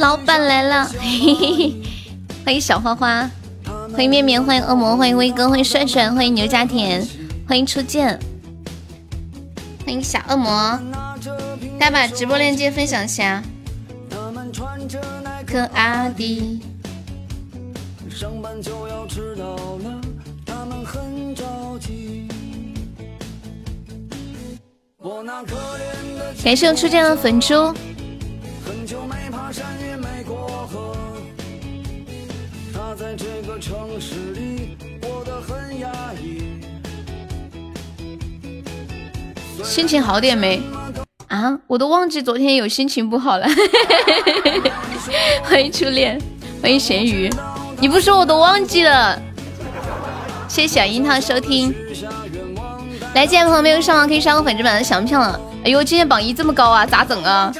老板来了，嘿嘿嘿！欢迎小花花，欢迎面面，欢迎恶魔，欢迎威哥，欢迎帅帅，欢迎牛家田，欢迎初见，欢迎小恶魔。大家把直播链接分享一下。可阿迪。感谢我初见的粉猪。城市里过得很压抑心情好点没？啊，我都忘记昨天有心情不好了。欢迎初恋，欢迎咸鱼，你不说我都忘记了。谢谢小樱桃收听。来，进来朋友没有上榜可以上个粉丝版的小票了。哎呦，今天榜一这么高啊，咋整啊？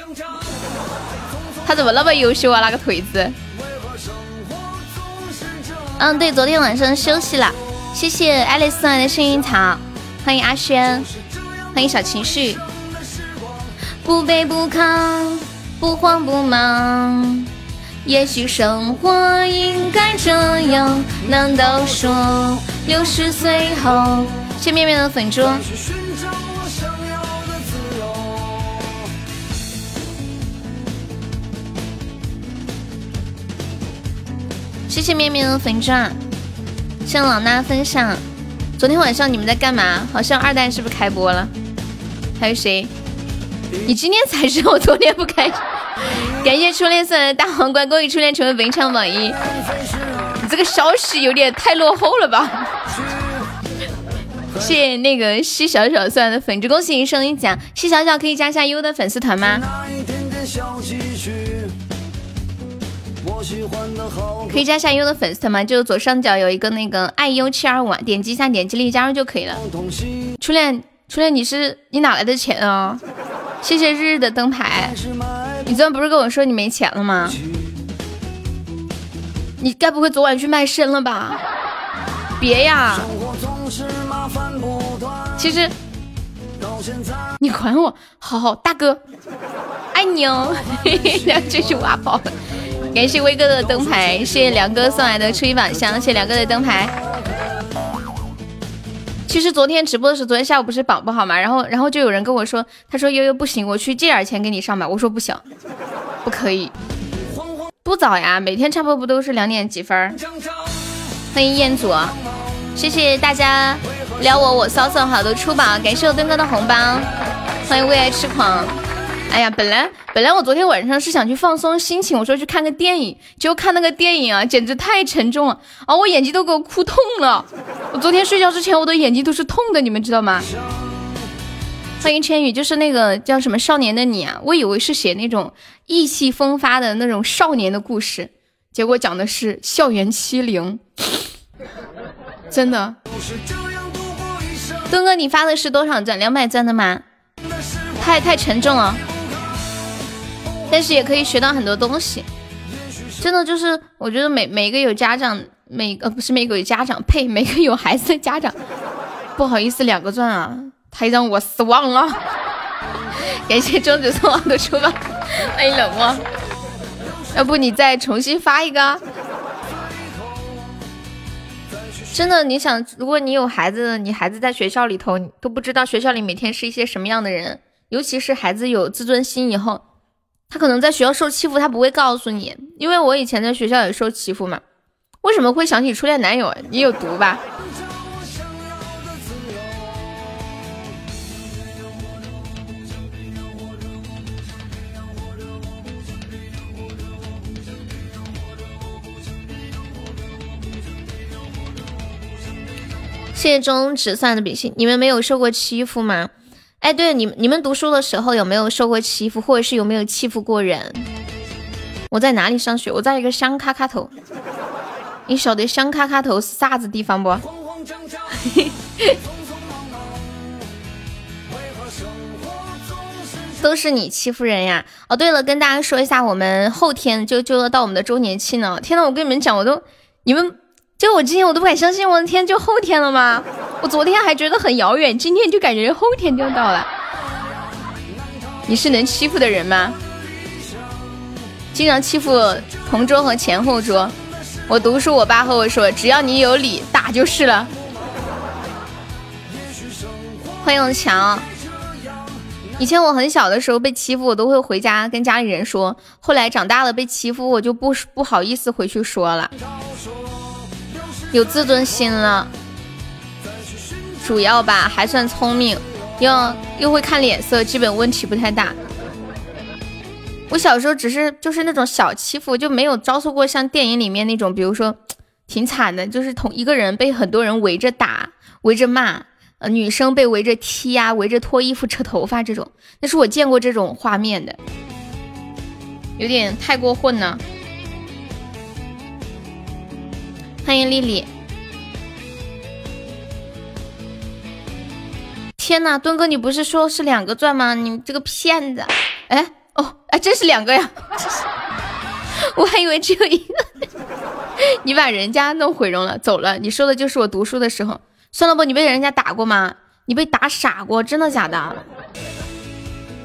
他怎么那么优秀啊？那个腿子。嗯，对，昨天晚上休息了。谢谢爱丽丝来的幸运草，欢迎阿轩，欢迎小情绪。不卑不亢，不慌不忙。也许生活应该这样。难道说六十岁后？谢面面的粉猪。谢谢面面的粉钻，向老衲分享。昨天晚上你们在干嘛？好像二代是不是开播了？还有谁？你今天才是我昨天不开。感谢初恋送来的大皇冠，恭喜初恋成为本场榜一。你这个消息有点太落后了吧？谢谢那个西小小送来的粉，恭喜你升一奖。西小小可以加下优的粉丝团吗？可以加一下优的粉丝团吗？就左上角有一个那个爱优七二五，点击一下，点击立即加入就可以了。初恋，初恋，你是你哪来的钱啊？谢谢日日的灯牌，你昨天不是跟我说你没钱了吗？你该不会昨晚去卖身了吧？别呀！其实你管我，好好大哥，爱你哦！两只去挖宝，感谢威哥的灯牌，谢谢梁哥送来的初一宝箱，谢谢梁哥的灯牌。其实昨天直播的时候，昨天下午不是榜不好嘛，然后然后就有人跟我说，他说悠悠不行，我去借点钱给你上吧。我说不行，不可以，不早呀，每天差不多不都是两点几分？欢迎彦祖，谢谢大家撩我我骚骚好的出榜，感谢我墩哥的红包，欢迎为爱痴狂。哎呀，本来本来我昨天晚上是想去放松心情，我说去看个电影，结果看那个电影啊，简直太沉重了啊，我眼睛都给我哭痛了。我昨天睡觉之前，我的眼睛都是痛的，你们知道吗？欢迎千羽，就是那个叫什么少年的你啊，我以为是写那种意气风发的那种少年的故事，结果讲的是校园欺凌，真的。东哥，你发的是多少钻？两百钻的吗？太太沉重了。但是也可以学到很多东西，真的就是我觉得每每个有家长，每呃不是每个有家长，呸，每个有孩子的家长，不好意思两个钻啊，太让我失望了。感谢终止送我的出发，欢迎冷漠，要不你再重新发一个？真的，你想，如果你有孩子，你孩子在学校里头都不知道学校里每天是一些什么样的人，尤其是孩子有自尊心以后。他可能在学校受欺负，他不会告诉你，因为我以前在学校也受欺负嘛。为什么会想起初恋男友？你有毒吧？谢谢中指算的比心，你们没有受过欺负吗？哎，对，你你们读书的时候有没有受过欺负，或者是有没有欺负过人？我在哪里上学？我在一个香卡卡头。你晓得香卡卡头是啥子地方不？都是你欺负人呀！哦，对了，跟大家说一下，我们后天就就要到我们的周年庆了。天呐，我跟你们讲，我都你们。就我今天我都不敢相信，我的天，就后天了吗？我昨天还觉得很遥远，今天就感觉后天就到了。你是能欺负的人吗？经常欺负同桌和前后桌。我读书，我爸和我说，只要你有理，打就是了。欢迎强。以前我很小的时候被欺负，我都会回家跟家里人说。后来长大了被欺负，我就不不好意思回去说了。有自尊心了，主要吧还算聪明，又又会看脸色，基本问题不太大。我小时候只是就是那种小欺负，就没有遭受过像电影里面那种，比如说挺惨的，就是同一个人被很多人围着打、围着骂。呃，女生被围着踢呀，围着脱衣服、扯头发这种，那是我见过这种画面的，有点太过分了。欢迎丽丽。天呐，墩哥，你不是说是两个钻吗？你这个骗子！哎，哦，哎，真是两个呀！我还以为只有一个。你把人家弄毁容了，走了。你说的就是我读书的时候。算了不，你被人家打过吗？你被打傻过？真的假的？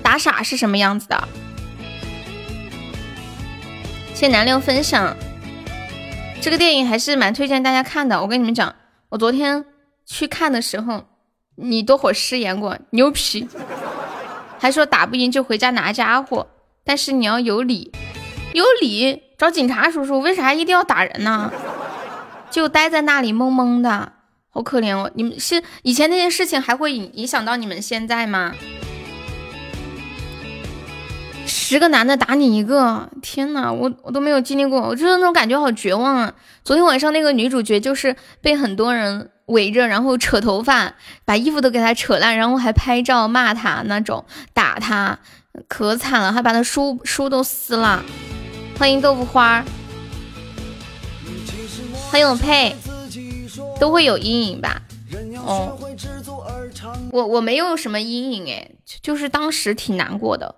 打傻是什么样子的？谢谢南六分享，这个电影还是蛮推荐大家看的。我跟你们讲，我昨天去看的时候，你多会失言过，牛皮，还说打不赢就回家拿家伙，但是你要有理，有理找警察叔叔，为啥一定要打人呢？就待在那里懵懵的。好可怜哦！你们是以前那些事情还会影影响到你们现在吗？十个男的打你一个，天呐，我我都没有经历过，我就是那种感觉好绝望啊！昨天晚上那个女主角就是被很多人围着，然后扯头发，把衣服都给她扯烂，然后还拍照骂她那种，打她，可惨了，还把她书书都撕了。欢迎豆腐花，欢迎我佩。都会有阴影吧？哦，我我没有什么阴影哎，就是当时挺难过的。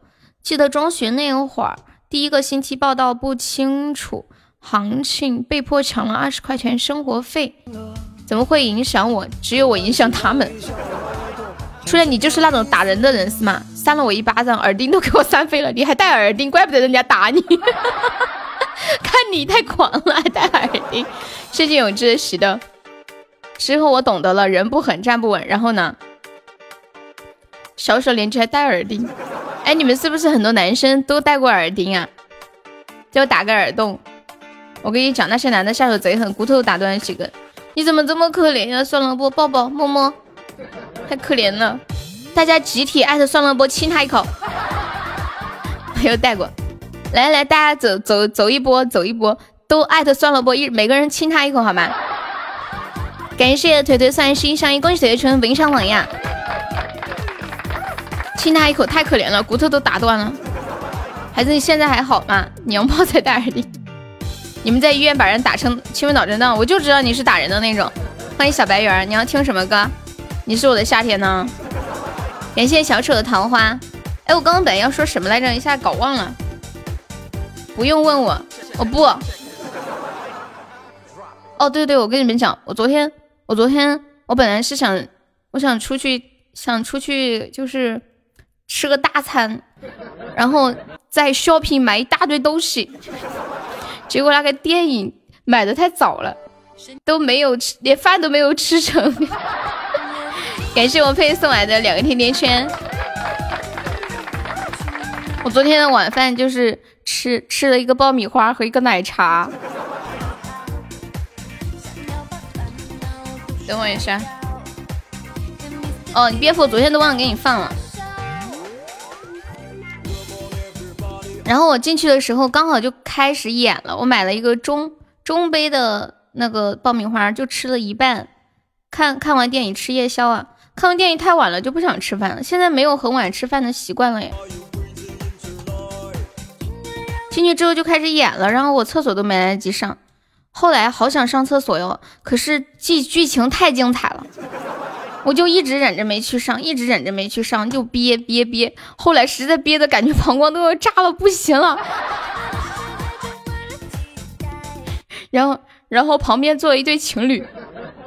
记得中学那会儿，第一个星期报道不清楚行情，被迫抢了二十块钱生活费，怎么会影响我？只有我影响他们。初恋，你就是那种打人的人是吗？扇了我一巴掌，耳钉都给我扇飞了，你还戴耳钉，怪不得人家打你。看你太狂了，还戴耳钉。谢谢永志喜的。之后我懂得了，人不狠站不稳。然后呢，小小年纪还戴耳钉，哎，你们是不是很多男生都戴过耳钉啊？就打个耳洞。我跟你讲，那些男的下手贼狠，骨头打断几根。你怎么这么可怜呀？算了不，抱抱，摸摸，太可怜了。大家集体艾特算了波，亲他一口。没有戴过，来来，大家走走走一波，走一波，都艾特算了波，一每个人亲他一口，好吗？感谢腿腿算心上一，恭喜腿腿成为上榜呀！亲他一口，太可怜了，骨头都打断了。孩子，你现在还好吗？娘炮才戴耳钉。你们在医院把人打成轻微脑震荡，我就知道你是打人的那种。欢迎小白圆，你要听什么歌？你是我的夏天呢？感谢小丑的桃花。哎，我刚刚本来要说什么来着，一下搞忘了。不用问我，我不。哦，对对，我跟你们讲，我昨天。我昨天我本来是想，我想出去，想出去就是吃个大餐，然后在 shopping 买一大堆东西，结果那个电影买的太早了，都没有吃，连饭都没有吃成。感谢我佩送来的两个甜甜圈。我昨天的晚饭就是吃吃了一个爆米花和一个奶茶。等我一下，哦，你蝙蝠昨天都忘了给你放了。然后我进去的时候刚好就开始演了，我买了一个中中杯的那个爆米花，就吃了一半。看看完电影吃夜宵啊，看完电影太晚了就不想吃饭了，现在没有很晚吃饭的习惯了耶。进去之后就开始演了，然后我厕所都没来得及上。后来好想上厕所哟，可是剧剧情太精彩了，我就一直忍着没去上，一直忍着没去上，就憋憋憋。后来实在憋的感觉膀胱都要炸了，不行了。然后，然后旁边坐了一对情侣，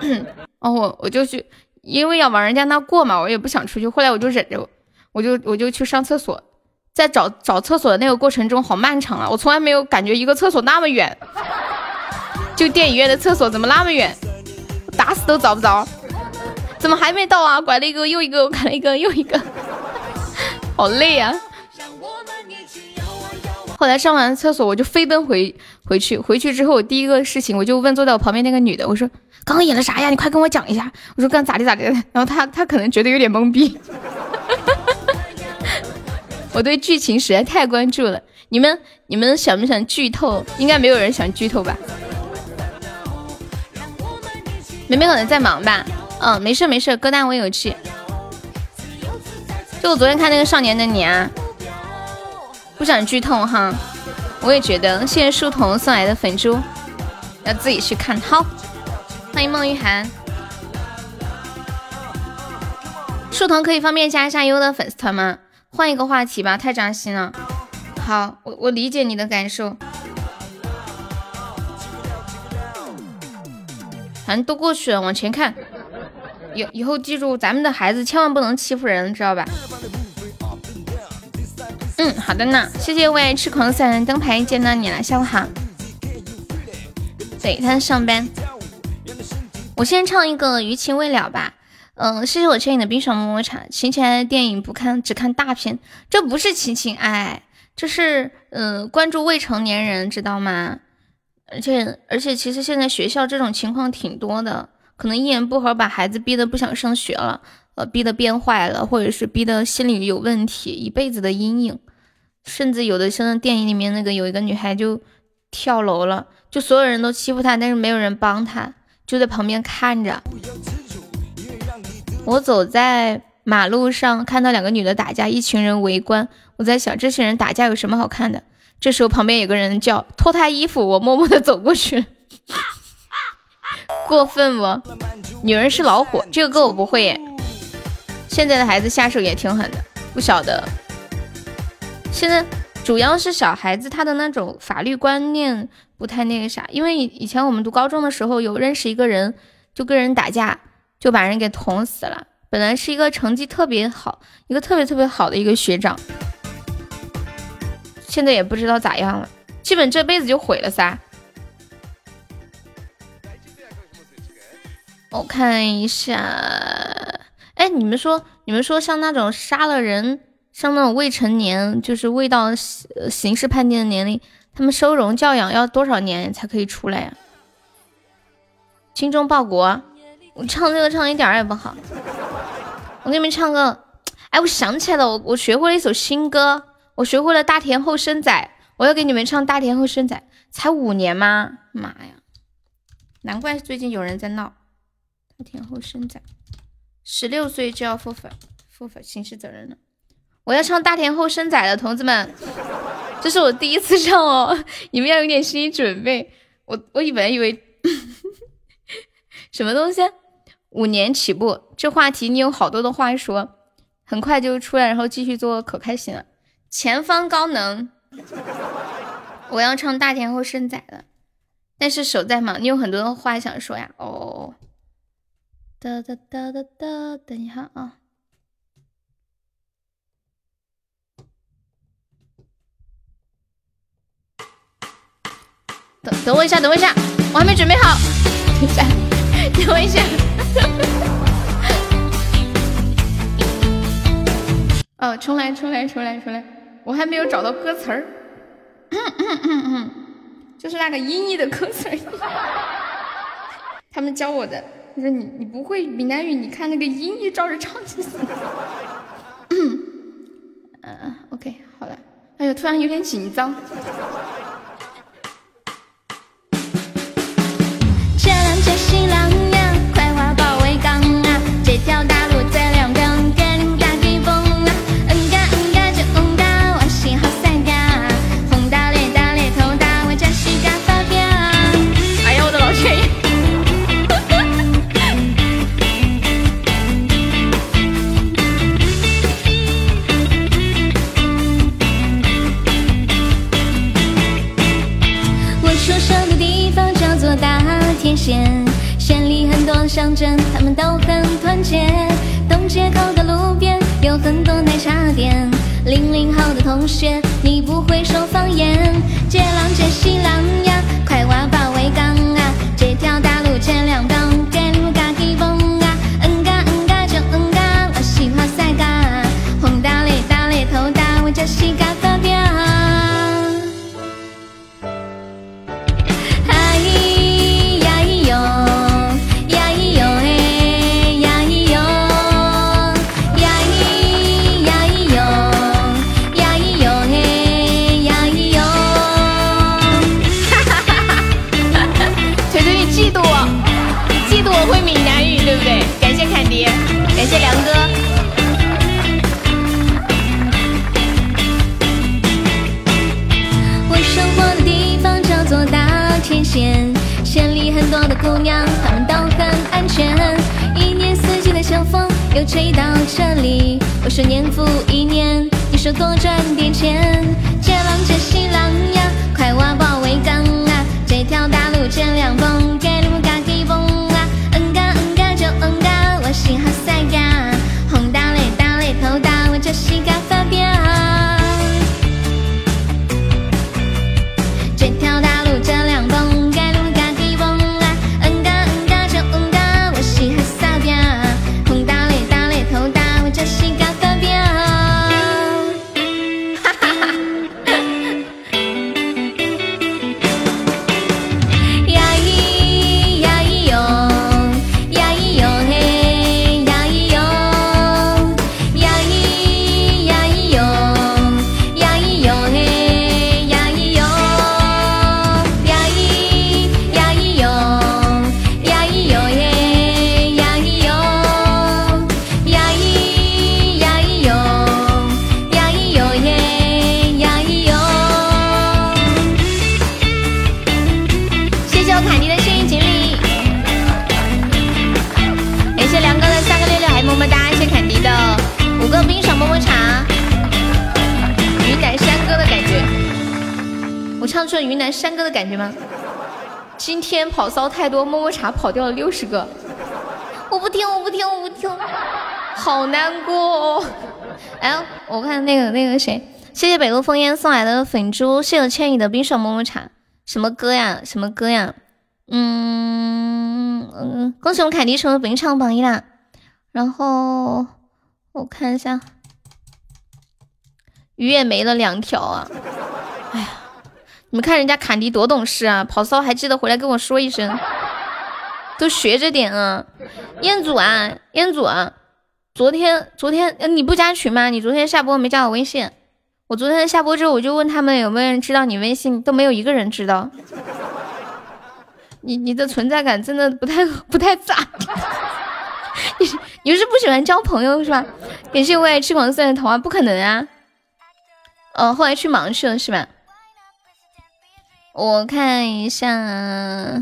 哦，我我就去，因为要往人家那过嘛，我也不想出去。后来我就忍着，我就我就去上厕所。在找找厕所的那个过程中好漫长啊！我从来没有感觉一个厕所那么远，就电影院的厕所怎么那么远，打死都找不着，怎么还没到啊？拐了一个又一个，拐了一个又一个，好累啊！后来上完厕所我就飞奔回回去，回去之后我第一个事情我就问坐在我旁边那个女的，我说刚刚演了啥呀？你快跟我讲一下。我说刚咋的咋的，然后她她可能觉得有点懵逼。我对剧情实在太关注了，你们你们想不想剧透？应该没有人想剧透吧？明明可能在忙吧？嗯，没事没事，歌单我有去。就我昨天看那个《少年的你》啊，不想剧透哈。我也觉得，谢谢树童送来的粉珠，要自己去看。好，欢迎孟玉涵。树童可以方便加一下优的粉丝团吗？换一个话题吧，太扎心了。好，我我理解你的感受。反正都过去了，往前看。以以后记住，咱们的孩子千万不能欺负人，知道吧？嗯，好的呢。谢谢为爱痴狂三人灯牌，见到你了，下午好。对，他在上班。我先唱一个余情未了吧。嗯，谢谢我欠你的冰爽么么茶。情情爱爱电影不看，只看大片，这不是情情爱爱，这是嗯关注未成年人，知道吗？而且而且，其实现在学校这种情况挺多的，可能一言不合把孩子逼得不想上学了，呃，逼得变坏了，或者是逼得心理有问题，一辈子的阴影。甚至有的像电影里面那个有一个女孩就跳楼了，就所有人都欺负她，但是没有人帮她，就在旁边看着。我走在马路上，看到两个女的打架，一群人围观。我在想，这些人打架有什么好看的？这时候旁边有个人叫脱她衣服，我默默的走过去。过分不？女人是老虎，这个歌我不会耶。现在的孩子下手也挺狠的，不晓得。现在主要是小孩子他的那种法律观念不太那个啥，因为以前我们读高中的时候有认识一个人，就跟人打架。就把人给捅死了。本来是一个成绩特别好、一个特别特别好的一个学长，现在也不知道咋样了，基本这辈子就毁了噻。我看一下，哎，你们说，你们说像那种杀了人，像那种未成年，就是未到刑事判定的年龄，他们收容教养要多少年才可以出来呀？精忠报国。我唱这个唱一点也不好，我给你们唱个，哎，我想起来了，我我学会了一首新歌，我学会了大田后生仔，我要给你们唱大田后生仔，才五年吗？妈呀，难怪最近有人在闹，田后生仔，十六岁就要负法负法刑事责任了，我要唱大田后生仔的同志们，这是我第一次唱哦，你们要有点心理准备，我我以为以为 什么东西？五年起步，这话题你有好多的话说，很快就出来，然后继续做，可开心了。前方高能，我要唱大田后生仔了，但是手在忙，你有很多的话想说呀？哦，哒哒哒哒哒，等一下啊，等等我一下，等我一下，我还没准备好，等一下，等我一下。哦，重来，重来，重来，重来！我还没有找到歌词儿，就是那个音译的歌词儿。他们教我的，他说你你不会闽南语，你看那个音译照着唱就行。嗯，OK，好了。哎呦，突然有点紧张。乡镇，街口的路边，有很多奶茶店。零零后的同学，你不会说方言？接浪接西浪呀，快挖保卫岗你，说年复一年，你说多赚点钱。接浪接西浪南山歌的感觉吗？今天跑骚太多，么么茶跑掉了六十个。我不听，我不听，我不听，好难过。哦哎，我看那个那个谁，谢谢北路烽烟送来的粉珠，谢谢千羽的冰爽么么茶。什么歌呀？什么歌呀？嗯嗯，恭喜我们凯迪成为本场榜一啦。然后我看一下，鱼也没了两条啊。你们看人家坎迪多懂事啊，跑骚还记得回来跟我说一声，都学着点啊。彦祖啊，彦祖啊，昨天昨天你不加群吗？你昨天下播没加我微信？我昨天下播之后我就问他们有没有人知道你微信，都没有一个人知道。你你的存在感真的不太不太咋。你你是不喜欢交朋友是吧？感谢我爱吃黄色的桃花，不可能啊。哦，后来去忙去了是吧？我看一下，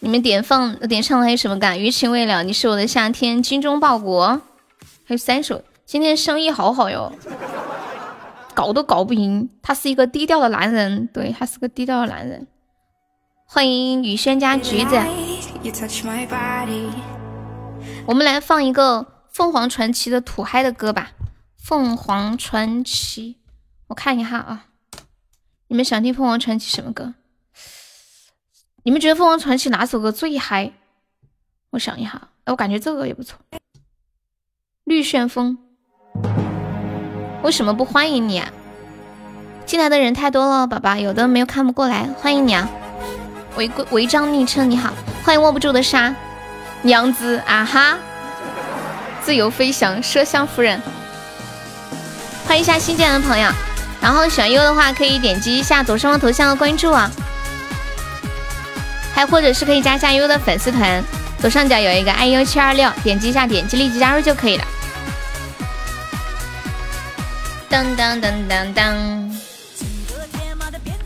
你们点放点唱的还有什么歌？余情未了，你是我的夏天，精忠报国，还有三首。今天生意好好哟，搞都搞不赢。他是一个低调的男人，对他是个低调的男人。欢迎雨轩家橘子，我们来放一个凤凰传奇的土嗨的歌吧。凤凰传奇，我看一下啊。你们想听凤凰传奇什么歌？你们觉得凤凰传奇哪首歌最嗨？我想一下，哎，我感觉这个也不错。绿旋风，为什么不欢迎你啊？进来的人太多了，宝宝，有的没有看不过来，欢迎你啊！违规违章昵称你好，欢迎握不住的沙娘子啊哈！自由飞翔麝香夫人，欢迎一下新进来的朋友。然后喜欢优的话，可以点击一下左上方头像的关注啊，还或者是可以加一下优的粉丝团，左上角有一个 iu 七二六，点击一下，点击立即加入就可以了。当当当当当，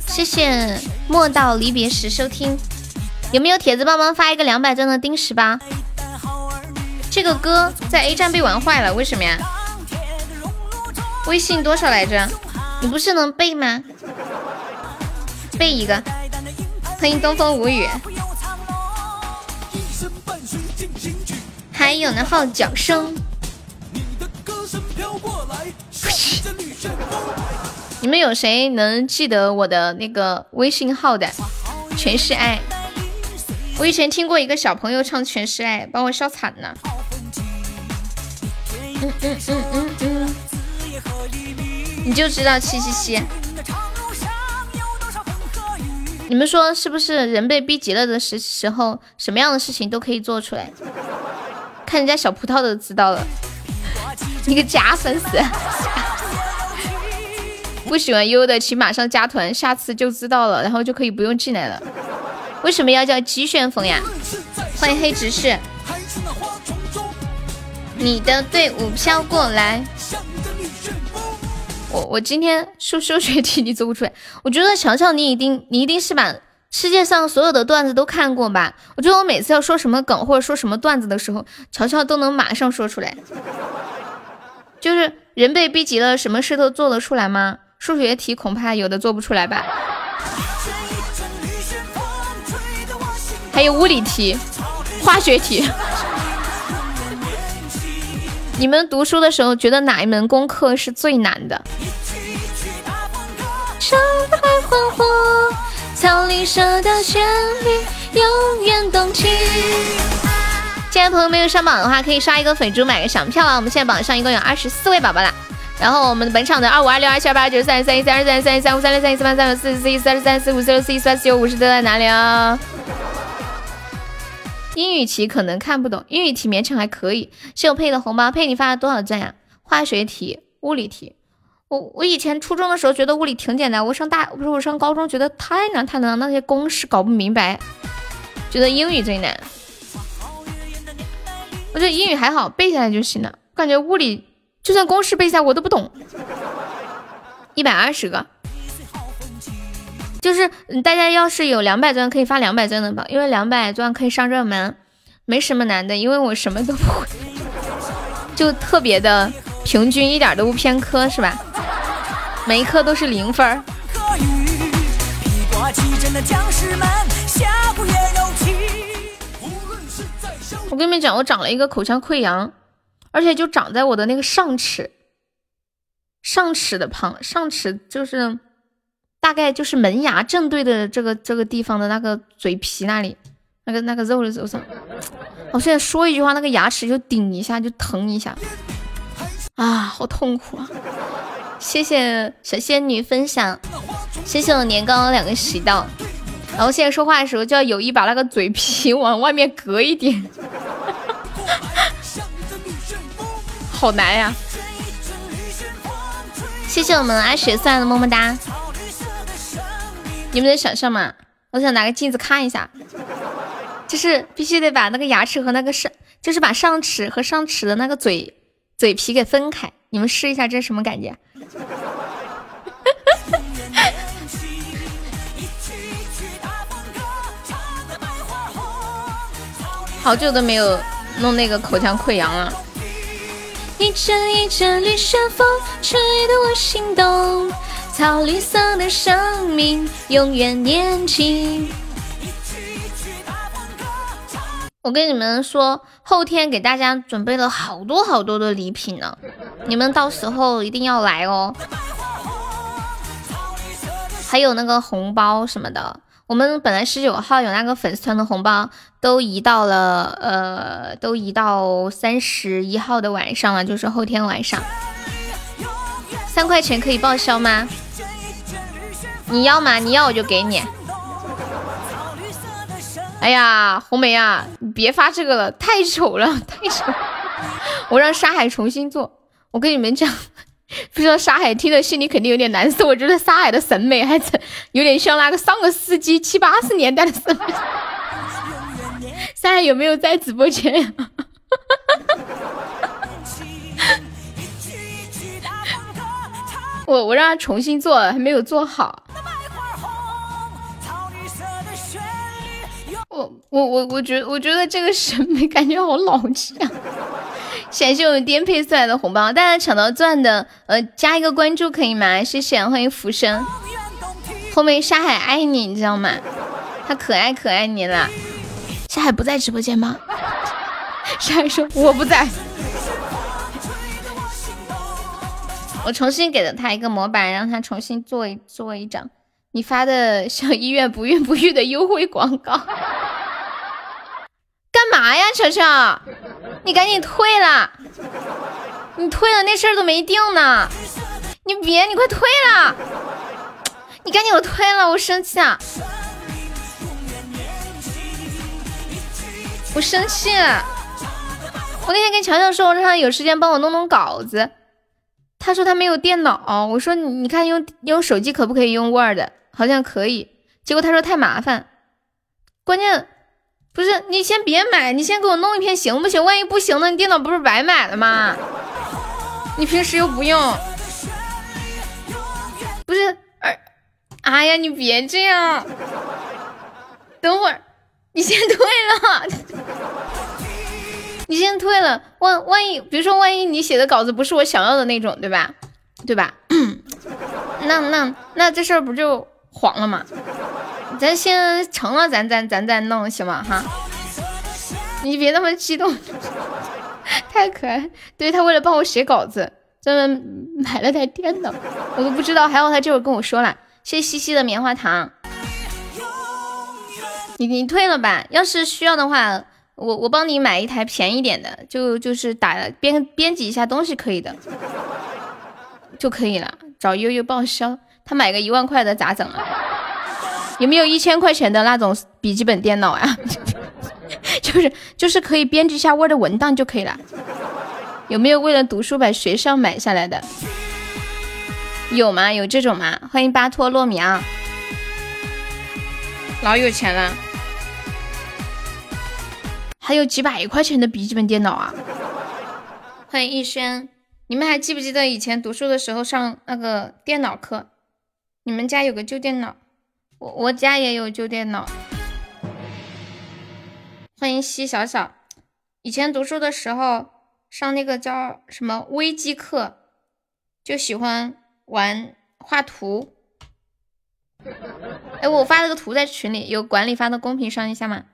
谢谢莫道离别时收听，有没有铁子帮忙发一个两百钻的丁十八？这个歌在 A 站被玩坏了，为什么呀？微信多少来着？你不是能背吗？背一个。欢迎东风无语。还有呢，号角声。你们有谁能记得我的那个微信号的？全是爱。我以前听过一个小朋友唱《全是爱》，把我笑惨了。嗯嗯嗯嗯嗯，你就知道七七七。你们说是不是？人被逼急了的时时候，什么样的事情都可以做出来。看人家小葡萄都知道了。你个假粉丝！不喜欢优的，请马上加团，下次就知道了，然后就可以不用进来了。为什么要叫鸡旋风呀？欢迎黑执事。你的队伍飘过来。我我今天数数学题你做不出来，我觉得乔乔你一定你一定是把世界上所有的段子都看过吧？我觉得我每次要说什么梗或者说什么段子的时候，乔乔都能马上说出来。就是人被逼急了，什么事都做得出来吗？数学题恐怕有的做不出来吧。还有物理题、化学题。你们读书的时候觉得哪一门功课是最难的？草绿色的旋律永远动听。现在朋友没有上榜的话，可以刷一个粉猪买个小票啊！我们现在榜上一共有二十四位宝宝啦。然后我们本场的二五二六二七二八九三十三一三二三三一三五三六三一四八三九四四一四二三四五四六四一四八四九五十都在哪里啊？英语题可能看不懂，英语题勉强还可以。谢我配的红包，配你发了多少钻呀？化学题、物理题，我我以前初中的时候觉得物理挺简单，我上大不是我上高中觉得太难太难了，那些公式搞不明白，觉得英语最难。我觉得英语还好，背下来就行了。感觉物理就算公式背下来我都不懂。一百二十个。就是大家要是有两百钻可以发两百钻的吧，因为两百钻可以上热门，没什么难的，因为我什么都不会，就特别的平均，一点都不偏科，是吧？每一科都是零分儿。我跟你们讲，我长了一个口腔溃疡，而且就长在我的那个上齿，上齿的旁，上齿就是。大概就是门牙正对的这个这个地方的那个嘴皮那里，那个那个肉的肉上，我现在说一句话，那个牙齿就顶一下就疼一下，啊，好痛苦啊！谢谢小仙女分享，谢谢我年糕两个喜到，然后现在说话的时候就要有意把那个嘴皮往外面隔一点，好难呀！谢谢我们阿雪送来的么么哒。你们能想象吗？我想拿个镜子看一下，就是必须得把那个牙齿和那个上，就是把上齿和上齿的那个嘴嘴皮给分开。你们试一下，这是什么感觉？好久都没有弄那个口腔溃疡了。一阵一阵绿色风，吹得我心动。草绿色的生命永远年轻。我跟你们说，后天给大家准备了好多好多的礼品呢，你们到时候一定要来哦。还有那个红包什么的，我们本来十九号有那个粉丝团的红包，都移到了呃，都移到三十一号的晚上了，就是后天晚上。三块钱可以报销吗？你要吗？你要我就给你。哎呀，红梅啊，你别发这个了，太丑了，太丑。我让沙海重新做。我跟你们讲，不知道沙海听了心里肯定有点难受。我觉得沙海的审美还是有点像那个上个世纪七八十年代的审美。沙海有没有在直播间呀？我我让他重新做，还没有做好。我我我我觉我觉得这个审美感觉好老气啊！谢谢我们颠沛送来的红包，大家抢到钻的，呃，加一个关注可以吗？谢谢，欢迎浮生。后面沙海爱你，你知道吗？他可爱可爱你了。沙海不在直播间吗？沙海说我不在。我重新给了他一个模板，让他重新做一做一张你发的小医院不孕不育的优惠广告。干嘛呀，球球？你赶紧退了！你退了，那事儿都没定呢。你别，你快退了！你赶紧给我退了，我生气啊！我生气。我那天跟乔乔说，让他有时间帮我弄弄稿子。他说他没有电脑。我说你你看用用手机可不可以用 Word？好像可以。结果他说太麻烦。关键不是你先别买，你先给我弄一篇行不行？万一不行呢？你电脑不是白买了吗？你平时又不用。不是，哎呀，你别这样。等会儿，你先退了。你先退了，万万一，比如说万一你写的稿子不是我想要的那种，对吧？对吧？那那那这事儿不就黄了吗？咱先成了，咱咱咱再弄行吗？哈，你别那么激动，太可爱。对他为了帮我写稿子，专门买了台电脑，我都不知道。还好他这会跟我说了，谢谢西西的棉花糖。你你退了吧，要是需要的话。我我帮你买一台便宜点的，就就是打编编辑一下东西可以的，就可以了。找悠悠报销，他买个一万块的咋整啊？有没有一千块钱的那种笔记本电脑呀？就是就是可以编辑一下 Word 文档就可以了。有没有为了读书把学校买下来的？有吗？有这种吗？欢迎巴托洛米啊，老有钱了。还有几百块钱的笔记本电脑啊！欢迎逸轩，你们还记不记得以前读书的时候上那个电脑课？你们家有个旧电脑，我我家也有旧电脑。欢迎西小小，以前读书的时候上那个叫什么微机课，就喜欢玩画图。哎，我发了个图在群里，有管理发到公屏上一下吗？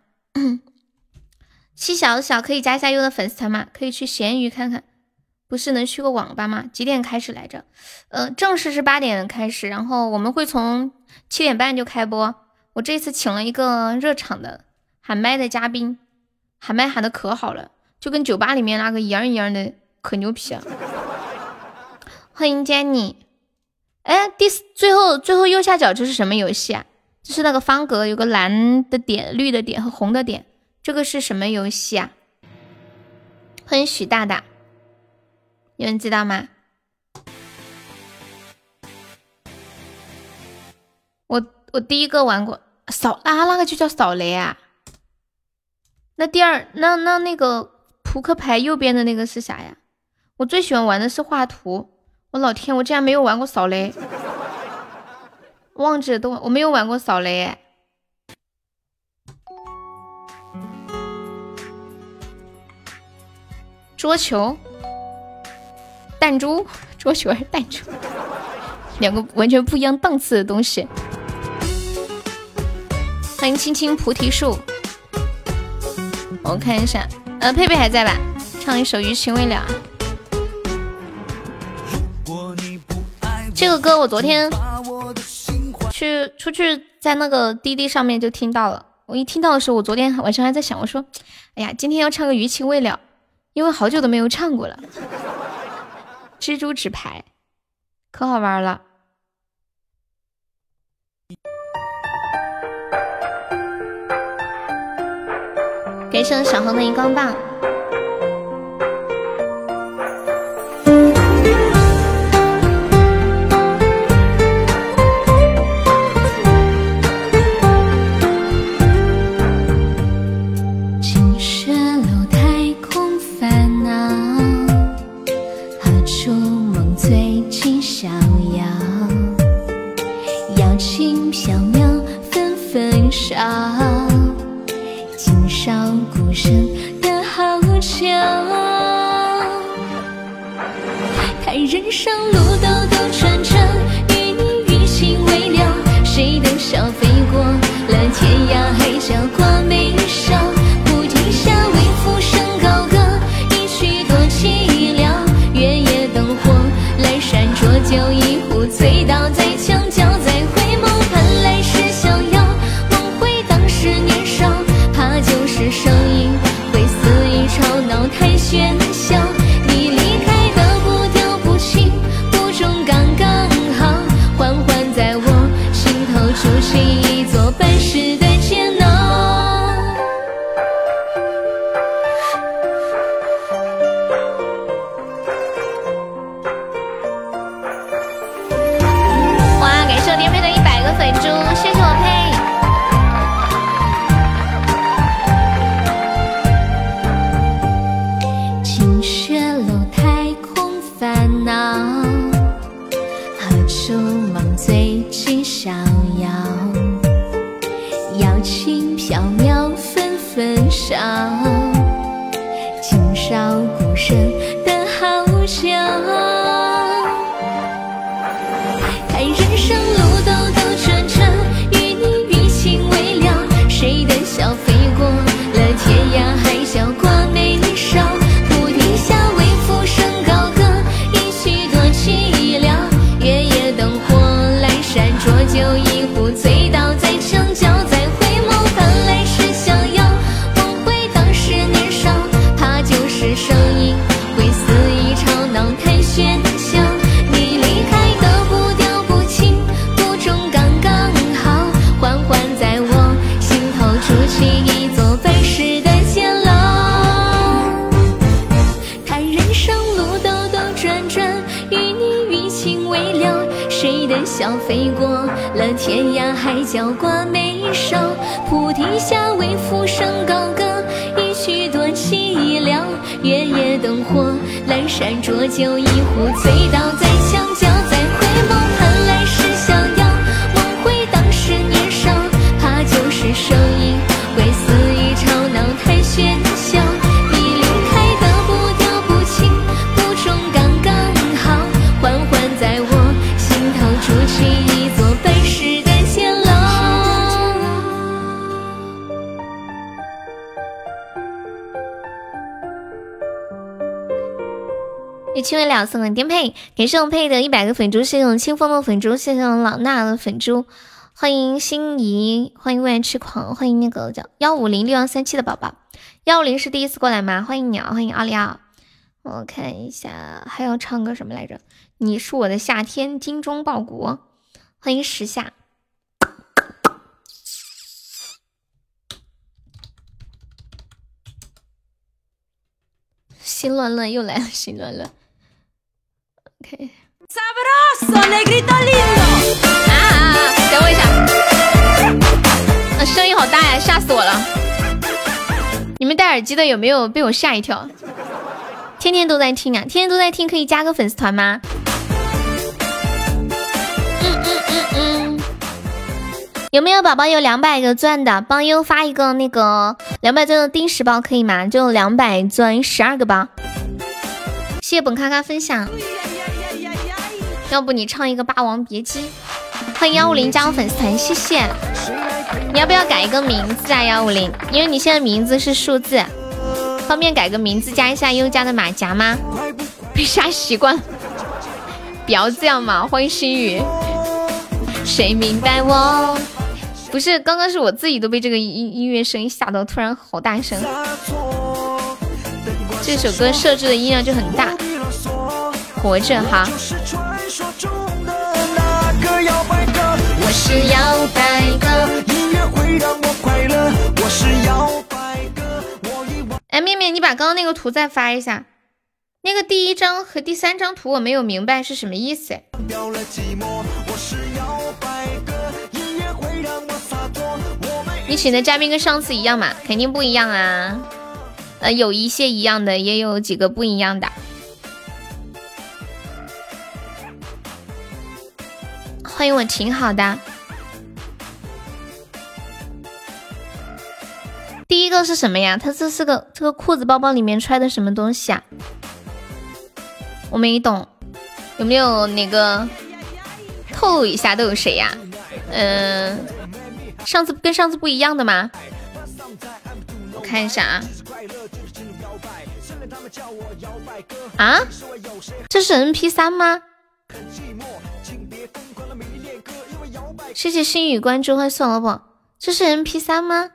七小的小可以加一下优的粉丝团吗？可以去闲鱼看看，不是能去个网吧吗？几点开始来着？呃，正式是八点开始，然后我们会从七点半就开播。我这次请了一个热场的喊麦的嘉宾，喊麦喊的可好了，就跟酒吧里面那个一样一样的，可牛皮了。欢迎 Jenny，哎，第四最后最后右下角这是什么游戏啊？就是那个方格有个蓝的点、绿的点和红的点。这个是什么游戏啊？欢迎许大大，有人知道吗？我我第一个玩过扫啊，那个就叫扫雷啊。那第二那那那个扑克牌右边的那个是啥呀？我最喜欢玩的是画图。我老天，我竟然没有玩过扫雷，忘记了都我没有玩过扫雷。桌球、弹珠，桌球还是弹珠，两个完全不一样档次的东西。欢迎青青菩提树，我看一下，呃，佩佩还在吧？唱一首《余情未了》。这个歌我昨天去出去在那个滴滴上面就听到了。我一听到的时候，我昨天晚上还在想，我说，哎呀，今天要唱个《余情未了》。因为好久都没有唱过了，蜘蛛纸牌可好玩了，给上小红的荧光棒。生的好巧，叹人生路兜兜转转，与你余情未了，谁等笑感谢我佩的一百个粉珠，谢谢我清风的粉珠，谢谢我老衲的粉珠，欢迎心仪，欢迎未来痴狂，欢迎那个叫幺五零六幺三七的宝宝，幺五零是第一次过来吗？欢迎你啊，欢迎奥利奥。我看一下还要唱个什么来着？你是我的夏天，精忠报国。欢迎时下。心乱乱又来了，心乱乱。OK。啊！等我一下，啊，声音好大呀，吓死我了！你们戴耳机的有没有被我吓一跳？天天都在听啊，天天都在听，可以加个粉丝团吗？嗯嗯嗯嗯。有没有宝宝有两百个钻的，帮优发一个那个两百钻的定时包可以吗？就两百钻十二个包。谢谢本咔咔分享。要不你唱一个《霸王别姬》？欢迎幺五零加入粉丝团，谢谢。你要不要改一个名字啊？幺五零，因为你现在名字是数字，方便改个名字加一下优家的马甲吗？被吓习惯了，不要这样嘛。欢迎心雨，谁明白我？不是，刚刚是我自己都被这个音音乐声音吓到，突然好大声。这首歌设置的音量就很大。活着哈。是摇摆哥，音乐会让我快乐。我是摇摆哥，我已忘。哎，面面，你把刚刚那个图再发一下。那个第一张和第三张图我没有明白是什么意思。你请的嘉宾跟上次一样嘛？肯定不一样啊。呃，有一些一样的，也有几个不一样的。欢迎我挺好的。第一个是什么呀？它这是个这个裤子包包里面揣的什么东西啊？我没懂，有没有哪个透露一下都有谁呀？嗯，上次跟上次不一样的吗？我看一下啊。啊？这是 N P 三吗？谢谢心雨关注，欢迎宋老板。这是 M P 三吗？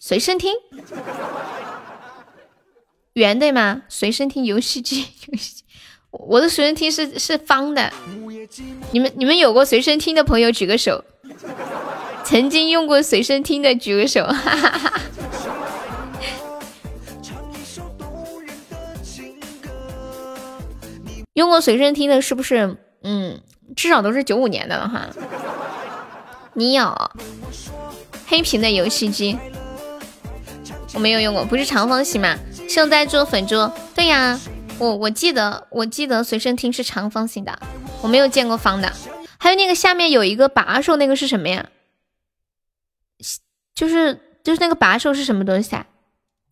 随身听，圆对吗？随身听游戏机，游戏，我的随身听是是方的。你们你们有过随身听的朋友举个手，曾经用过随身听的举个手，哈哈哈。用过随身听的是不是？嗯。至少都是九五年的了哈，你有黑屏的游戏机，我没有用过，不是长方形吗？像在做粉桌，对呀，我我记得我记得随身听是长方形的，我没有见过方的。还有那个下面有一个把手，那个是什么呀？就是就是那个把手是什么东西啊？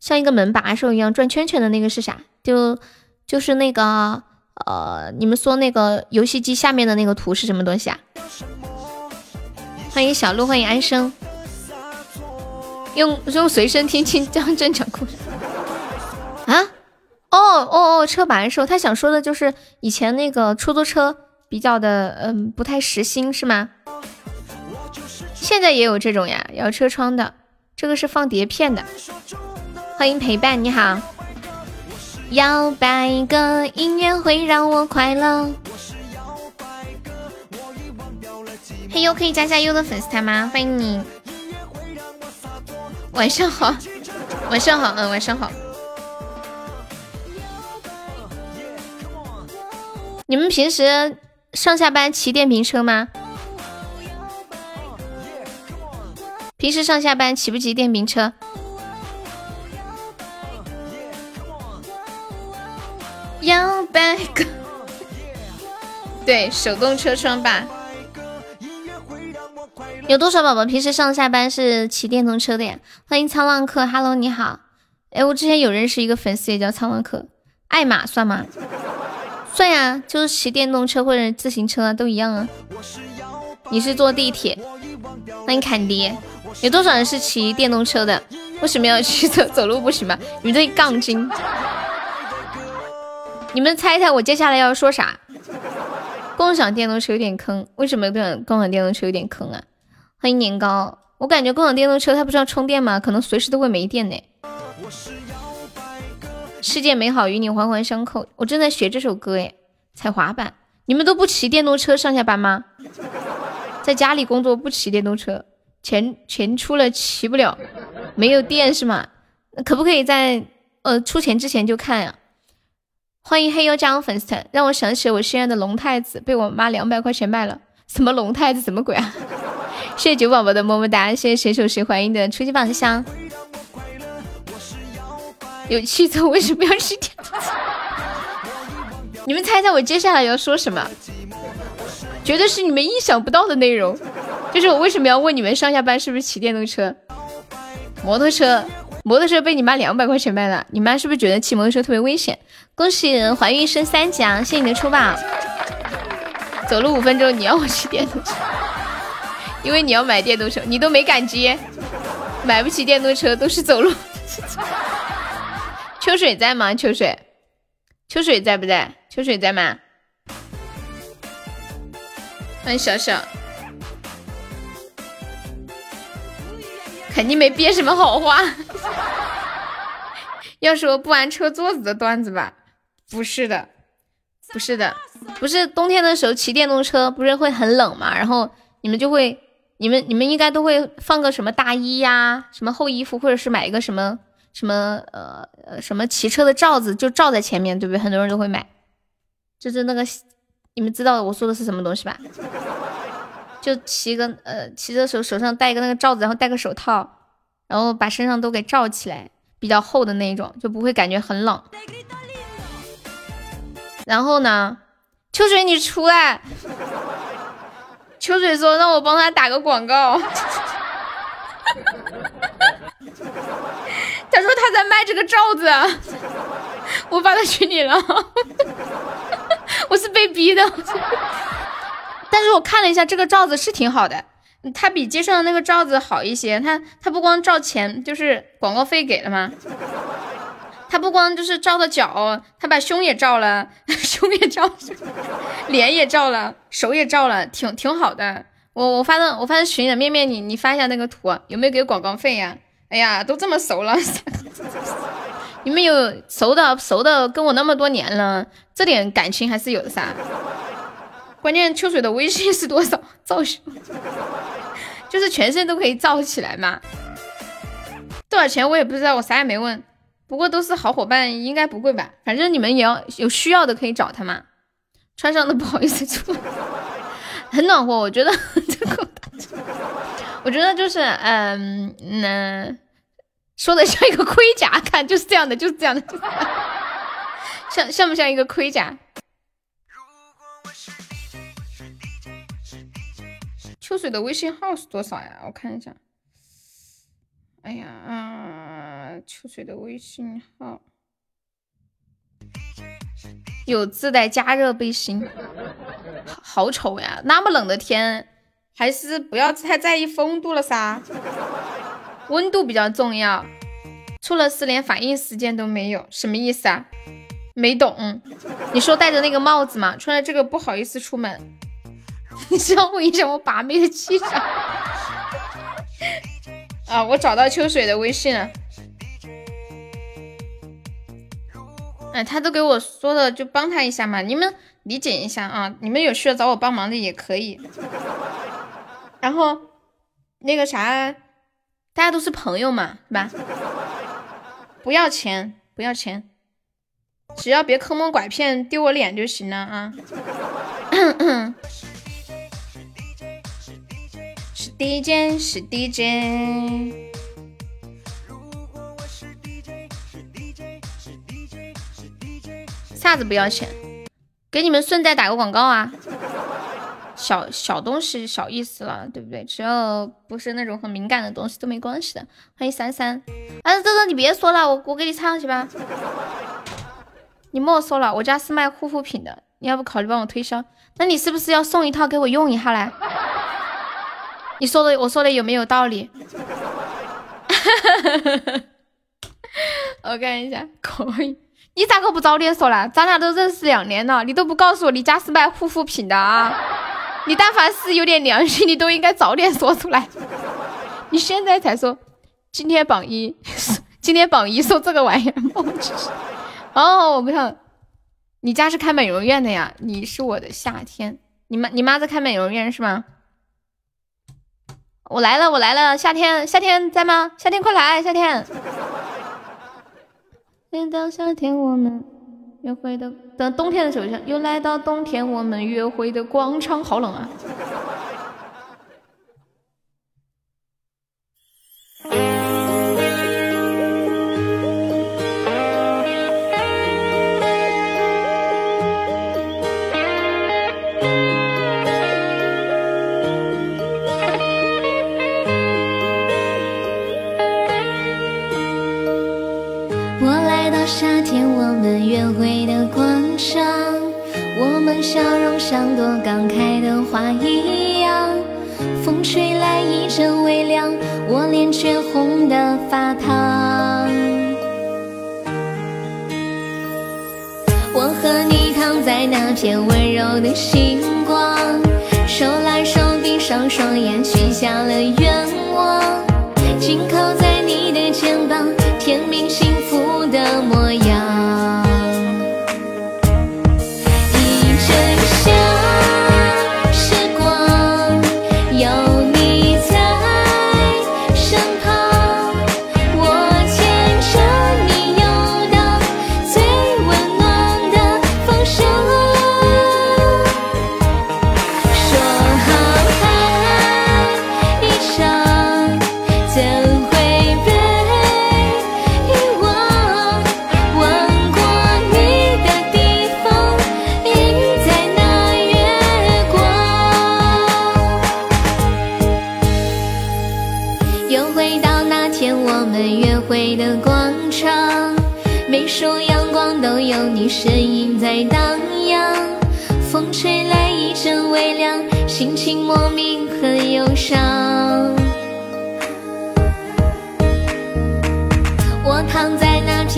像一个门把手一样转圈圈的那个是啥？就就是那个呃，你们说那个游戏机下面的那个图是什么东西啊？欢迎小鹿，欢迎安生。用用随身听听江镇讲故事啊？哦哦哦，车把手，他想说的就是以前那个出租车比较的嗯不太实心是吗？现在也有这种呀，摇车窗的，这个是放碟片的。欢迎陪伴，你好。摇摆哥音乐会让我快乐。嘿呦，可以加加优的粉丝团吗？欢迎你。晚上好，晚上好，嗯，晚上好。你们平时上下班骑电瓶车吗？平时上下班骑不骑电瓶车？摇摆个，对，手动车窗吧。有多少宝宝平时上下班是骑电动车的呀？欢迎苍浪客，Hello，你好。哎，我之前有认识一个粉丝也叫苍浪客，爱马算吗？算呀，就是骑电动车或者自行车啊都一样啊。你是坐地铁？欢迎坎迪。有多少人是骑电动车的？为什么要骑走走路不行吗？你们这杠精！你们猜猜我接下来要说啥？共享电动车有点坑，为什么共享共享电动车有点坑啊？欢迎年糕，我感觉共享电动车它不是要充电吗？可能随时都会没电呢。世界美好与你环环相扣，我正在学这首歌哎，踩滑板。你们都不骑电动车上下班吗？在家里工作不骑电动车？钱钱出了骑不了，没有电是吗？可不可以在呃出钱之前就看呀？欢迎黑油加入粉丝团，让我想起了我心爱的龙太子被我妈两百块钱卖了。什么龙太子？什么鬼啊？谢谢九宝宝的么么哒，谢谢谁手谁怀孕的初级宝箱。有汽车为什么要骑电动车？你们猜猜我接下来要说什么？绝对是你们意想不到的内容。就是我为什么要问你们上下班是不是骑电动车？摩托车，摩托车被你妈两百块钱卖了，你妈是不是觉得骑摩托车特别危险？恭喜怀孕升三级啊！谢谢你的出宝。走路五分钟，你要我骑电动车？因为你要买电动车，你都没敢接，买不起电动车都是走路。秋水在吗？秋水，秋水在不在？秋水在吗？欢迎小小。肯定没憋什么好话，要说不玩车座子的段子吧？不是的，不是的，不是冬天的时候骑电动车不是会很冷嘛？然后你们就会，你们你们应该都会放个什么大衣呀，什么厚衣服，或者是买一个什么什么呃呃什么骑车的罩子，就罩在前面，对不对？很多人都会买，就是那个你们知道我说的是什么东西吧？就骑个呃，骑的时候手上戴一个那个罩子，然后戴个手套，然后把身上都给罩起来，比较厚的那种，就不会感觉很冷。然后呢，秋水你出来，秋水说让我帮他打个广告，他说他在卖这个罩子，我发到群里了，我是被逼的。但是我看了一下，这个罩子是挺好的，它比街上的那个罩子好一些。它它不光罩钱，就是广告费给了吗？他不光就是照的脚，他把胸也照了，胸也罩，脸也照了，手也照了，挺挺好的。我我发到我发到群里，面面你你发一下那个图，有没有给广告费呀？哎呀，都这么熟了，你们有熟的熟的跟我那么多年了，这点感情还是有的噻。关键秋水的微信是多少？造型就是全身都可以造起来嘛？多少钱我也不知道，我啥也没问。不过都是好伙伴，应该不贵吧？反正你们也要有需要的可以找他嘛。穿上的不好意思出，很暖和。我觉得这个，我觉得就是嗯嗯，说的像一个盔甲，看就是这样的，就是这样的，像像不像一个盔甲？秋水的微信号是多少呀？我看一下，哎呀啊！秋水的微信号有自带加热背心，好丑呀！那么冷的天，还是不要太在意风度了噻，温度比较重要。出了事连反应时间都没有，什么意思啊？没懂。你说戴着那个帽子嘛，穿着这个不好意思出门，你是要影响我把妹的气场？啊，我找到秋水的微信了。哎，他都给我说了，就帮他一下嘛，你们理解一下啊。你们有需要找我帮忙的也可以。然后那个啥，大家都是朋友嘛，是吧？不要钱，不要钱，只要别坑蒙拐骗、丢我脸就行了啊。DJ，是 DJ。啥子不要钱？给你们顺带打个广告啊！小小东西小意思了，对不对？只要不是那种很敏感的东西都没关系的。欢迎三三，哎，这个你别说了，我我给你唱去吧。你莫说了，我家是卖护肤品的，你要不考虑帮我推销？那你是不是要送一套给我用一下嘞？你说的，我说的有没有道理？我看一下，可以。你咋个不早点说呢？咱俩都认识两年了，你都不告诉我你家是卖护肤品的啊？你但凡是有点良心，你都应该早点说出来。你现在才说，今天榜一，今天榜一说这个玩意儿，哦，我不想。你家是开美容院的呀？你是我的夏天，你妈你妈在开美容院是吗？我来了，我来了，夏天，夏天在吗？夏天快来，夏天。每到夏天，我们约会的等冬天的时候，又来到冬天，我们约会的广场，好冷啊。上，我们笑容像朵刚开的花一样。风吹来一阵微凉，我脸却红得发烫。我和你躺在那片温柔的星光，手拉手闭上双眼，许下了愿望，紧靠在你的肩膀，甜蜜幸福的模样。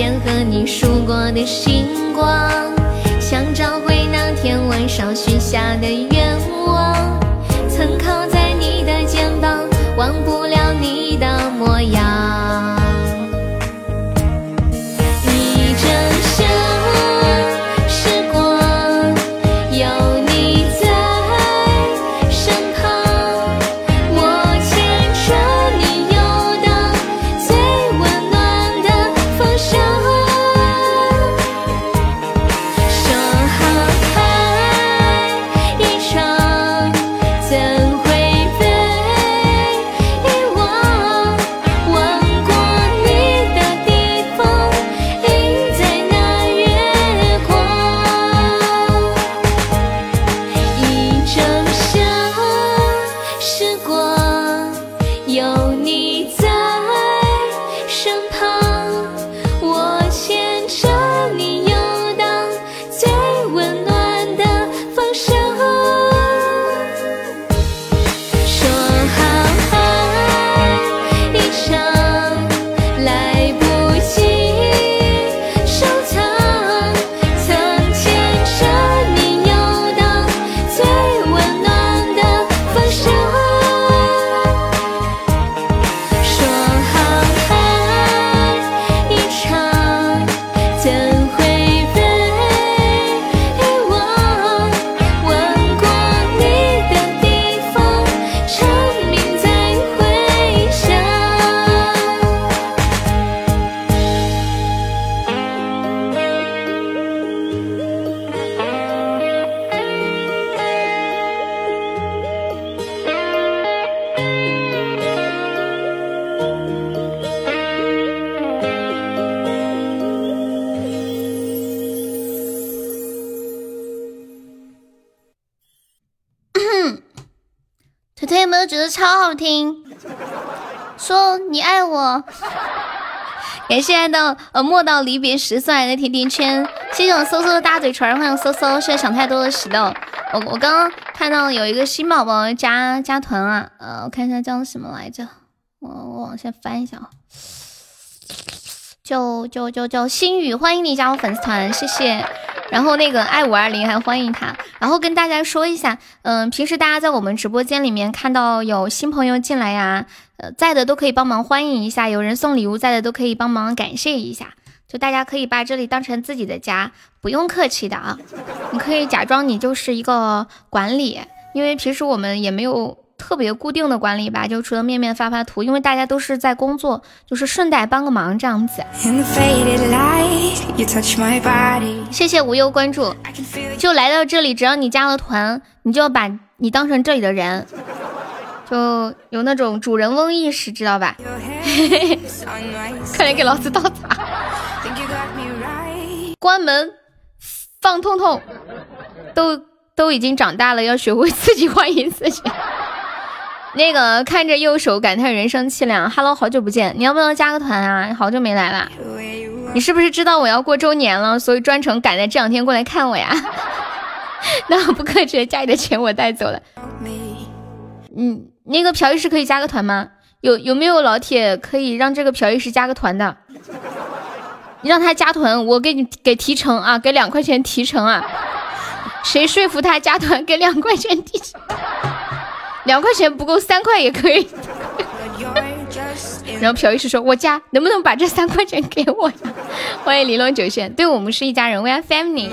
在那片和你数过的星光，想找回那天晚上许下的愿望。曾靠在你的肩膀，忘不感谢爱到呃莫到离别时送来的甜甜圈，谢谢我搜搜的大嘴唇，欢迎搜搜，谢谢想太多的石头。我我刚刚看到有一个新宝宝加加团啊，呃，我看一下叫什么来着，我我往下翻一下啊，就就就就心雨，欢迎你加入粉丝团，谢谢。然后那个爱五二零还欢迎他，然后跟大家说一下，嗯，平时大家在我们直播间里面看到有新朋友进来呀，呃，在的都可以帮忙欢迎一下，有人送礼物在的都可以帮忙感谢一下，就大家可以把这里当成自己的家，不用客气的啊，你可以假装你就是一个管理，因为平时我们也没有。特别固定的管理吧，就除了面面发发图，因为大家都是在工作，就是顺带帮个忙这样子。谢谢无忧关注，就来到这里，只要你加了团，你就要把你当成这里的人，就有那种主人翁意识，知道吧？快点给老子倒茶！关门，放痛痛，都都已经长大了，要学会自己欢迎自己。那个看着右手感叹人生凄凉，Hello，好久不见，你要不要加个团啊？好久没来了，你是不是知道我要过周年了，所以专程赶在这两天过来看我呀？那不客气，家里的钱我带走了。嗯，那个朴医师可以加个团吗？有有没有老铁可以让这个朴医师加个团的？你让他加团，我给你给提成啊，给两块钱提成啊。谁说服他加团，给两块钱提成。两块钱不够，三块也可以。然后朴医师说：“我加能不能把这三块钱给我呀？” 欢迎玲珑九线，对我们是一家人，We are family。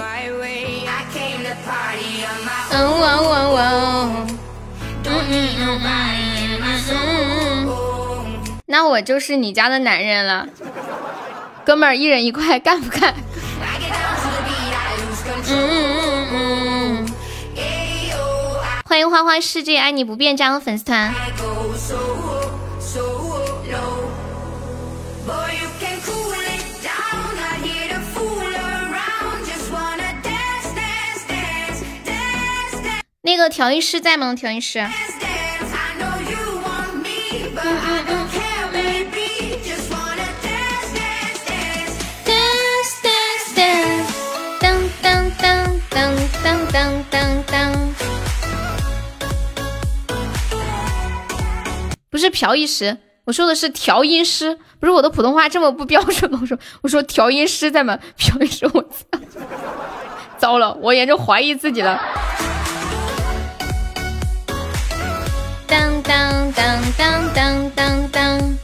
那我就是你家的男人了，哥们儿，一人一块，干不干？欢迎花花世界，爱你不变，加入粉丝团。那个调音师在吗？调音师。不是调音师，我说的是调音师。不是我的普通话这么不标准吗？我说我说调音师在吗？调音师我，操糟了，我严重怀疑自己了。当当当当当当。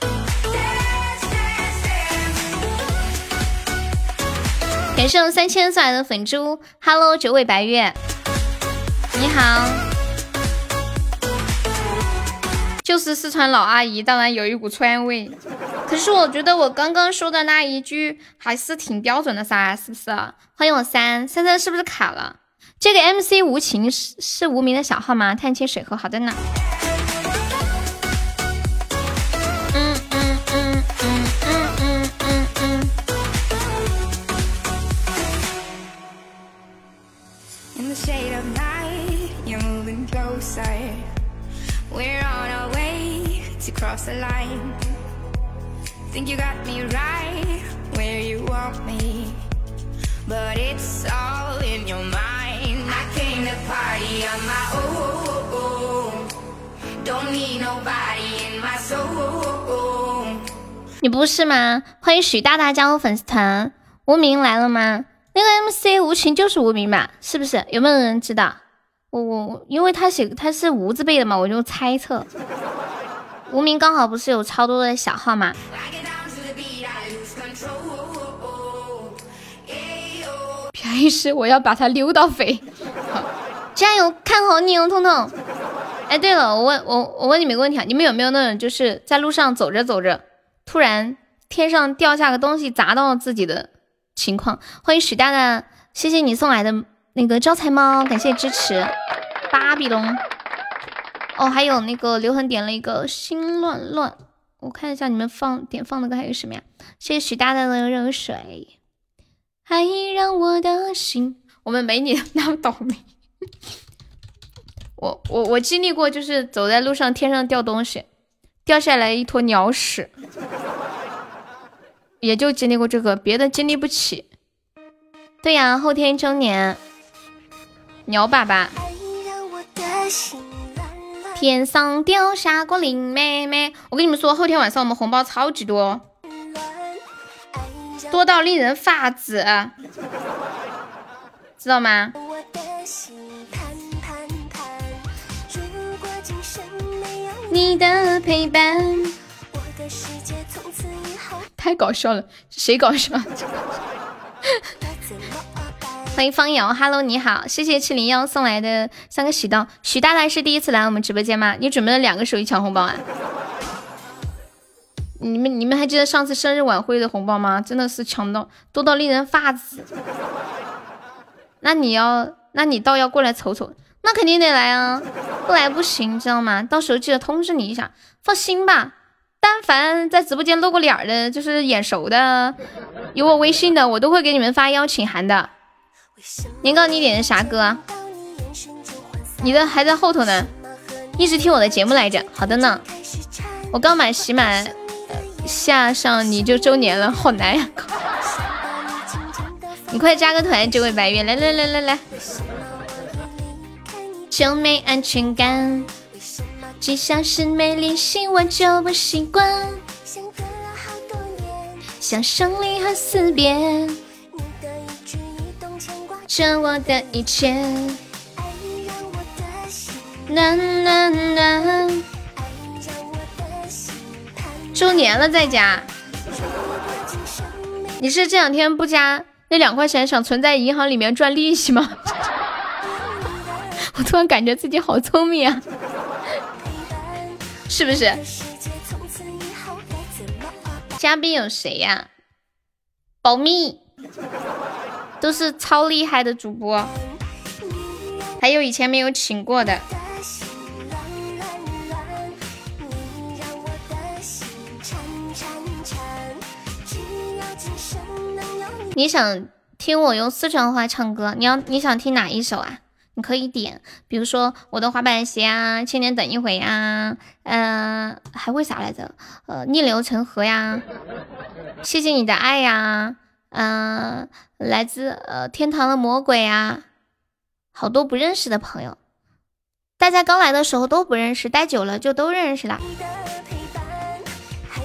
感谢我三千送来的粉猪，Hello，九尾白月，你好。就是四川老阿姨，当然有一股川味。可是我觉得我刚刚说的那一句还是挺标准的噻，是不是？欢迎我三三三，是不是卡了？这个 MC 无情是是无名的小号吗？探清水喝，好的呢。Cross the line think you got me right where you want me but it's all in your mind i came to party on my own don't need nobody in my soul 你不是吗欢迎许大大加入粉丝团无名来了吗那个 mc 无情就是无名吧是不是有没有人知道我我因为他写他是无字辈的嘛我就猜测无名刚好不是有超多的小号吗？便宜师，我要把他溜到飞！加油，看好你哦，彤彤！哎，对了，我问我我问你们个问题啊，你们有没有那种就是在路上走着走着，突然天上掉下个东西砸到自己的情况？欢迎许大大，谢谢你送来的那个招财猫，感谢支持，巴比龙。哦，还有那个刘恒点了一个心乱乱，我看一下你们放点放的歌还有什么呀？谢谢许大大的热水，还让我的心，我们没你 那么倒霉。我我我经历过，就是走在路上，天上掉东西，掉下来一坨鸟屎，也就经历过这个，别的经历不起。对呀，后天一周年，鸟爸爸。天上掉下个林妹妹，我跟你们说，后天晚上我们红包超级多，多到令人发指，知道吗？你的陪伴，太搞笑了，谁搞笑？欢迎方瑶，Hello，你好，谢谢七零幺送来的三个喜豆。许大大是第一次来我们直播间吗？你准备了两个手机抢红包啊？你们你们还记得上次生日晚会的红包吗？真的是抢到多到令人发指。那你要，那你倒要过来瞅瞅。那肯定得来啊，不来不行，知道吗？到时候记得通知你一下。放心吧，但凡在直播间露过脸的，就是眼熟的，有我微信的，我都会给你们发邀请函的。年糕，你点的啥歌？你的还在后头呢，一直听我的节目来着。好的呢，我刚把喜马下上，你就周年了，好难呀！你快加个团，这位白月，来来来来来。就没安全感，几小时没联系我就不习惯，像胜利和死别，着我的一切，暖暖暖。周年了在家，你是这两天不加那两块钱，想存在银行里面赚利息吗？我突然感觉自己好聪明啊，是不是？嘉宾有谁呀？保密，都是超厉害的主播，还有以前没有请过的。你想听我用四川话唱歌？你要你想听哪一首啊？你可以点，比如说我的滑板鞋啊，千年等一回啊，嗯，还会啥来着？呃，逆流成河呀，谢谢你的爱呀，嗯，来自呃天堂的魔鬼呀，好多不认识的朋友，大家刚来的时候都不认识，待久了就都认识了。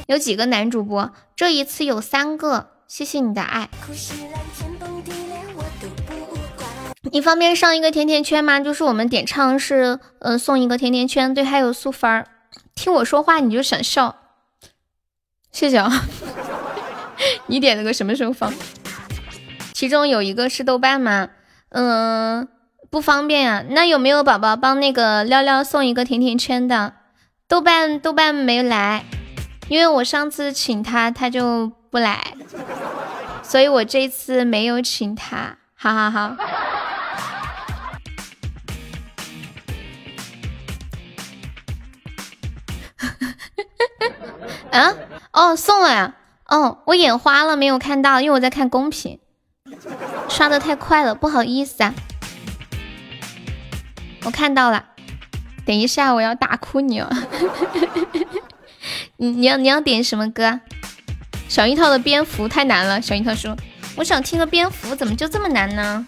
有几个男主播？这一次有三个，谢谢你的爱。你方便上一个甜甜圈吗？就是我们点唱是，呃，送一个甜甜圈，对，还有素芬儿。听我说话你就想笑，谢谢啊。你点了个什么时候放？其中有一个是豆瓣吗？嗯，不方便啊。那有没有宝宝帮那个撩撩送一个甜甜圈的？豆瓣豆瓣没来，因为我上次请他他就不来，所以我这次没有请他。好好好。啊，哦，送了呀，哦，我眼花了，没有看到，因为我在看公屏，刷的太快了，不好意思啊。我看到了，等一下我要大哭你哦。你你要你要点什么歌？小樱桃的蝙蝠太难了，小樱桃说，我想听个蝙蝠，怎么就这么难呢？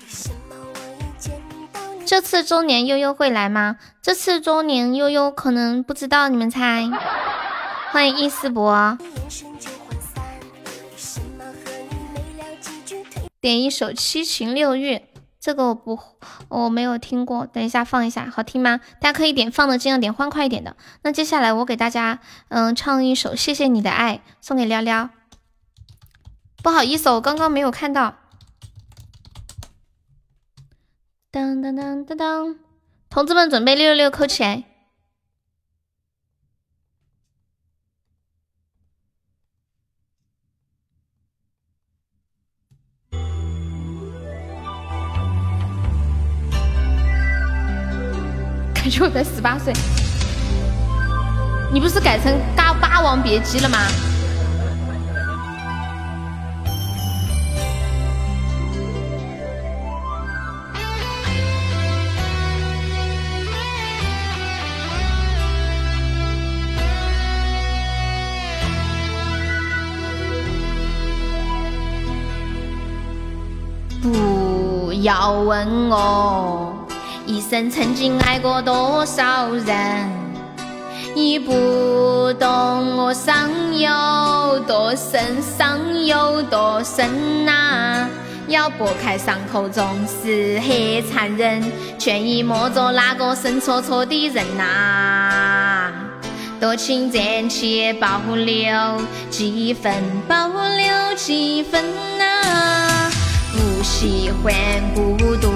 这次周年悠悠会来吗？这次周年悠悠可能不知道，你们猜。欢迎易思博，点一首《七情六欲》，这个我不我没有听过，等一下放一下，好听吗？大家可以点放的尽量点欢快一点的。那接下来我给大家嗯唱一首《谢谢你的爱》，送给撩撩。不好意思，我刚刚没有看到。当当当当当，同志们准备六六六扣起来。就才十八岁。你不是改成大霸王别姬了吗？不要问我一生曾经爱过多少人？你不懂我伤有多深，伤有多深呐！要剥开伤口总是很残忍，却已摸着那个神戳戳的人呐。多情暂且保留几分，保留几分呐。不喜欢孤独，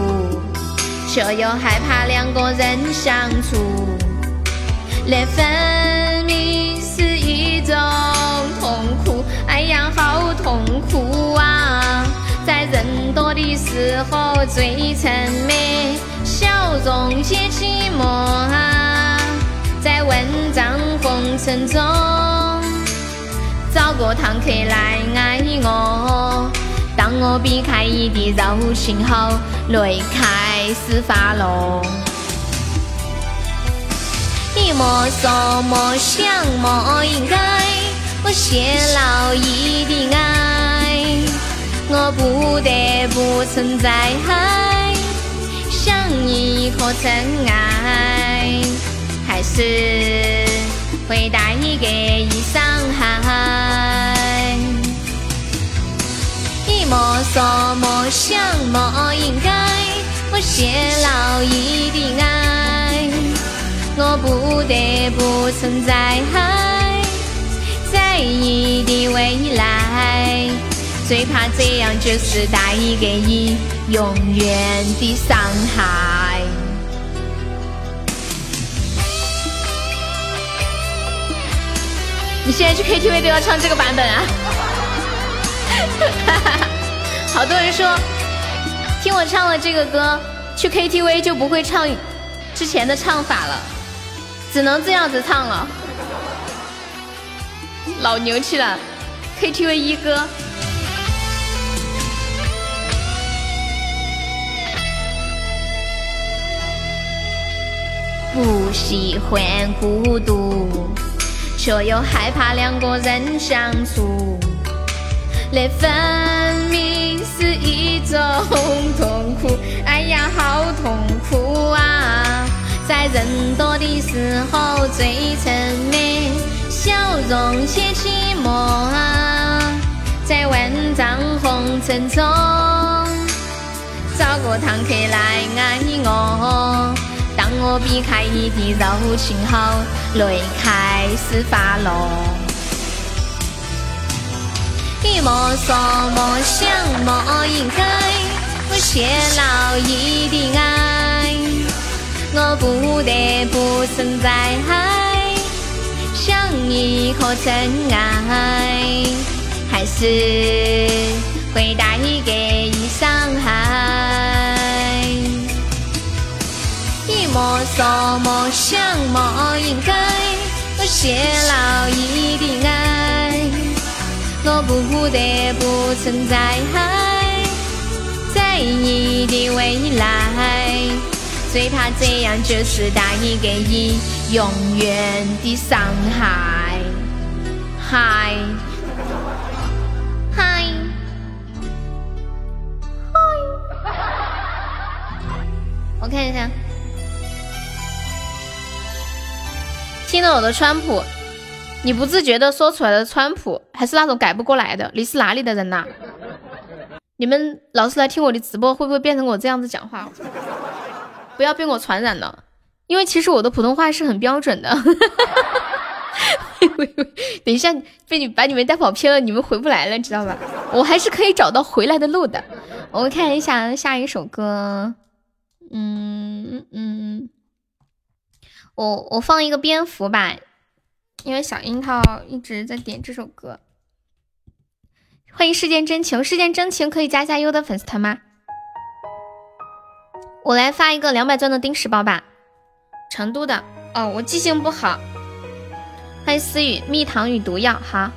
却又害怕两个人相处。那分明是一种痛苦，哎呀，好痛苦啊！在人多的时候最沉美，笑容也寂寞啊！在万丈红尘中，找个堂客来爱我。当我避开你的柔情后，泪开始发落。你莫说莫想莫应该，我泄露你的爱，我不得不存在，像一颗尘埃？还是会带给你伤害？莫说莫想莫应该，我泄露你的爱，我不得不存在，在你的未来，最怕这样就是带给你永远的伤害。你现在去 KTV 都要唱这个版本啊！好多人说，听我唱了这个歌，去 KTV 就不会唱之前的唱法了，只能这样子唱了。老牛气了，KTV 一哥。不喜欢孤独。却又害怕两个人相处，那分明是一种痛苦。哎呀，好痛苦啊！在人多的时候最沉美，笑容些寂寞啊！在万丈红尘中，找个堂客来爱我。当我避开你的柔情后，泪开始发落。你莫说莫想莫应该，我泄露你的爱，我不得不存在，想你可曾爱？还是会带给你伤害？你莫说莫想莫应该，我泄露你的爱，我不得不存在，在你的未来，最怕这样就是带给你永远的伤害。嗨，嗨，嗨，我看一下。听了我的川普，你不自觉的说出来的川普，还是那种改不过来的？你是哪里的人呐？你们老是来听我的直播，会不会变成我这样子讲话？不要被我传染了，因为其实我的普通话是很标准的。等一下被你把你们带跑偏了，你们回不来了，知道吧？我还是可以找到回来的路的。我们看一下下一首歌，嗯嗯。我我放一个蝙蝠吧，因为小樱桃一直在点这首歌。欢迎世间真情，世间真情可以加下优的粉丝团吗？我来发一个两百钻的丁石包吧，成都的哦，我记性不好。欢迎思雨，蜜糖与毒药，好。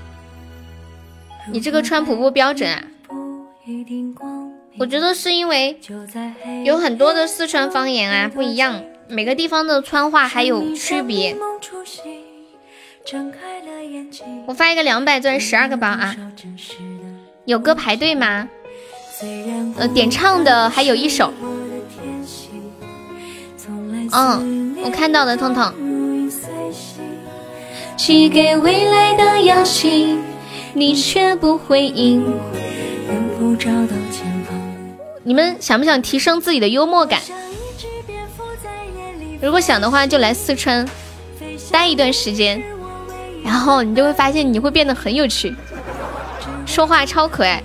你这个川普不标准啊？我觉得是因为有很多的四川方言啊不一样。每个地方的川话还有区别。我发一个两百钻十二个包啊！有歌排队吗？呃，点唱的还有一首。嗯，我看到了，彤彤。寄给未来的邀请，你却不回应。你们想不想提升自己的幽默感？如果想的话，就来四川待一段时间，然后你就会发现你会变得很有趣，说话超可爱。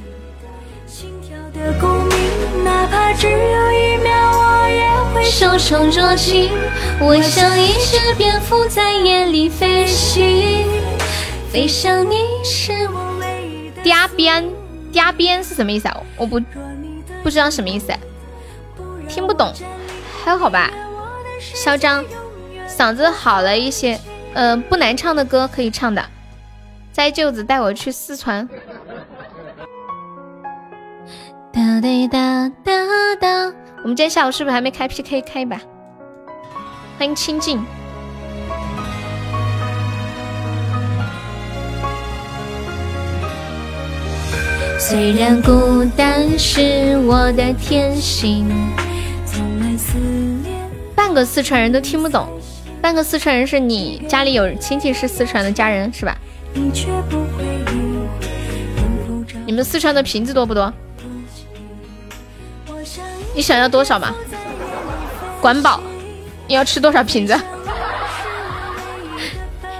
心跳的共鸣哪怕只有一秒，我也会受宠若惊。我像一只蝙蝠在夜里飞行，飞向你是我唯一的。嗲边，嗲边是什么意思啊？我不不知道什么意思，听不懂，还好吧？嚣张，嗓子好了一些，呃，不难唱的歌可以唱的。摘舅子带我去四川。哒哒哒哒哒，我们今天下午是不是还没开 PK？开吧。欢迎清静。虽然孤单是我的天性，半个四川人都听不懂，半个四川人是你家里有亲戚是四川的家人是吧？你们四川的瓶子多不多？你想要多少嘛？管饱。你要吃多少瓶子？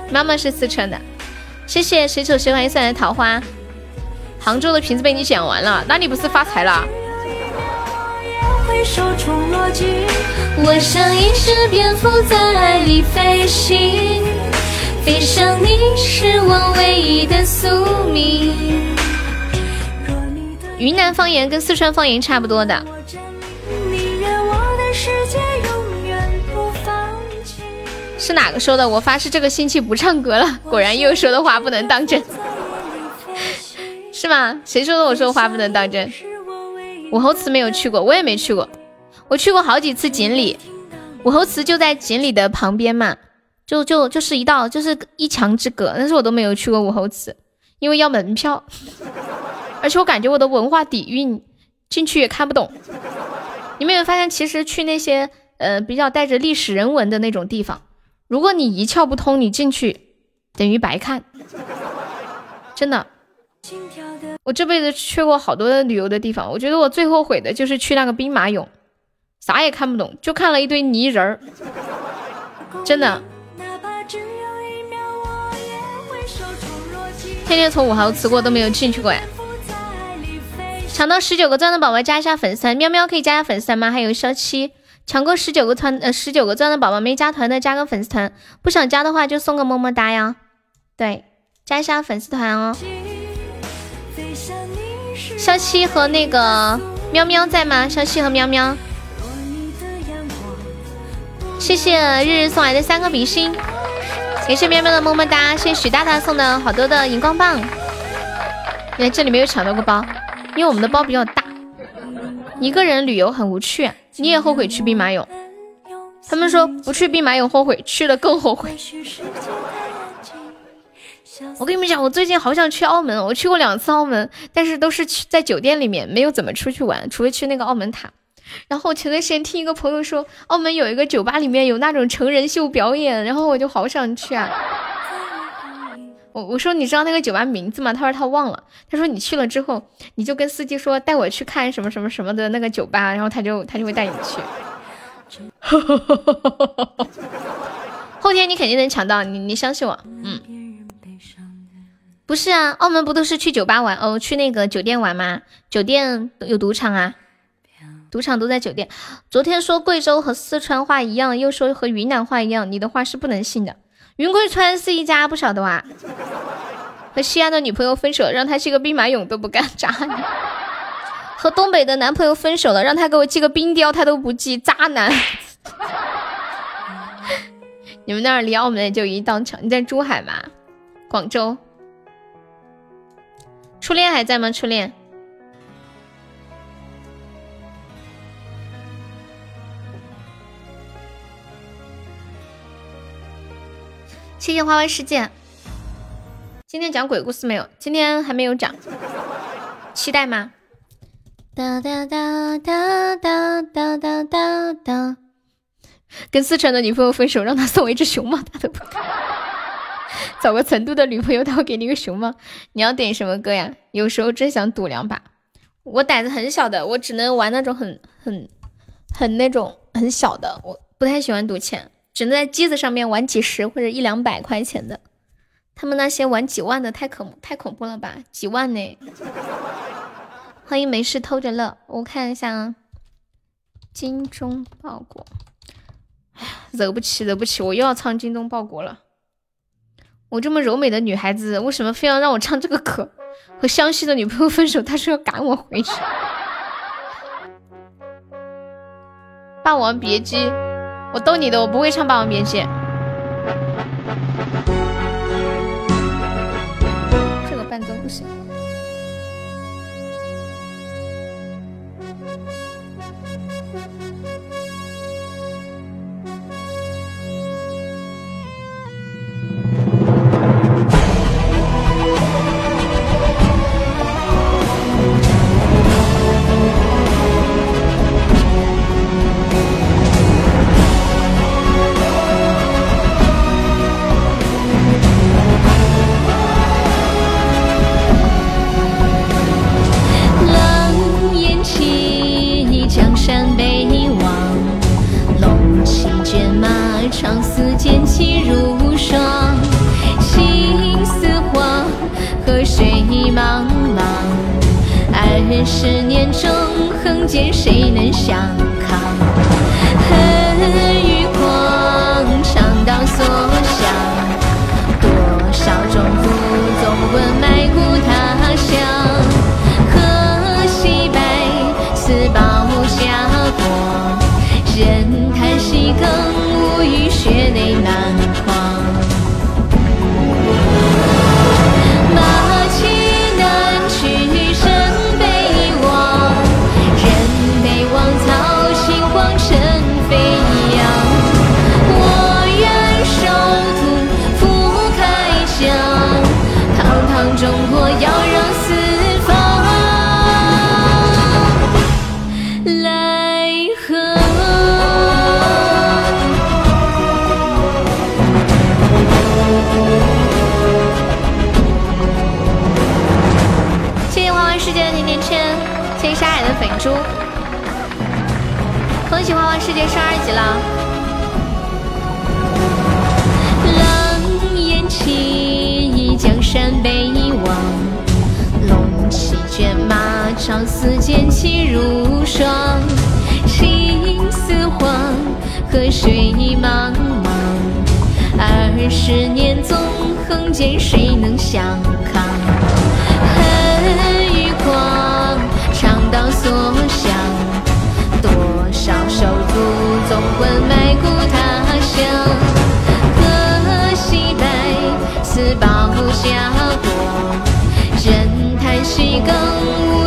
妈妈是四川的，谢谢谁丑谁欢迎送来的桃花。杭州的瓶子被你捡完了，那你不是发财了？我像一只蝙蝠在爱里飞行，飞向你是我唯一的宿命。云南方言跟四川方言差不多的。是哪个说的？我发誓这个星期不唱歌了。果然又说的话不能当真，是吗？谁说的？我说的话不能当真。武侯祠没有去过，我也没去过。我去过好几次锦里，武侯祠就在锦里的旁边嘛，就就就是一道就是一墙之隔。但是我都没有去过武侯祠，因为要门票，而且我感觉我的文化底蕴进去也看不懂。你没有发现，其实去那些呃比较带着历史人文的那种地方？如果你一窍不通，你进去等于白看，真的。今天我这辈子去过好多旅游的地方，我觉得我最后悔的就是去那个兵马俑，啥也看不懂，就看了一堆泥人儿，真的。天天从五号吃过都没有进去过呀。抢到十九个钻的宝宝加一下粉丝团，喵喵可以加下粉丝团吗？还有小七。抢过十九个团呃十九个钻的宝宝没加团的加个粉丝团，不想加的话就送个么么哒呀。对，加一下粉丝团哦。肖七和那个喵喵在吗？肖七和喵喵。谢谢日日送来的三个比心，感谢喵喵的么么哒，谢谢许大大送的好多的荧光棒。因为这里没有抢到过包，因为我们的包比较大。一个人旅游很无趣。你也后悔去兵马俑？他们说不去兵马俑后悔，去了更后悔。我跟你们讲，我最近好想去澳门，我去过两次澳门，但是都是去在酒店里面，没有怎么出去玩，除非去那个澳门塔。然后前段时间听一个朋友说，澳门有一个酒吧里面有那种成人秀表演，然后我就好想去啊。我我说你知道那个酒吧名字吗？他说他忘了。他说你去了之后，你就跟司机说带我去看什么什么什么的那个酒吧，然后他就他就会带你去。后天你肯定能抢到，你你相信我。嗯，不是啊，澳门不都是去酒吧玩哦，去那个酒店玩吗？酒店有赌场啊，赌场都在酒店。昨天说贵州和四川话一样，又说和云南话一样，你的话是不能信的。云贵川是一家，不晓得哇。和西安的女朋友分手，让他寄个兵马俑都不干，渣男。和东北的男朋友分手了，让他给我寄个冰雕，他都不寄，渣男。你们那儿离澳门也就一道墙，你在珠海吗？广州。初恋还在吗？初恋。谢谢花花世界。今天讲鬼故事没有？今天还没有讲，期待吗？哒哒哒哒哒哒哒哒哒。跟四川的女朋友分手，让他送我一只熊猫，他都不干。找个成都的女朋友，他会给你个熊猫。你要点什么歌呀？有时候真想赌两把。我胆子很小的，我只能玩那种很很很那种很小的，我不太喜欢赌钱，只能在机子上面玩几十或者一两百块钱的。他们那些玩几万的太恐太恐怖了吧？几万呢？欢迎没事偷着乐，我看一下啊。精忠报国，哎呀，惹不起，惹不起，我又要唱精忠报国了。我这么柔美的女孩子，为什么非要让我唱这个歌？和湘西的女朋友分手，他说要赶我回去。霸王别姬，我逗你的，我不会唱霸王别姬。这个伴奏不行。十年纵横间，谁能相抗？恨与狂，长刀所向。多少忠骨，纵魂埋骨他乡。何惜白，似宝霞光。任叹息更无语，血喜花花世界升二级了。冷眼起，江山北望。龙骑卷马，长嘶剑气如霜。心似黄，河水茫茫。二十年纵横间，谁能相抗？恨与狂，长刀所向。魂埋骨他乡。可惜白死报效果，人叹息更无。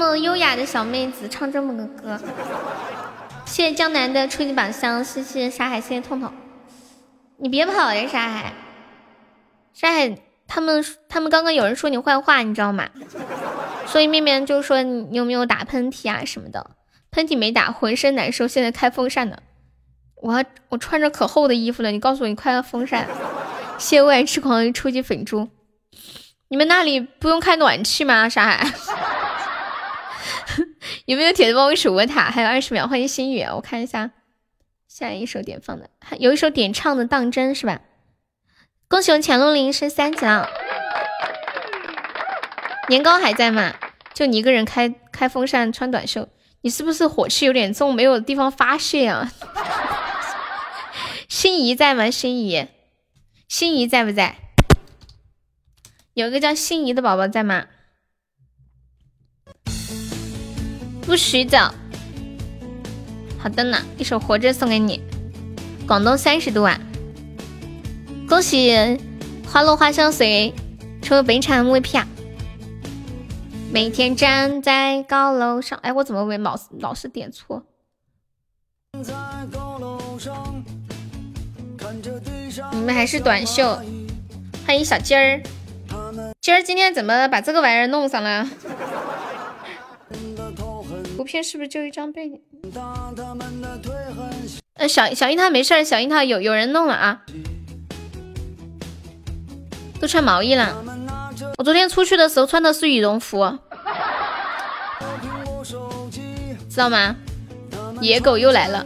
么优雅的小妹子唱这么个歌，谢谢江南的初级宝箱，谢谢沙海，谢谢痛痛。你别跑呀，沙海！沙海，他们他们刚刚有人说你坏话，你知道吗？所以面面就说你有没有打喷嚏啊什么的，喷嚏没打，浑身难受，现在开风扇呢。我我穿着可厚的衣服了，你告诉我你开了风扇？谢谢为爱痴狂的初级粉猪。你们那里不用开暖气吗？沙海，有没有铁子帮我守个塔？还有二十秒，欢迎心雨，我看一下下一首点放的，有一首点唱的当真是吧？恭喜我乾隆零升三级了，年糕还在吗？就你一个人开开风扇穿短袖，你是不是火气有点重，没有地方发泄啊？心仪在吗？心仪，心仪在不在？有一个叫心仪的宝宝在吗？不许走。好的呢，一首《活着》送给你。广东三十度啊！恭喜花落花相随成为本场 MVP 啊！每天站在高楼上，哎，我怎么为老老是点错？你们还是短袖。欢迎小鸡儿，鸡儿今天怎么把这个玩意儿弄上了？图片是不是就一张背景？呃，小小樱桃没事儿，小樱桃有有人弄了啊，都穿毛衣了。我昨天出去的时候穿的是羽绒服，知道吗？野狗又来了。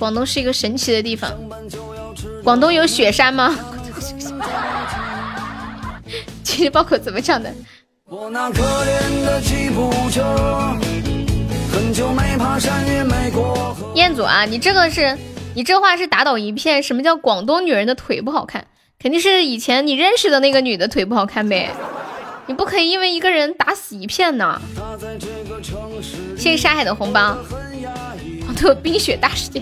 广东是一个神奇的地方。广东有雪山吗？其实包括怎么唱的？我那可怜的吉普车，很久没爬山也没过河彦祖啊，你这个是你这话是打倒一片。什么叫广东女人的腿不好看？肯定是以前你认识的那个女的腿不好看呗。你不可以因为一个人打死一片呢。谢谢沙海的红包。广东冰雪大世界，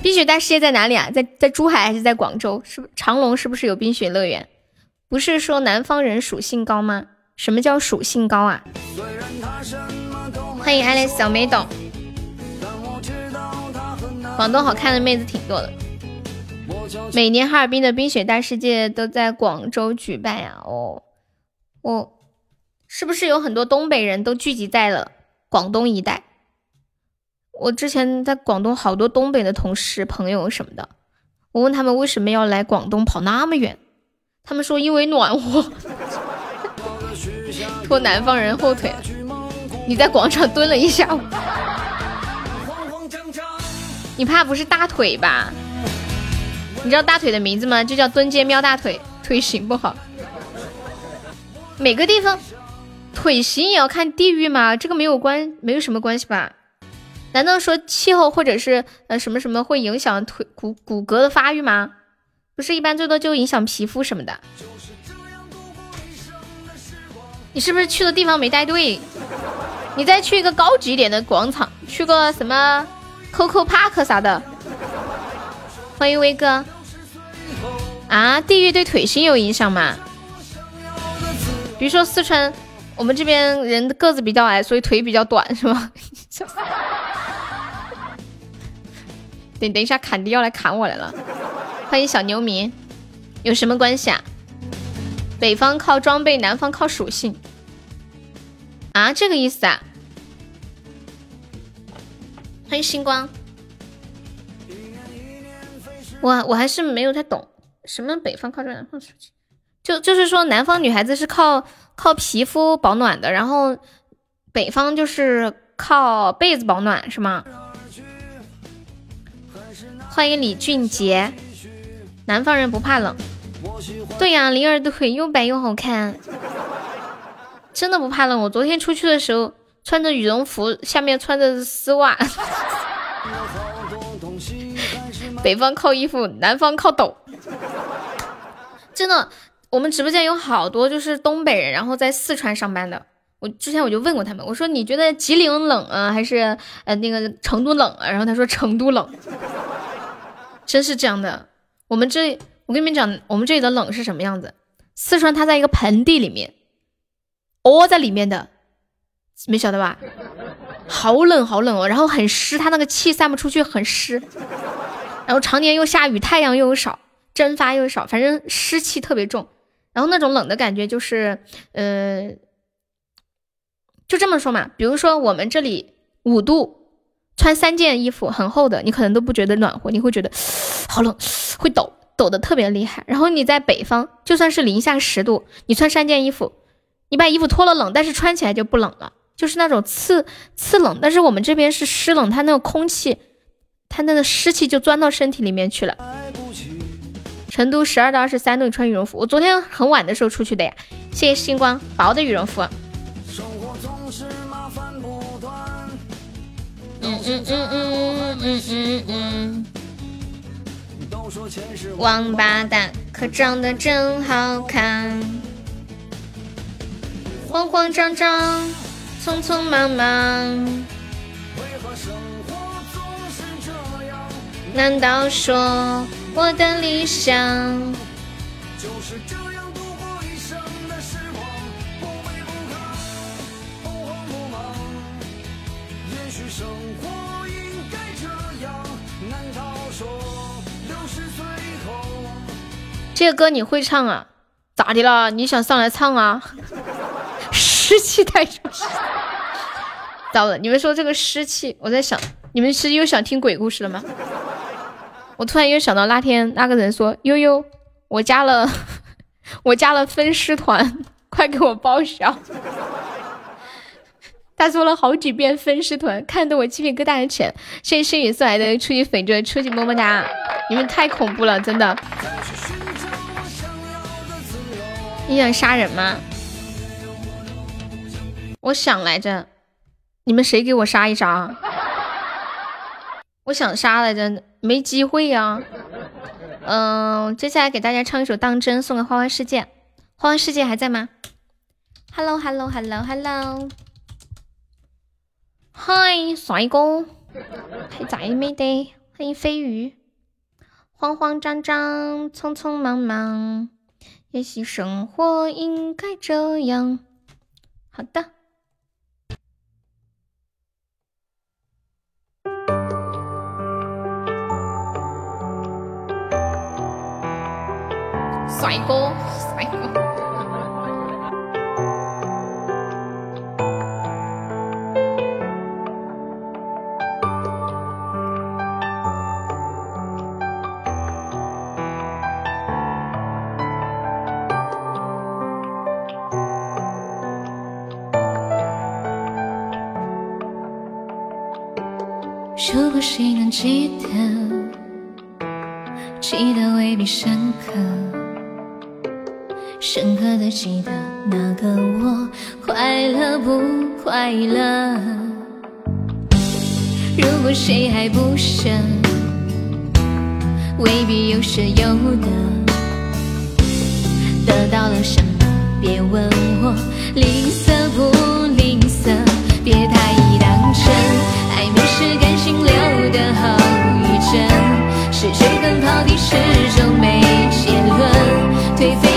冰雪大世界在哪里啊？在在珠海还是在广州？是不是长隆是不是有冰雪乐园？不是说南方人属性高吗？什么叫属性高啊？欢迎爱丽丝小美懂。广东好看的妹子挺多的。每年哈尔滨的冰雪大世界都在广州举办呀。哦，我是不是有很多东北人都聚集在了广东一带？我之前在广东好多东北的同事朋友什么的，我问他们为什么要来广东跑那么远。他们说因为暖和，拖南方人后腿。你在广场蹲了一下午，你怕不是大腿吧？你知道大腿的名字吗？就叫蹲街瞄大腿，腿型不好。每个地方腿型也要看地域吗？这个没有关，没有什么关系吧？难道说气候或者是呃什么什么会影响腿骨骨骼的发育吗？不是一般最多就影响皮肤什么的。你是不是去的地方没带队？你再去一个高级一点的广场，去个什么 Coco Park 啥的。欢迎威哥。啊，地域对腿型有影响吗？比如说四川，我们这边人的个子比较矮，所以腿比较短，是吗？等等一下，砍迪要来砍我来了。欢迎小牛民，有什么关系啊？北方靠装备，南方靠属性啊？这个意思啊？欢迎星光，我我还是没有太懂什么北方靠装，南方属性，就就是说南方女孩子是靠靠皮肤保暖的，然后北方就是靠被子保暖，是吗？欢迎李俊杰。南方人不怕冷，对呀，灵儿的腿又白又好看，真的不怕冷。我昨天出去的时候穿着羽绒服，下面穿着丝袜。北方靠衣服，南方靠抖。真的，我们直播间有好多就是东北人，然后在四川上班的。我之前我就问过他们，我说你觉得吉林冷啊，还是呃那个成都冷啊？然后他说成都冷，真是这样的。我们这，我跟你们讲，我们这里的冷是什么样子？四川它在一个盆地里面，窝在里面的，没晓得吧？好冷好冷哦，然后很湿，它那个气散不出去，很湿。然后常年又下雨，太阳又少，蒸发又少，反正湿气特别重。然后那种冷的感觉就是，呃，就这么说嘛。比如说我们这里五度，穿三件衣服很厚的，你可能都不觉得暖和，你会觉得好冷。会抖，抖的特别厉害。然后你在北方，就算是零下十度，你穿三件衣服，你把衣服脱了冷，但是穿起来就不冷了。就是那种刺刺冷，但是我们这边是湿冷，它那个空气，它那个湿气就钻到身体里面去了。成都十二到二十三度，穿羽绒服。我昨天很晚的时候出去的呀。谢谢星光，薄的羽绒服。嗯嗯嗯嗯嗯嗯嗯。王八蛋，可长得真好看。慌慌张张，匆匆忙忙。难道说？我的理想就是这样度过一生的时光，不卑不亢，不慌不忙。也许生活应该这样，难道说？这个歌你会唱啊？咋的了？你想上来唱啊？湿气太重。糟了，你们说这个湿气，我在想，你们是又想听鬼故事了吗？我突然又想到那天那个人说：“悠悠，我加了，我加了分尸团，快给我报销。”他说了好几遍分尸团，看得我鸡皮疙瘩都起来了。谢谢心雨送来的初级粉钻，初级么么哒！你们太恐怖了，真的。你想杀人吗？我想来着，你们谁给我杀一杀？我想杀来着。没机会呀，嗯，接下来给大家唱一首《当真》，送给花花世界。花花世界还在吗？Hello，Hello，Hello，Hello，嗨，帅哥，还在没得？欢迎飞鱼。慌慌张张，匆匆忙忙，学习生活应该这样。好的。帅哥，帅哥。如果谁能记得，记得未必深刻。深刻的记得那个我快乐不快乐？如果谁还不舍，未必有舍有得。得到了什么？别问我吝啬不吝啬，别的后遗症，是追根刨底，始终没结论。颓废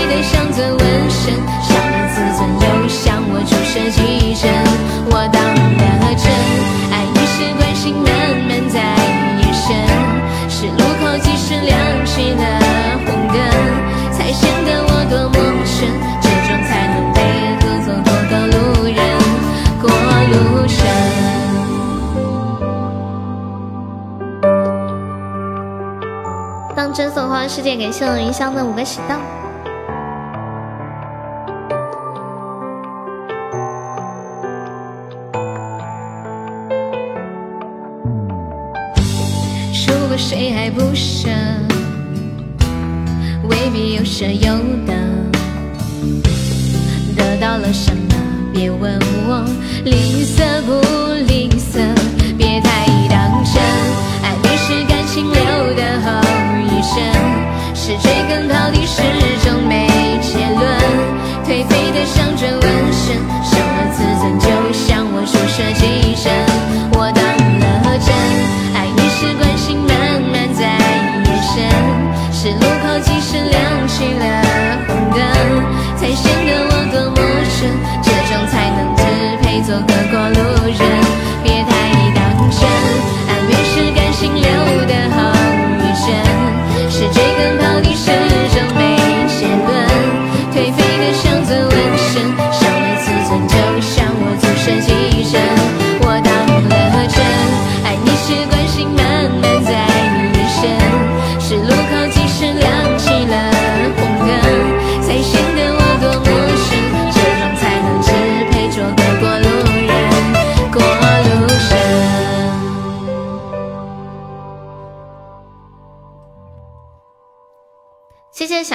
送花世界，感谢我云香的五个喜到。谁还不舍？未必有舍有得。得到了什么？别问我吝啬不吝啬，别太。情留的后遗症，是追根刨底，始终没结论。颓废的像尊纹身，伤了自尊，就向我注射几针。我当了真，爱你是关心。是路口及时亮起了红灯，才显得我多么真，这种才能只配做个过路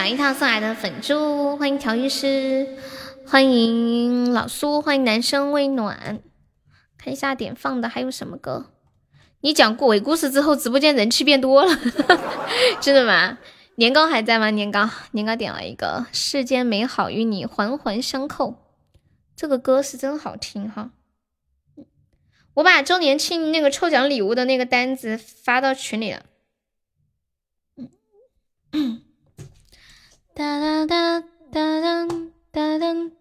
小樱桃送来的粉珠，欢迎调音师，欢迎老苏，欢迎男生微暖。看一下点放的还有什么歌？你讲鬼故事之后，直播间人气变多了，真的吗？年糕还在吗？年糕，年糕点了一个《世间美好与你环环相扣》，这个歌是真好听哈。我把周年庆那个抽奖礼物的那个单子发到群里了。哒哒哒哒哒哒哒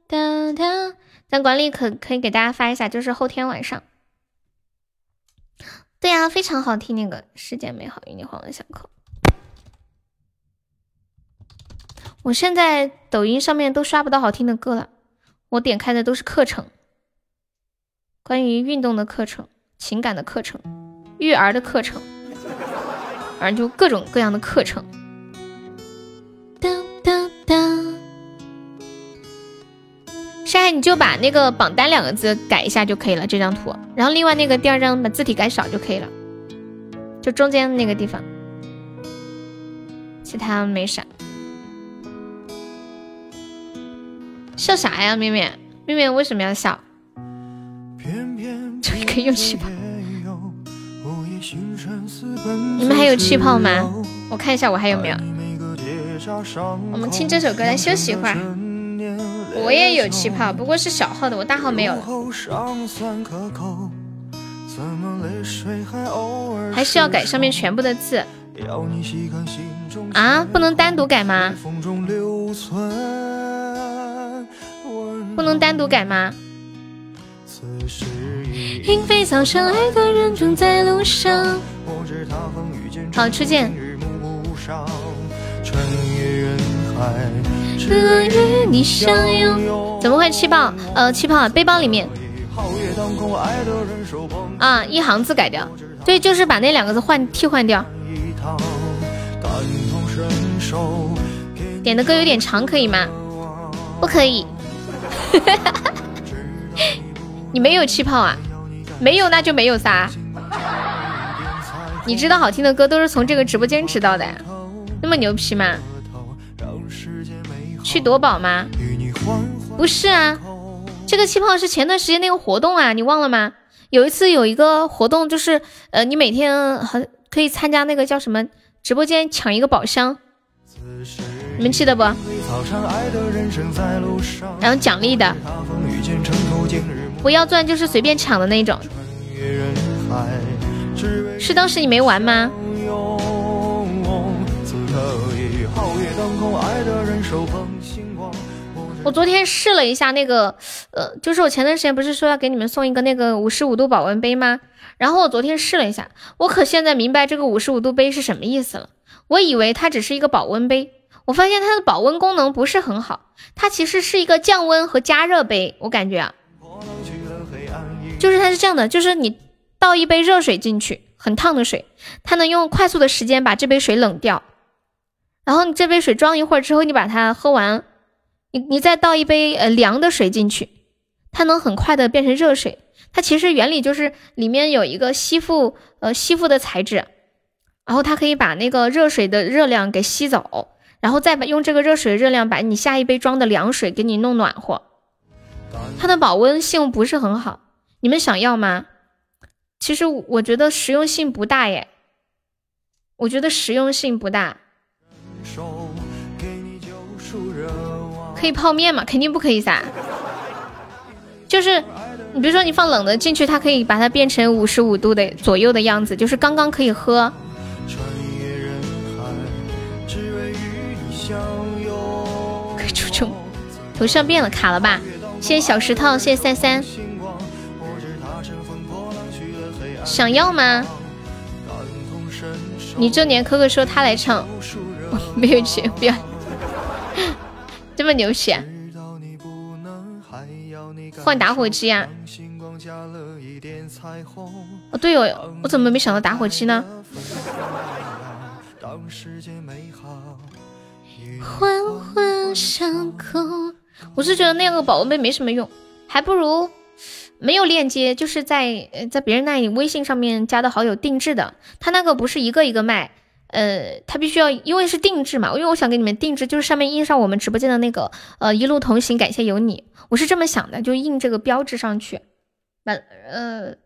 哒哒，咱管理可可以给大家发一下，就是后天晚上。对呀，非常好听那个《世间美好与你环环相扣》。我现在抖音上面都刷不到好听的歌了，我点开的都是课程，关于运动的课程、情感的课程、育儿的课程，反正就各种各样的课程。山海，你就把那个榜单两个字改一下就可以了，这张图。然后另外那个第二张把字体改少就可以了，就中间那个地方，其他没啥。笑啥呀，妹妹？妹妹为什么要笑？终于可以用气泡。你们还有气泡吗？我看一下我还有没有。我们听这首歌来休息一会儿。我也有气泡，不过是小号的，我大号没有了。还是要改上面全部的字啊？不能单独改吗？不能单独改吗？好，初见。怎么会气泡？呃，气泡背包里面。啊，一行字改掉。对，就是把那两个字换替换掉。点的歌有点长，可以吗？不可以。你没有气泡啊？没有那就没有撒。你知道好听的歌都是从这个直播间知道的，那么牛皮吗？去夺宝吗？不是啊，这个气泡是前段时间那个活动啊，你忘了吗？有一次有一个活动，就是呃，你每天很可以参加那个叫什么直播间抢一个宝箱，你们记得不？然后奖励的，不要钻就是随便抢的那种。是当时你没玩吗？我昨天试了一下那个，呃，就是我前段时间不是说要给你们送一个那个五十五度保温杯吗？然后我昨天试了一下，我可现在明白这个五十五度杯是什么意思了。我以为它只是一个保温杯。我发现它的保温功能不是很好，它其实是一个降温和加热杯。我感觉啊，就是它是这样的，就是你倒一杯热水进去，很烫的水，它能用快速的时间把这杯水冷掉。然后你这杯水装一会儿之后，你把它喝完，你你再倒一杯呃凉的水进去，它能很快的变成热水。它其实原理就是里面有一个吸附呃吸附的材质，然后它可以把那个热水的热量给吸走。然后再把用这个热水热量把你下一杯装的凉水给你弄暖和，它的保温性不是很好，你们想要吗？其实我觉得实用性不大耶，我觉得实用性不大。可以泡面吗？肯定不可以噻。就是你比如说你放冷的进去，它可以把它变成五十五度的左右的样子，就是刚刚可以喝。可以出去头像变了，卡了吧？谢谢小石头，谢谢三三。想要吗？你这年可可说他来唱，没有钱，不要。这么牛气啊！换打火机啊！哦对哦，我怎么没想到打火机呢？环环相扣。我是觉得那个保温杯没什么用，还不如没有链接，就是在在别人那里微信上面加的好友定制的。他那个不是一个一个卖，呃，它必须要，因为是定制嘛，因为我想给你们定制，就是上面印上我们直播间的那个呃一路同行，感谢有你，我是这么想的，就印这个标志上去。那呃，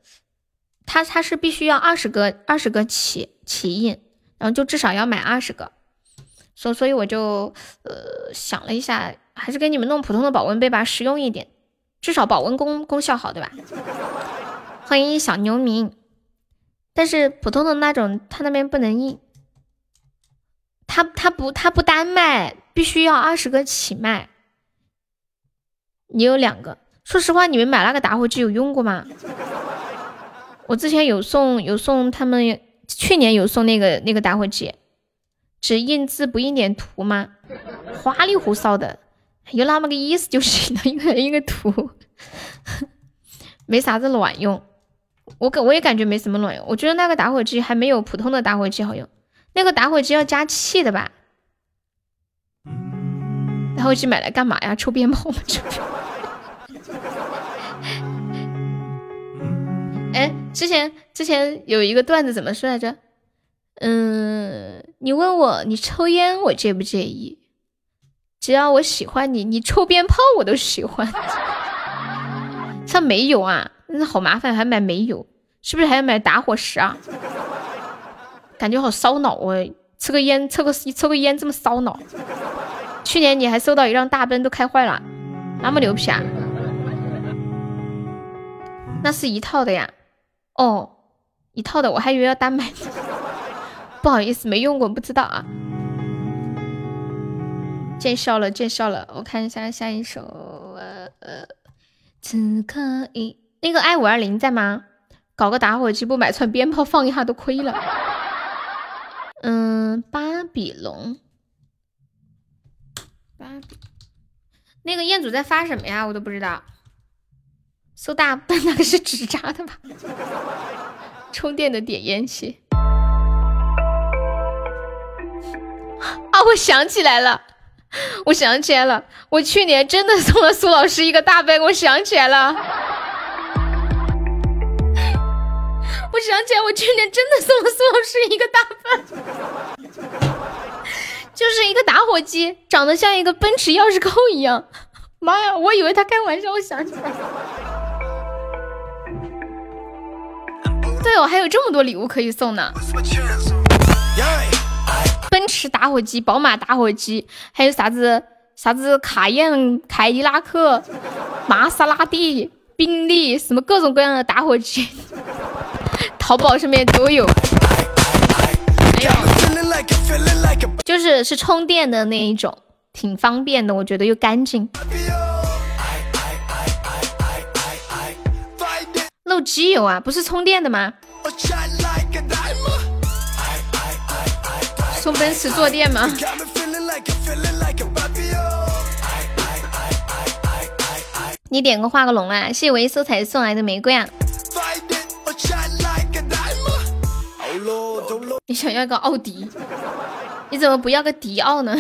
它它是必须要二十个二十个起起印，然后就至少要买二十个，所所以我就呃想了一下，还是给你们弄普通的保温杯吧，实用一点，至少保温功功效好，对吧？欢迎小牛民，但是普通的那种他那边不能印。他他不他不单卖，必须要二十个起卖。你有两个，说实话，你们买那个打火机有用过吗？我之前有送有送他们，去年有送那个那个打火机，只印字不印点图吗？花里胡哨的，有那么个意思就行了，一个一个图，没啥子卵用。我感我也感觉没什么卵用，我觉得那个打火机还没有普通的打火机好用。那个打火机要加气的吧？打火机买来干嘛呀？抽鞭炮吗？哎，之前之前有一个段子怎么说来着？嗯，你问我你抽烟我介不介意？只要我喜欢你，你抽鞭炮我都喜欢。像煤油啊，那好麻烦，还买煤油，是不是还要买打火石啊？感觉好烧脑哦，抽个烟，抽个抽个烟这么烧脑。去年你还收到一辆大奔都开坏了，那么牛皮啊？那是一套的呀？哦，一套的，我还以为要单买。不好意思，没用过，不知道啊。见笑了，见笑了。我看一下下一首，呃呃，只可以那个 i 五二零在吗？搞个打火机不买串鞭炮放一下都亏了。嗯，巴比龙，巴比，那个彦祖在发什么呀？我都不知道。苏大笨 那个是纸扎的吧？充电的点烟器。啊，我想起来了，我想起来了，我去年真的送了苏老师一个大奔，我想起来了。我想起来，我去年真的送了苏老师一个大奔，就是一个打火机，长得像一个奔驰钥匙扣一样。妈呀，我以为他开玩笑，我想起来。对哦，还有这么多礼物可以送呢。奔驰打火机、宝马打火机，还有啥子啥子卡宴、凯迪拉克、玛莎拉蒂、宾利，什么各种各样的打火机。淘宝上面都有，就是是充电的那一种，挺方便的，我觉得又干净。漏机油啊，不是充电的吗？送奔驰坐垫吗？你点个画个龙啊！谢谢唯一色彩送来的玫瑰啊！你想要个奥迪，你怎么不要个迪奥呢？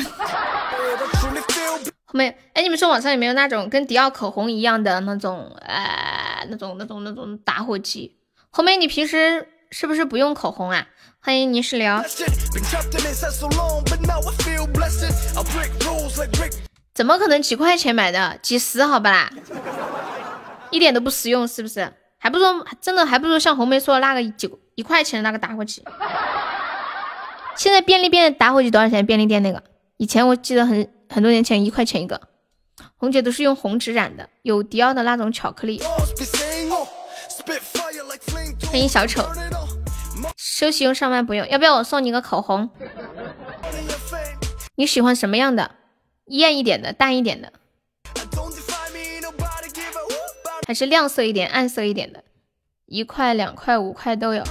后面，哎，你们说网上有没有那种跟迪奥口红一样的那种，呃，那种那种那种打火机？后面你平时是不是不用口红啊？欢迎泥石流。怎么可能几块钱买的？几十好吧啦，一点都不实用，是不是？还不如真的，还不如像红梅说的那个九一块钱的那个打火机。现在便利店打火机多少钱？便利店那个，以前我记得很很多年前一块钱一个。红姐都是用红纸染的，有迪奥的那种巧克力。欢迎小丑，休息用上班不用，要不要我送你个口红？你喜欢什么样的？艳一点的，淡一点的。还是亮色一点、暗色一点的，一块、两块、五块都有。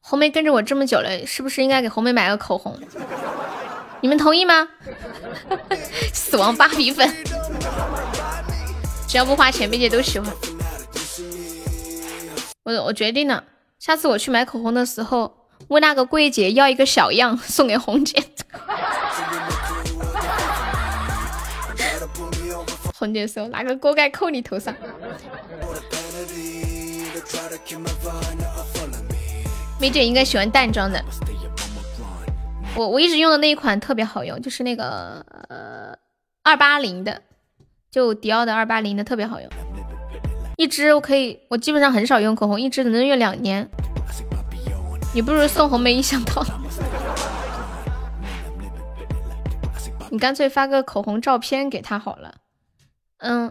红梅跟着我这么久了，是不是应该给红梅买个口红？你们同意吗？死亡芭比粉，只要不花钱，并且都喜欢。我我决定了，下次我去买口红的时候，问那个柜姐要一个小样，送给红姐。红姐说：“拿个锅盖扣你头上。”梅姐应该喜欢淡妆的。我我一直用的那一款特别好用，就是那个呃二八零的，就迪奥的二八零的特别好用。一支我可以，我基本上很少用口红，一支能用两年。你不如送红梅一箱套。你干脆发个口红照片给他好了。嗯，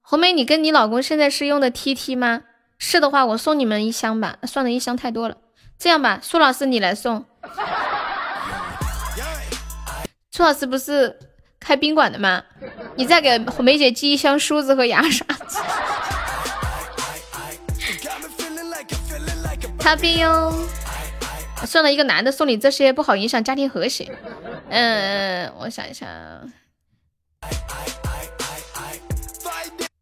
红梅，你跟你老公现在是用的 T T 吗？是的话，我送你们一箱吧。算了，一箱太多了。这样吧，苏老师你来送。苏老师不是开宾馆的吗？你再给红梅姐寄一箱梳子和牙刷。他别用。算了一个男的送你这些不好影响家庭和谐。嗯，我想一想，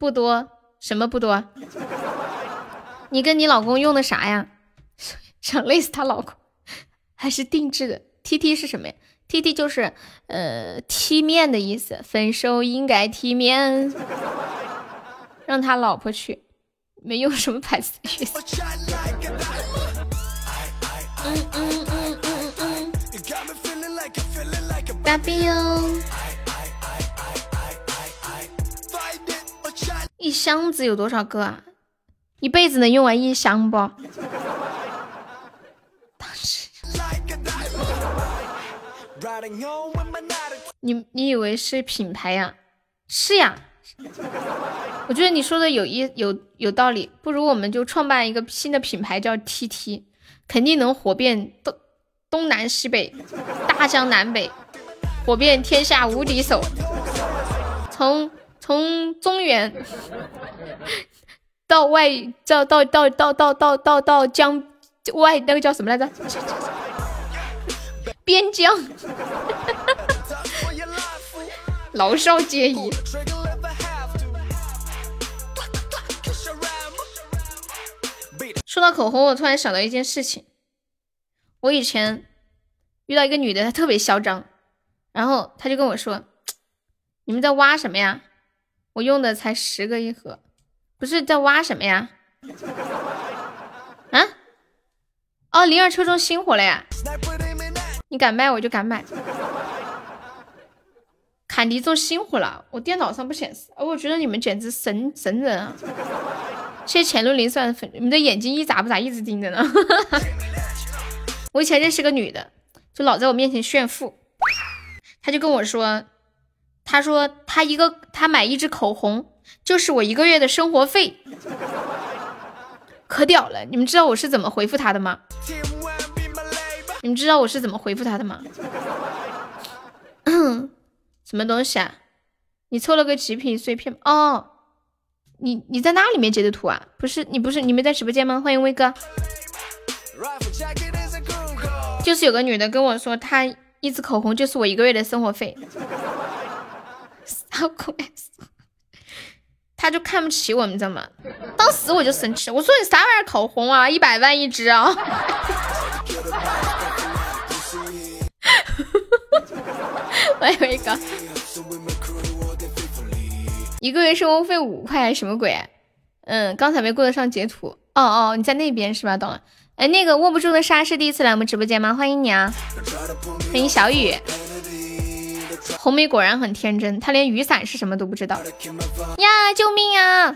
不多，什么不多？你跟你老公用的啥呀？想累死他老公，还是定制的？T T 是什么呀？T T 就是呃踢面的意思，分手应该踢面，让他老婆去，没用什么牌子的意思。嗯嗯嗯嗯嗯嗯。大兵一箱子有多少个啊？一辈子能用完一箱不？你你以为是品牌呀？是呀。我觉得你说的有一有有道理，不如我们就创办一个新的品牌，叫 TT。肯定能火遍东东南西北，大江南北，火遍天下无敌手。从从中原到外，到到到到到到到到江外，那个叫什么来着？边疆，老少皆宜。说到口红，我突然想到一件事情。我以前遇到一个女的，她特别嚣张，然后她就跟我说：“你们在挖什么呀？我用的才十个一盒，不是在挖什么呀？”啊？哦，灵儿抽中新火了呀！你敢卖我就敢买。坎迪中新火了，我电脑上不显示。哦我觉得你们简直神神人啊！谢谢浅露零算粉，你们的眼睛一眨不眨，一直盯着呢。我以前认识个女的，就老在我面前炫富。她就跟我说，他说他一个他买一支口红就是我一个月的生活费，可屌了。你们知道我是怎么回复他的吗？你们知道我是怎么回复他的吗？什么东西啊？你抽了个极品碎片哦。你你在那里面截的图啊？不是你不是你没在直播间吗？欢迎威哥。就是有个女的跟我说，她一支口红就是我一个月的生活费。好可爱，她就看不起我们，知道吗？当时我就生气，我说你啥玩意儿口红啊，一百万一支啊！我有一个。一个月生活费五块，什么鬼？嗯，刚才没顾得上截图。哦哦，你在那边是吧？懂了。哎，那个握不住的沙是第一次来我们直播间吗？欢迎你啊！欢迎小雨。红梅果然很天真，她连雨伞是什么都不知道。呀，救命呀！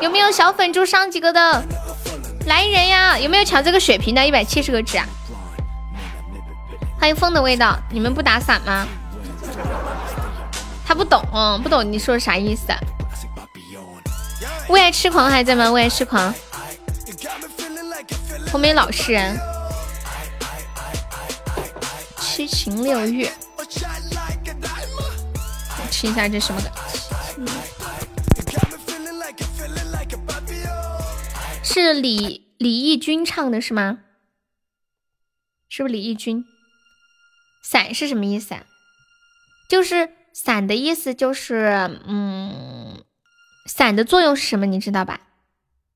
有没有小粉猪上几个的？来人呀！有没有抢这个血瓶的？一百七十个纸啊！欢迎风的味道，你们不打伞吗？他不懂，不懂你说啥意思？为爱痴狂还在吗？为爱痴狂，红梅老实人，七情六欲，听一下这什么的？是李李翊君唱的是吗？是不是李翊君？伞是什么意思啊？就是。伞的意思就是，嗯，伞的作用是什么？你知道吧？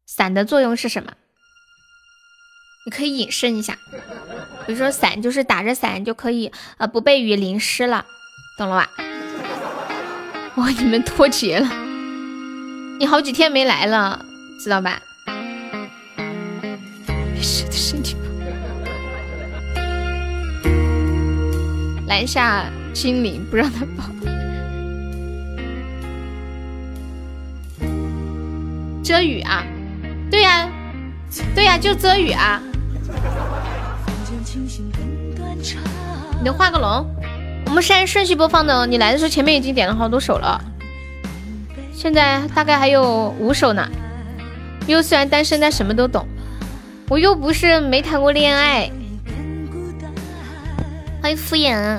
伞的作用是什么？你可以引申一下，比如说伞就是打着伞就可以，呃，不被雨淋湿了，懂了吧？我你们脱节了，你好几天没来了，知道吧？没事，的身体抱。拦下经灵，不让他跑。遮雨啊？对呀，对呀，就遮雨啊。你能画个龙？我们是按顺序播放的。你来的时候前面已经点了好多首了，现在大概还有五首呢。又虽然单身，但什么都懂。我又不是没谈过恋爱。欢迎敷衍。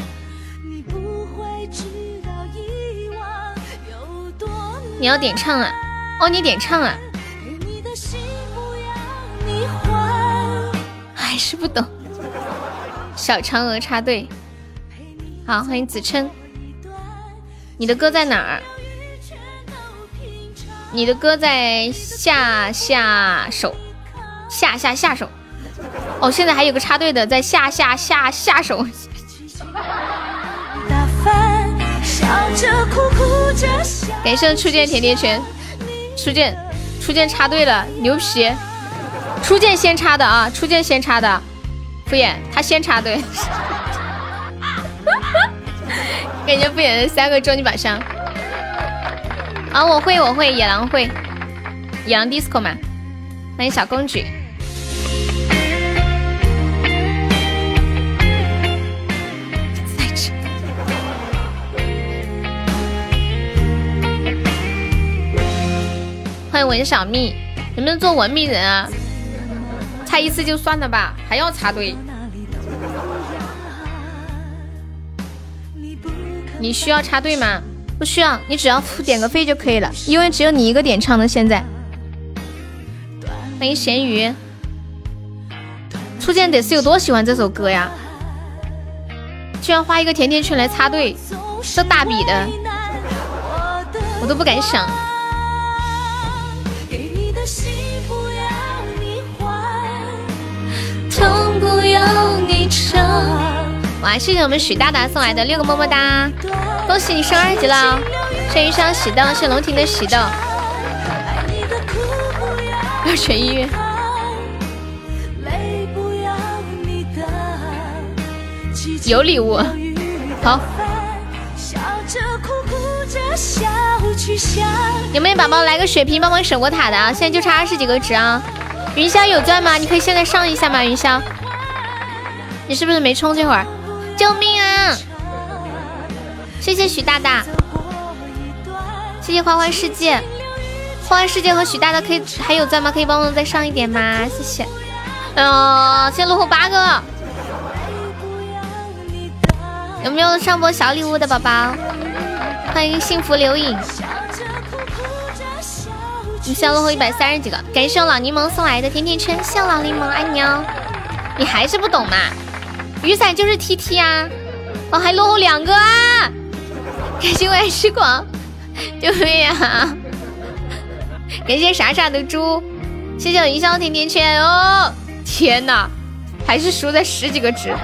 你要点唱啊？哦，你点唱啊？还是不懂。小嫦娥插队。好，欢迎子琛。你的歌在哪儿？你的歌在下下手。下下下手，哦，现在还有个插队的在下下下下手。感谢初见甜甜圈，初见初见插队了，牛皮！初见先插的啊，初见先插的，敷衍他先插队。感谢敷衍的三个终极宝箱。啊，我会我会野狼会，野狼 disco 嘛。欢迎小公举，欢迎文小蜜，能不能做文明人啊？差一次就算了吧，还要插队？你需要插队吗？不需要，你只要付点个费就可以了，因为只有你一个点唱的现在。欢迎咸鱼，初见得是有多喜欢这首歌呀？居然花一个甜甜圈来插队，这大笔的，我都不敢想。痛不要你尝。哇，谢谢我们许大大送来的六个么么哒，恭喜你升二级了！谢余香喜豆，谢龙婷的喜豆。二泉医院有礼物，好。有没有宝宝来个血瓶帮忙守过塔的啊？现在就差二十几个值啊！云霄有钻吗？你可以现在上一下吗？云霄，你是不是没充这会儿？救命啊！谢谢许大大，谢谢花花世界。花花世界和许大大可以还有钻吗？可以帮我再上一点吗？谢谢。嗯，谢落后八个。有没有上播小礼物的宝宝？欢迎幸福留影。你先落后一百三十几个，感谢老柠檬送来的甜甜圈，谢老柠檬爱你哦。你还是不懂嘛？雨伞就是 T T 啊。哦，还落后两个啊！感谢我爱吃广，救命啊！感谢傻傻的猪，谢谢我云霄甜甜圈哦！天哪，还是输在十几个值。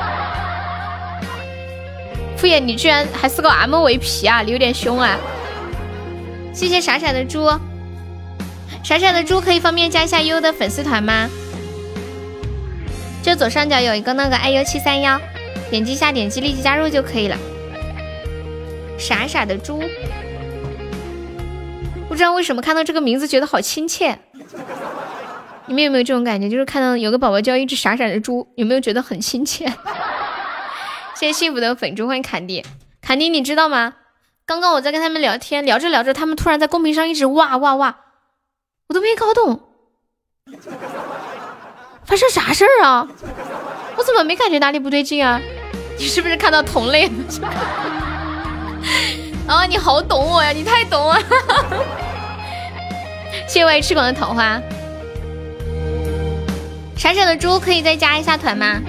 敷衍你居然还是个 MVP 啊！你有点凶啊！谢谢傻傻的猪，傻傻的猪可以方便加一下优的粉丝团吗？就左上角有一个那个 iu 七三幺，点击一下，点击立即加入就可以了。傻傻的猪。不知道为什么看到这个名字觉得好亲切，你们有没有这种感觉？就是看到有个宝宝叫一只傻傻的猪，有没有觉得很亲切？谢谢幸福的粉猪，欢迎坎迪，坎迪你知道吗？刚刚我在跟他们聊天，聊着聊着，他们突然在公屏上一直哇哇哇，我都没搞懂，发生啥事儿啊？我怎么没感觉哪里不对劲啊？你是不是看到同类了？啊，你好懂我呀！你太懂了。谢谢我爱吃广的桃花。闪闪的猪可以再加一下团吗？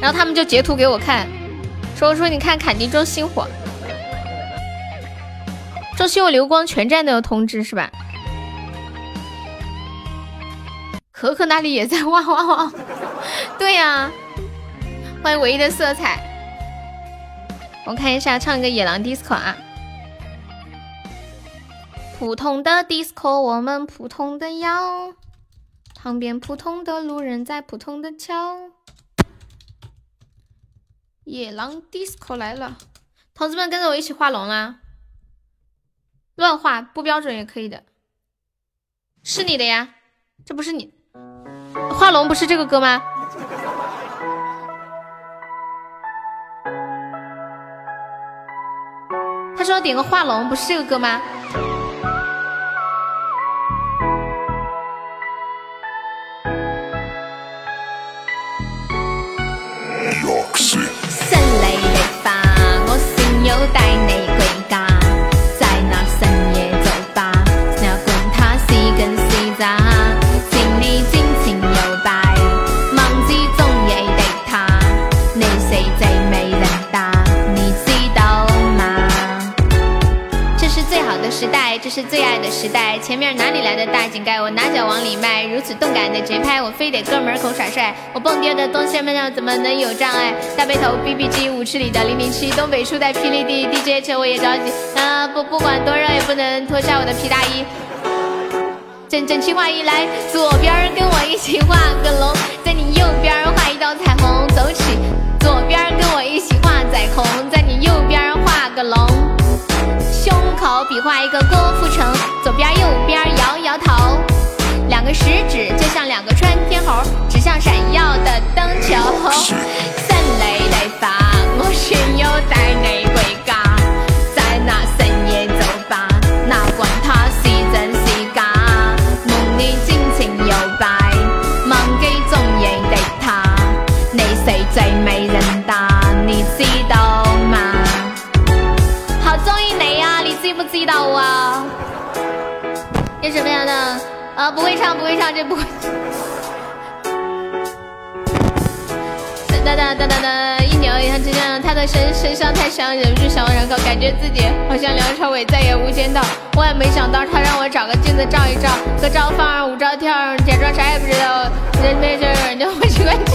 然后他们就截图给我看，说说你看坎迪中星火，中星火流光全站都有通知是吧？可可那里也在哇哇哇！对呀，欢迎唯一的色彩。我看一下，唱一个野狼 disco 啊。普通的 disco，我们普通的摇，旁边普通的路人在普通的敲。野狼 disco 来了，同志们跟着我一起画龙啦！乱画不标准也可以的，是你的呀？这不是你画龙不是这个歌吗？他说点个画龙不是这个歌吗？这是最爱的时代，前面哪里来的大井盖？我拿脚往里迈，如此动感的节拍，我非得搁门口耍帅。我蹦迪的东西们上怎么能有障碍？大背头 B B 机舞池里的零零七，东北初代霹雳 D D J 车我也着急。啊不不管多热也不能脱下我的皮大衣。整整齐划一来，左边跟我一起画个龙，在你右边画一道彩虹，走起。左边跟我一起画彩虹，在你右边画个龙。胸口比划一个郭富城，左边右边摇摇头，两个食指就像两个穿天猴，指向闪耀的灯球。森雷雷发，我心又带你回不会唱，不会唱，这不会。哒哒哒哒哒，一扭一下，就像他的身身上太香，忍不住想往上靠，感觉自己好像梁朝伟再也无间道。我也没想到他让我找个镜子照一照，合照放五照跳，假装啥也不知道，人没事人就会去关注。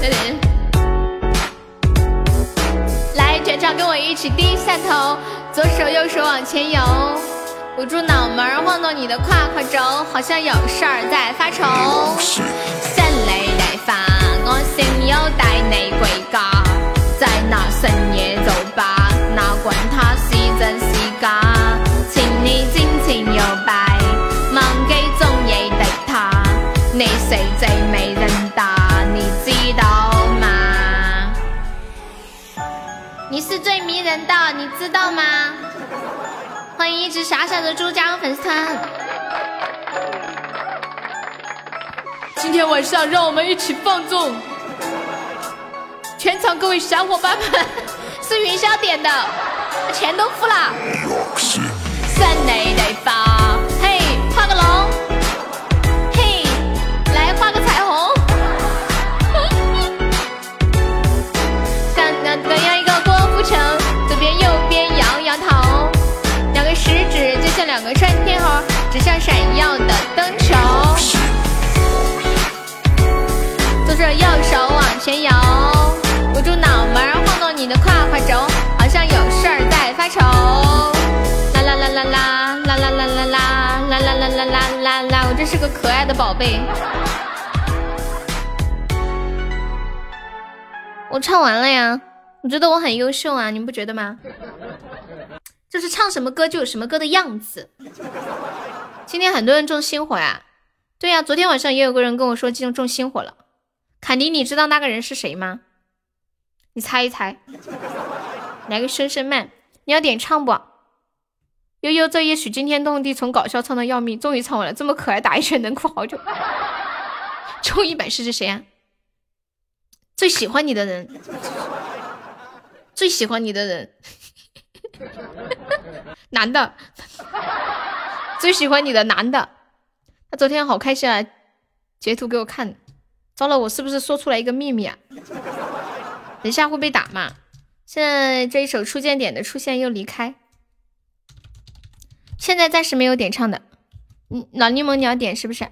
对对。全场跟我一起低下头，左手右手往前游，捂住脑门晃动你的胯胯轴，好像有事儿在发愁。心里来发，我心又带你回家，在那深夜酒吧，哪管他是真是假，请你尽情摇摆，忘记中意的他，你是最美人的，你知道吗。你是最迷人的，你知道吗？欢迎一只傻傻的猪加入粉丝团。今天晚上让我们一起放纵，全场各位小伙伴们，是云霄点的，钱都付了。三内内发，猴，指向闪耀的灯球。左手右手往前摇，捂住脑门晃动你的胯胯轴，好像有事儿在发愁。啦啦啦啦啦啦啦啦啦啦啦啦啦啦啦啦啦，我真是个可爱的宝贝。我唱完了呀。我觉得我很优秀啊，你们不觉得吗？就是唱什么歌就有什么歌的样子。今天很多人中星火呀，对呀，昨天晚上也有个人跟我说今天中星火了。坎迪，你知道那个人是谁吗？你猜一猜。来个声声慢，你要点唱不？悠悠，这也许惊天动地，从搞笑唱到要命，终于唱完了。这么可爱，打一拳能哭好久。中一百是谁啊？最喜欢你的人。最喜欢你的人，男的，最喜欢你的男的，他昨天好开心啊，截图给我看。糟了，我是不是说出来一个秘密啊？等下会被打吗？现在这一首初见点的出现又离开，现在暂时没有点唱的。嗯，老柠檬你要点是不是？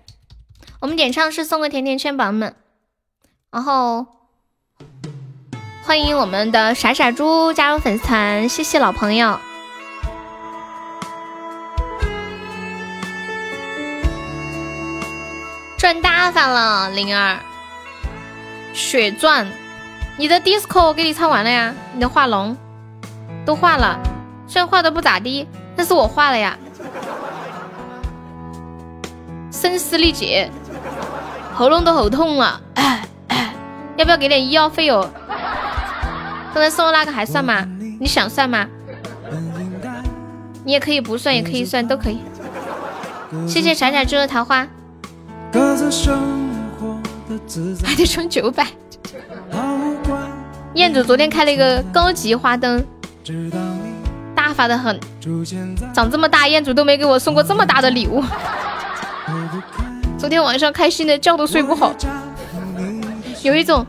我们点唱是送个甜甜圈宝宝们，然后。欢迎我们的傻傻猪加入粉丝团，谢谢老朋友，赚大发了，灵儿。血钻，你的 disco 我给你唱完了呀，你的画龙都画了，虽然画的不咋地，但是我画了呀。声嘶力竭，喉咙都喉痛了，要不要给点医药费哦？刚才送的那个还算吗？你想算吗？你也可以不算，也可以算，都可以。谢谢傻傻猪的桃花，还得充九百。燕子昨天开了一个高级花灯，大发的很，长这么大燕子都没给我送过这么大的礼物。昨天晚上开心的觉都睡不好，有一种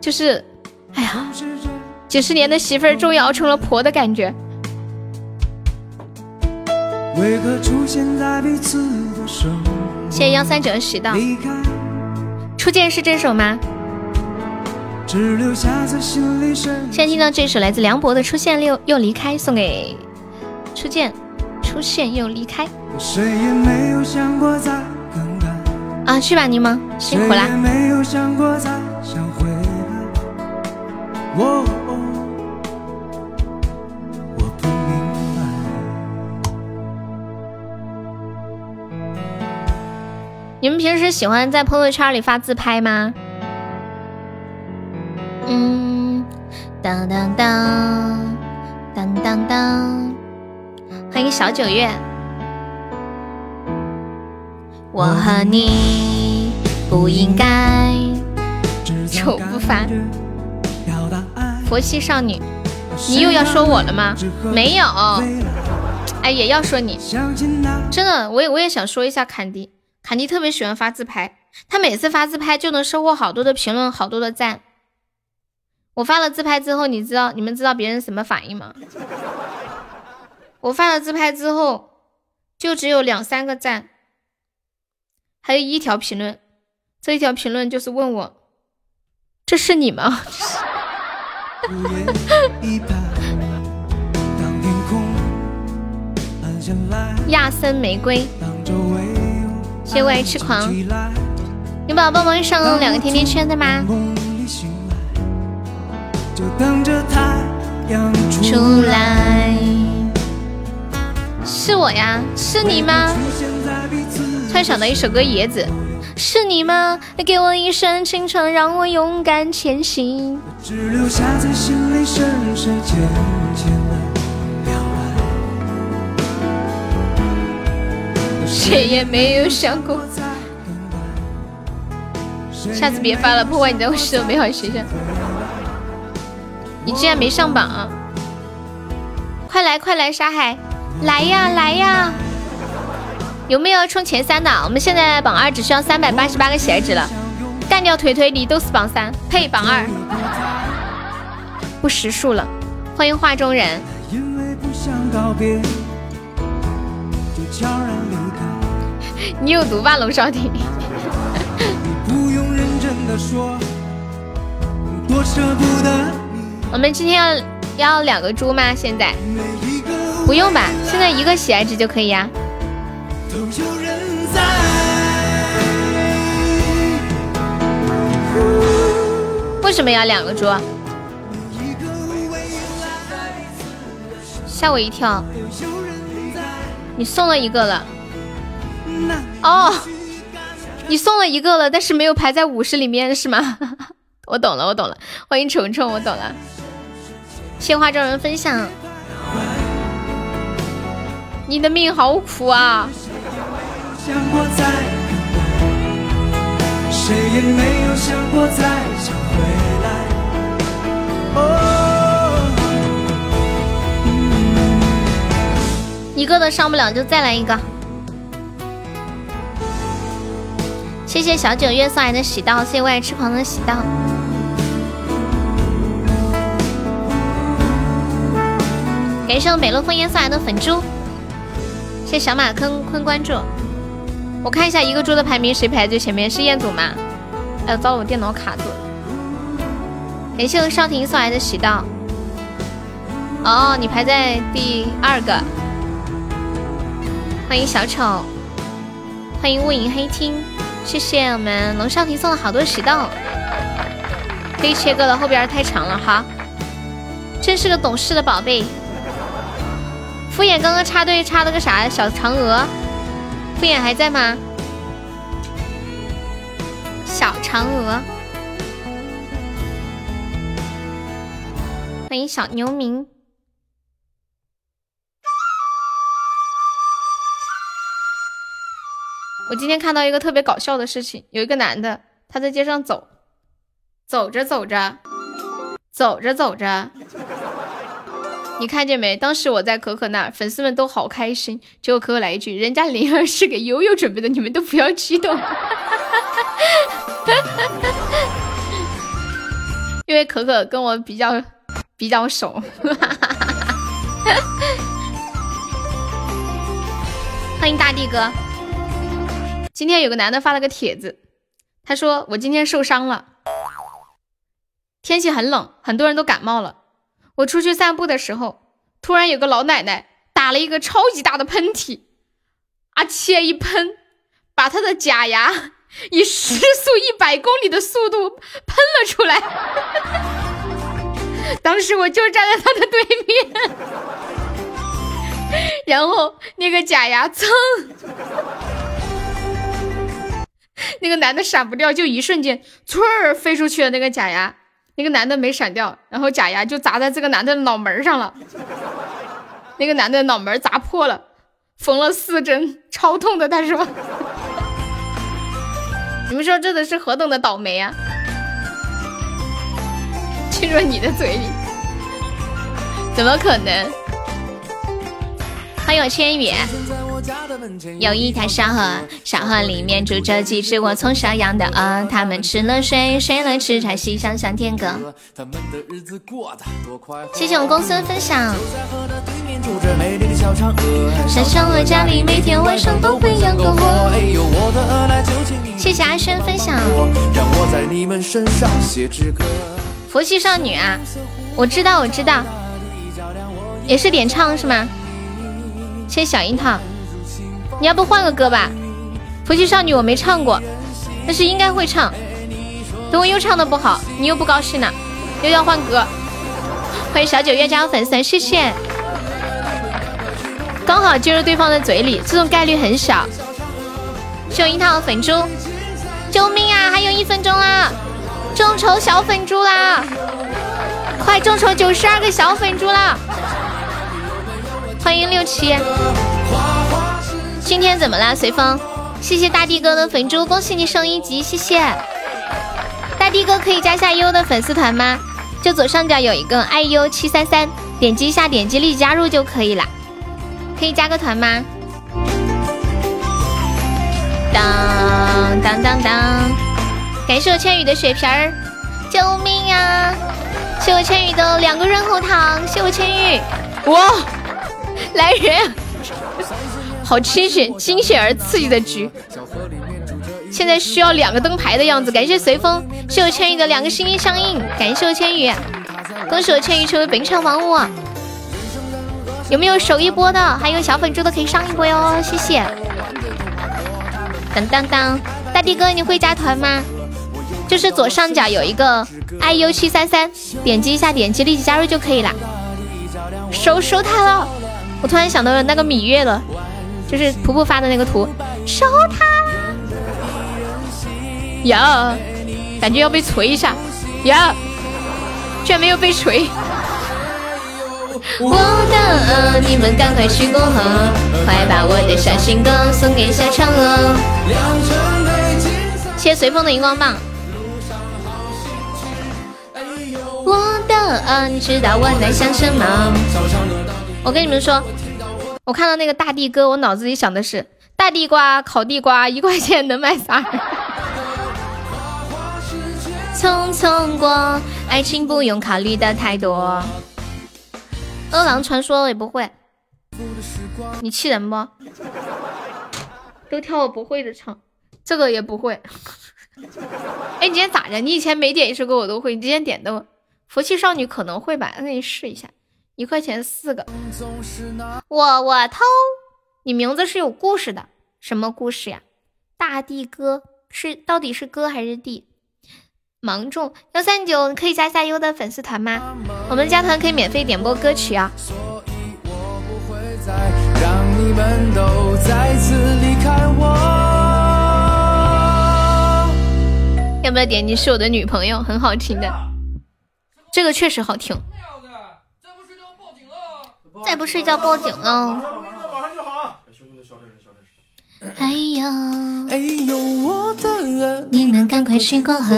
就是，哎呀，几十年的媳妇儿终于熬成了婆的感觉。谢谢幺三九的喜到。初见是这首吗？现在听到这首来自梁博的《出现又又离开》，送给初见。出现又离开。啊，去吧，柠檬，辛苦啦。你们平时喜欢在朋友圈里发自拍吗？嗯，当当当当当当，欢迎小九月。我和你不应该丑不凡，佛系少女，你又要说我了吗？没有，哎，也要说你，真的，我也我也想说一下坎迪，坎迪特别喜欢发自拍，他每次发自拍就能收获好多的评论，好多的赞。我发了自拍之后，你知道你们知道别人什么反应吗？我发了自拍之后，就只有两三个赞。还有一条评论，这一条评论就是问我，这是你吗？亚森玫瑰，谢我爱痴狂，有宝宝帮忙上两个甜甜圈的吗？出来，是我呀，是你吗？突然想到一首歌《野子》，是你吗？给我一身青春，让我勇敢前行。谁也没有想过，下次别发了，破坏你在我心中美好形象。你竟然没上榜啊！快来快来，沙海，来呀来呀！有没有冲前三的？我们现在榜二只需要三百八十八个喜爱值了，干掉腿腿你都是榜三，呸，榜二，不识数了。欢迎画中人。你有毒吧，龙少廷？我们今天要要两个猪吗？现在不用吧，现在一个喜爱值就可以呀。为什么要两个猪？吓我一跳！你送了一个了。哦，你送了一个了，但是没有排在五十里面是吗？我懂了，我懂了。欢迎虫虫，我懂了。谢花中人分享。你的命好苦啊！谁也没有想过再想回来。一个都上不了，就再来一个。谢谢小九月送来的喜到，谢谢为爱痴狂的喜到。感谢我美乐风烟送来的粉珠，谢谢小马坑坤关注。我看一下一个猪的排名，谁排最前面？是彦祖吗？哎呦，糟了，我电脑卡住了。感谢我少婷送来的喜到。哦，你排在第二个。欢迎小丑，欢迎雾影黑听，谢谢我们龙少婷送了好多喜到。可以切割了，后边太长了哈。真是个懂事的宝贝。敷衍刚刚插队插了个啥小嫦娥？敷衍还在吗？小嫦娥，欢迎小牛明。我今天看到一个特别搞笑的事情，有一个男的他在街上走，走着走着，走着走着，你看见没？当时我在可可那，粉丝们都好开心，结果可可来一句：“人家灵儿是给悠悠准备的，你们都不要激动。”因为可可跟我比较比较熟。欢迎大地哥。今天有个男的发了个帖子，他说我今天受伤了，天气很冷，很多人都感冒了。我出去散步的时候，突然有个老奶奶打了一个超级大的喷嚏，啊切一喷，把她的假牙以时速一百公里的速度喷了出来。当时我就站在他的对面，然后那个假牙蹭。那个男的闪不掉，就一瞬间，嗖儿飞出去了。那个假牙，那个男的没闪掉，然后假牙就砸在这个男的脑门上了。那个男的脑门砸破了，缝了四针，超痛的。他说：“你们说这的是何等的倒霉啊！进入你的嘴里，怎么可能？”欢迎千羽。有一条小河，小河里面住着几只我从小养的鹅，它们吃了水，睡了吃，才喜上向天歌。谢谢我公孙分享。小小鹅家里每天晚上都会养个我。谢谢阿轩分享。佛系少女啊，我知道我知道，也是点唱是吗？谢谢小樱桃。你要不换个歌吧，《佛系少女》我没唱过，但是应该会唱。等我又唱的不好，你又不高兴了，又要换歌。欢迎小九月加入粉丝，谢谢。刚好进入对方的嘴里，这种概率很小。谢樱桃粉猪，救命啊！还有一分钟啦，众筹小粉猪啦，快众筹九十二个小粉猪啦！欢迎六七。今天怎么啦，随风？谢谢大地哥的粉猪，恭喜你升一级，谢谢。大地哥可以加下优的粉丝团吗？就左上角有一个 iu 七三三，点击一下，点击立即加入就可以了。可以加个团吗？当当当当！感谢我千羽的血瓶儿，救命啊！谢我千羽的两个润喉糖，谢我千羽。哇，来人！好清醒、惊险而刺激的局，现在需要两个灯牌的样子。感谢随风，是我千羽的两个心心相印。感谢我千羽，恭喜我千羽成为本场王五。有没有守一波的？还有小粉猪的可以上一波哟，谢谢。当当当，大地哥你会加团吗？就是左上角有一个 iu 七三三，点击一下，点击立即加入就可以了。收收他了，我突然想到了那个芈月了。就是婆婆发的那个图，收他呀！感觉要被锤一下呀！居然没有被锤！我的你们赶快去过河，快把我的小情歌送给小嫦娥。谢谢随风的荧光棒。我的你知道我在想什么？我跟你们说。我看到那个大地哥，我脑子里想的是大地瓜、烤地瓜，一块钱能买仨。匆匆过，爱情不用考虑的太多。饿狼传说也不会，你气人不？都挑我不会的唱，这个也不会。哎，你今天咋的？你以前每点一首歌我都会，你今天点的佛系少女可能会吧？那你试一下。一块钱四个，我我偷，你名字是有故事的，什么故事呀？大地哥是到底是哥还是弟？芒种幺三九你可以加下优的粉丝团吗？我们加团可以免费点播歌曲啊。要不要点你是我的女朋友？很好听的，这个确实好听。再不睡觉报警了。哎呦，哎呦，我的鹅，你们赶快去过河，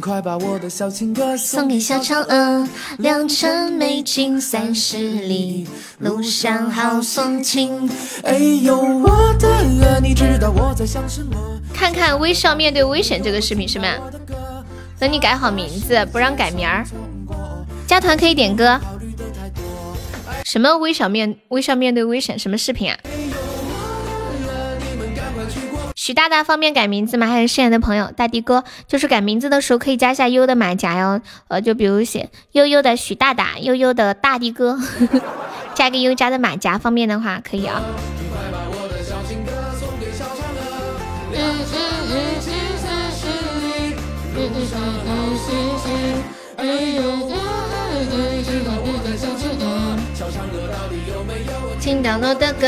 快把我的小情歌送给小嫦娥。良辰美景三十里，路上好风景。哎呦，我的鹅，你知道我在想什么？看看微笑面对危险这个视频是吗？等你改好名字，不让改名儿。加团可以点歌。什么微笑面微笑面对危险？什么视频啊？许大大方便改名字吗？还是新来的朋友？大弟哥，就是改名字的时候可以加下悠的马甲哟。呃，就比如写悠悠的许大大，悠悠的大弟哥，加个悠加的马甲，方便的话可以啊。听到我的歌。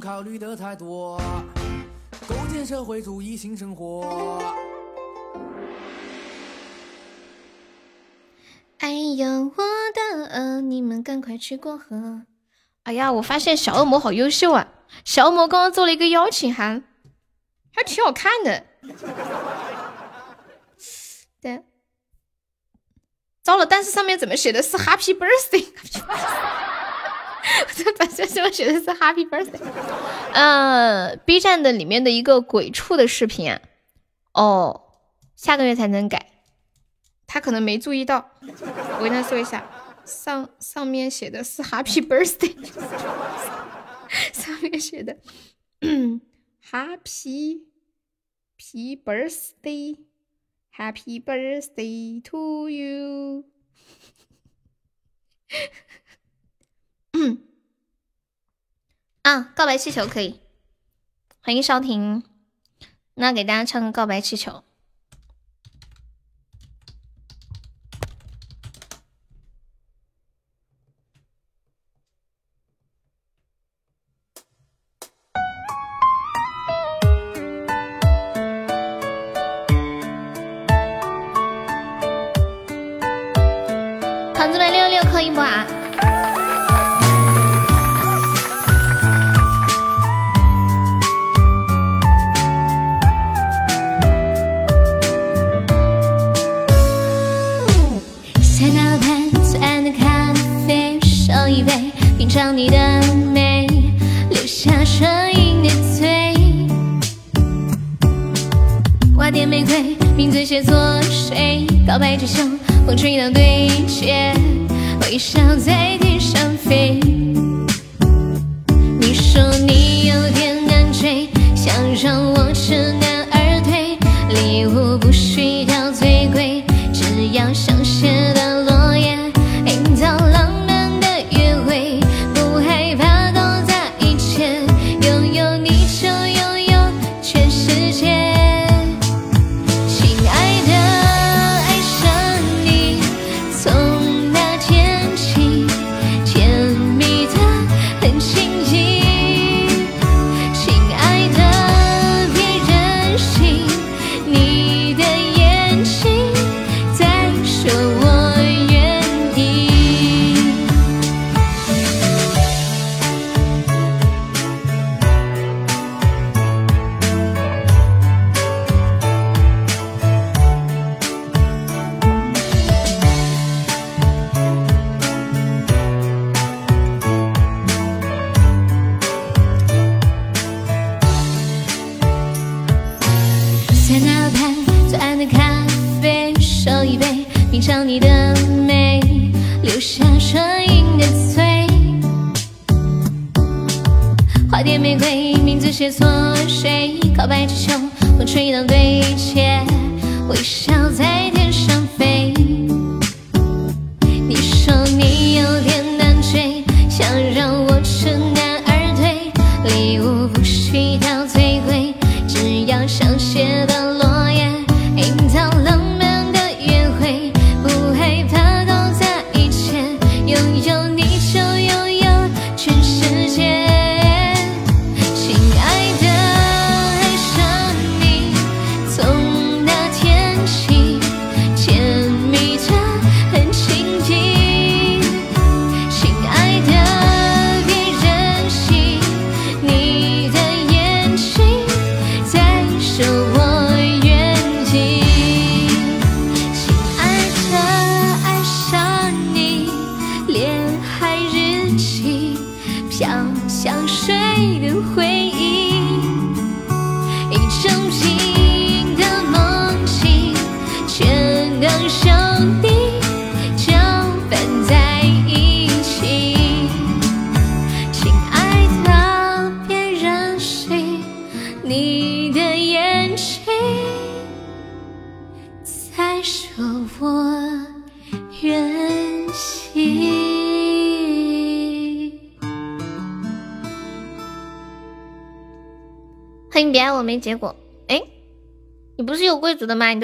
考虑的太多，构建社会主义新生活。哎呦，我的鹅，你们赶快去过河。哎呀，我发现小恶魔好优秀啊！小恶魔刚刚做了一个邀请函，还挺好看的。对，糟了，但是上面怎么写的是 Happy Birthday？我这短信上写的是 Happy Birthday。嗯，B 站的里面的一个鬼畜的视频。哦，下个月才能改。他可能没注意到，我跟他说一下，上上面写的是 Happy Birthday。上面写的 Happy Birthday。Happy birthday to you！啊，告白气球可以，欢迎收听。那给大家唱个告白气球。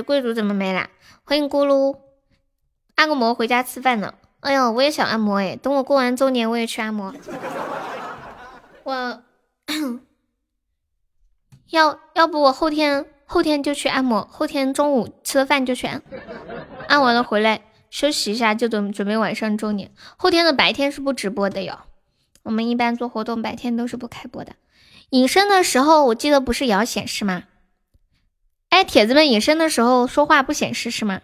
贵族？怎么没了？欢迎咕噜，按个摩回家吃饭呢。哎呦，我也想按摩哎，等我过完周年我也去按摩。我 要要不我后天后天就去按摩，后天中午吃了饭就去按，按完了回来休息一下就准准备晚上周年。后天的白天是不直播的哟，我们一般做活动白天都是不开播的。隐身的时候我记得不是也要显示吗？哎，铁子们隐身的时候说话不显示是吗？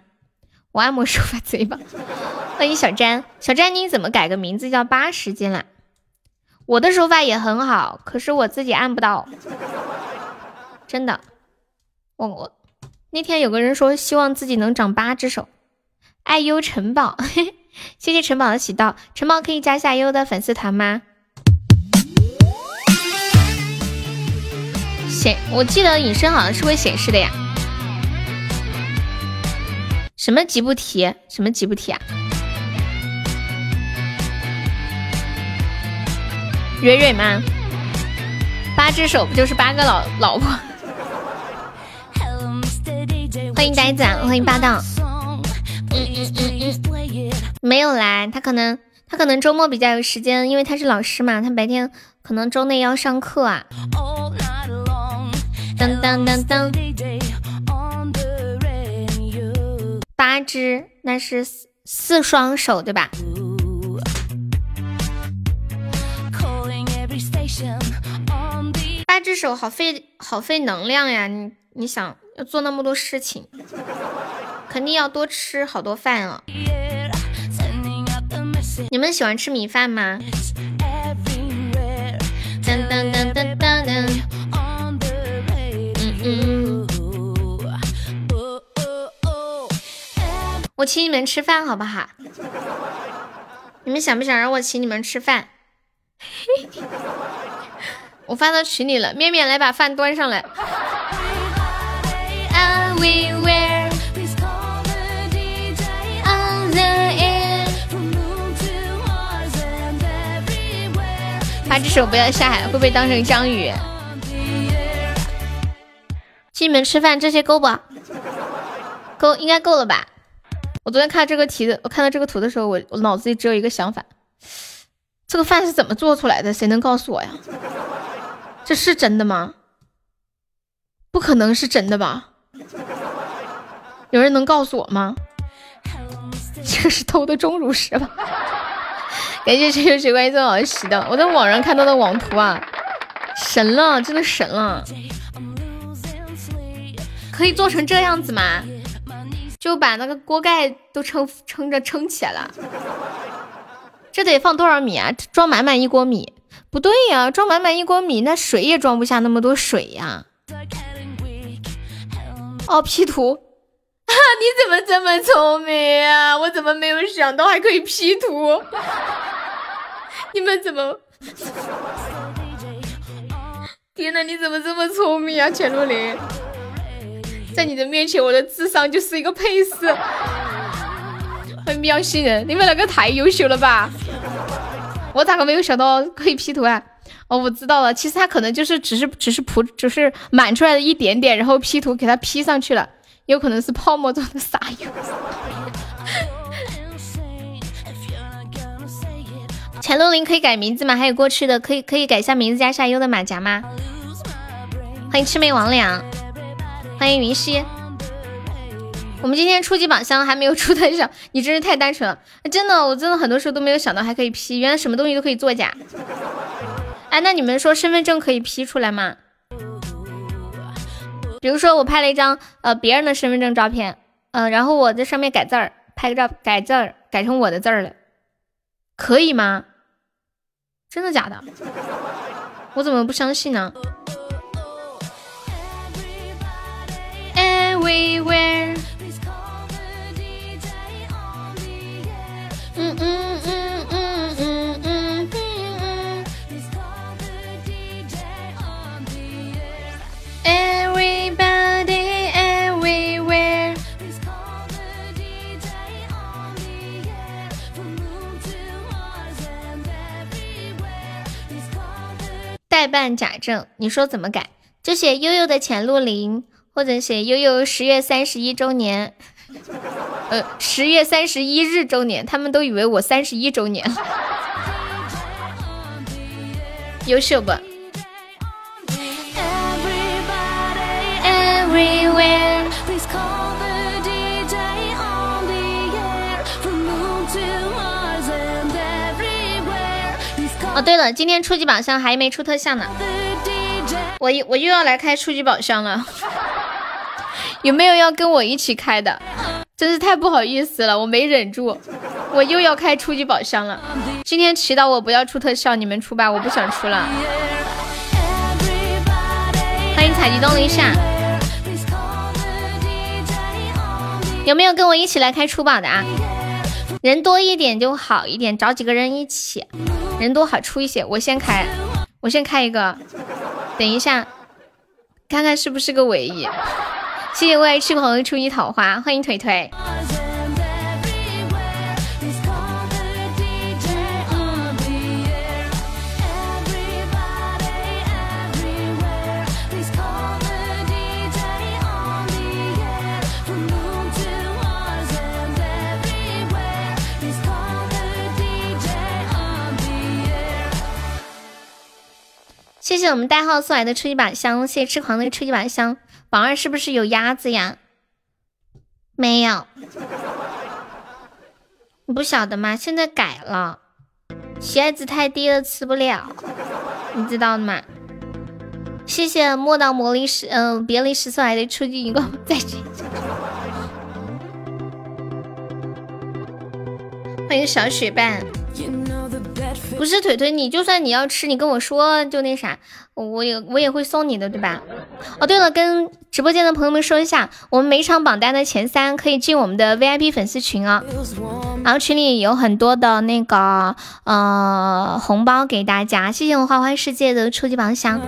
我按摩手法贼棒。欢迎小詹，小詹你怎么改个名字叫八十斤了？我的手法也很好，可是我自己按不到，真的。我我那天有个人说希望自己能长八只手，爱优城堡，谢谢城堡的喜到，城堡可以加下优的粉丝团吗？我记得隐身好像是会显示的呀。什么吉布提？什么吉布提啊？蕊蕊吗？八只手不就是八个老老婆？欢迎呆子，欢迎霸道。没有来，他可能他可能周末比较有时间，因为他是老师嘛，他白天可能周内要上课啊。当当当当，八只那是四双手对吧？八只手好费好费能量呀！你你想要做那么多事情，肯定要多吃好多饭啊！你们喜欢吃米饭吗？我请你们吃饭好不好？你们想不想让我请你们吃饭？我发到群里了，面面来把饭端上来。八只手不要下海，会被当成章鱼。请你们吃饭，这些够不？够，应该够了吧？我昨天看这个题的，我看到这个图的时候，我我脑子里只有一个想法：这个饭是怎么做出来的？谁能告诉我呀？这是真的吗？不可能是真的吧？有人能告诉我吗？这是偷的钟乳石吧？感谢这位水怪做老师的，我在网上看到的网图啊，神了，真的神了！可以做成这样子吗？就把那个锅盖都撑撑着撑起来了。这得放多少米啊？装满满一锅米。不对呀，装满满一锅米，那水也装不下那么多水呀。哦，P 图啊！你怎么这么聪明啊？我怎么没有想到还可以 P 图？你们怎么？天哪，你怎么这么聪明啊，钱若琳？在你的面前，我的智商就是一个配饰。欢迎喵星人，你们两个太优秀了吧？我咋个没有想到可以 P 图啊？哦，我知道了，其实他可能就是只是只是铺，只是满出来的一点点，然后 P 图给他 P 上去了，有可能是泡沫中的撒油。钱洛琳可以改名字吗？还有过去的可以可以改一下名字加下优的马甲吗？欢迎魑魅魍魉，欢迎云溪。我们今天初级宝箱还没有出特效，你真是太单纯了，真的，我真的很多时候都没有想到还可以 P，原来什么东西都可以作假。哎，那你们说身份证可以 P 出来吗？比如说我拍了一张呃别人的身份证照片，嗯，然后我在上面改字儿，拍个照改字儿，改成我的字儿了，可以吗？真的假的？我怎么不相信呢 everywhere. 代办假证你说怎么改？就写悠悠的前路零或者写悠悠十月三十一周年，呃，十月三十一日周年，他们都以为我三十一周年，优秀不？哦，对了，今天初级宝箱还没出特效呢，我我又要来开初级宝箱了，有没有要跟我一起开的？真是太不好意思了，我没忍住，我又要开初级宝箱了。今天祈祷我不要出特效，你们出吧，我不想出了。欢迎采集东一下，有没有跟我一起来开初宝的啊？人多一点就好一点，找几个人一起。人多好出一些，我先开，我先开一个，等一下，看看是不是个尾翼。谢谢为爱痴狂的初一桃花，欢迎腿腿。谢谢我们代号送来的初级宝箱，谢谢痴狂的初级宝箱。榜二是不是有鸭子呀？没有，你不晓得吗？现在改了，鞋子太低了吃不了，你知道吗？谢谢莫道魔力石，嗯，别离石送来的初级荧光，再见。欢迎小雪伴。不是腿腿，你就算你要吃，你跟我说就那啥，我也我也会送你的，对吧？哦，对了，跟直播间的朋友们说一下，我们每场榜单的前三可以进我们的 VIP 粉丝群啊，然后群里有很多的那个呃红包给大家，谢谢我花花世界的初级宝箱。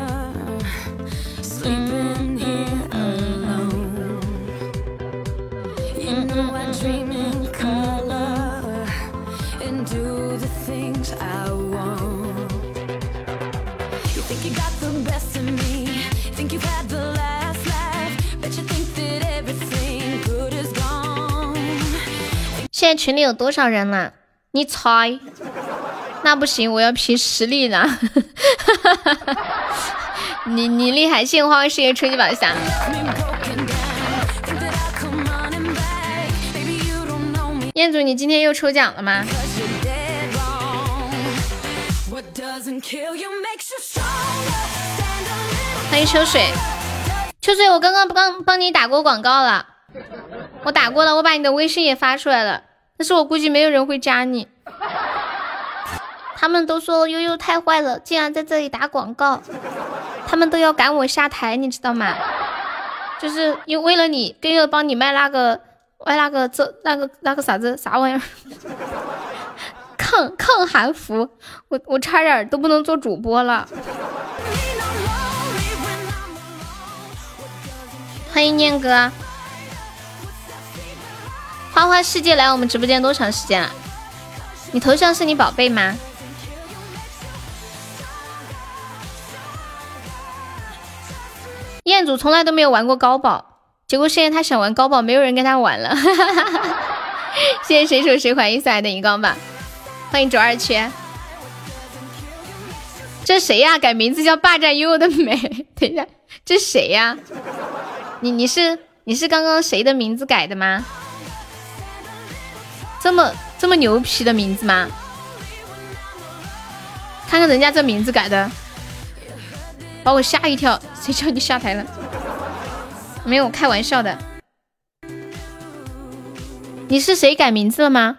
现在群里有多少人了？你猜？那不行，我要凭实力呢。你你厉害，谢花花世界初级宝箱。彦祖，你今天又抽奖了吗？欢迎秋水，秋水，我刚刚帮帮你打过广告了，我打过了，我把你的微信也发出来了。但是我估计没有人会加你，他们都说悠悠太坏了，竟然在这里打广告，他们都要赶我下台，你知道吗？就是因为了你，更要帮你卖那个卖那个这那个那个啥子啥玩意儿，抗抗寒服，我我差点都不能做主播了。欢迎念哥。花花世界来我们直播间多长时间了？你头像是你宝贝吗？彦祖从来都没有玩过高宝，结果现在他想玩高宝，没有人跟他玩了。谢谢谁说谁怀疑送来的荧光棒，欢迎卓二缺。这谁呀？改名字叫霸占悠悠的美？等一下，这谁呀？你你是你是刚刚谁的名字改的吗？这么这么牛皮的名字吗？看看人家这名字改的，把我吓一跳。谁叫你下台了？没有开玩笑的。你是谁改名字了吗？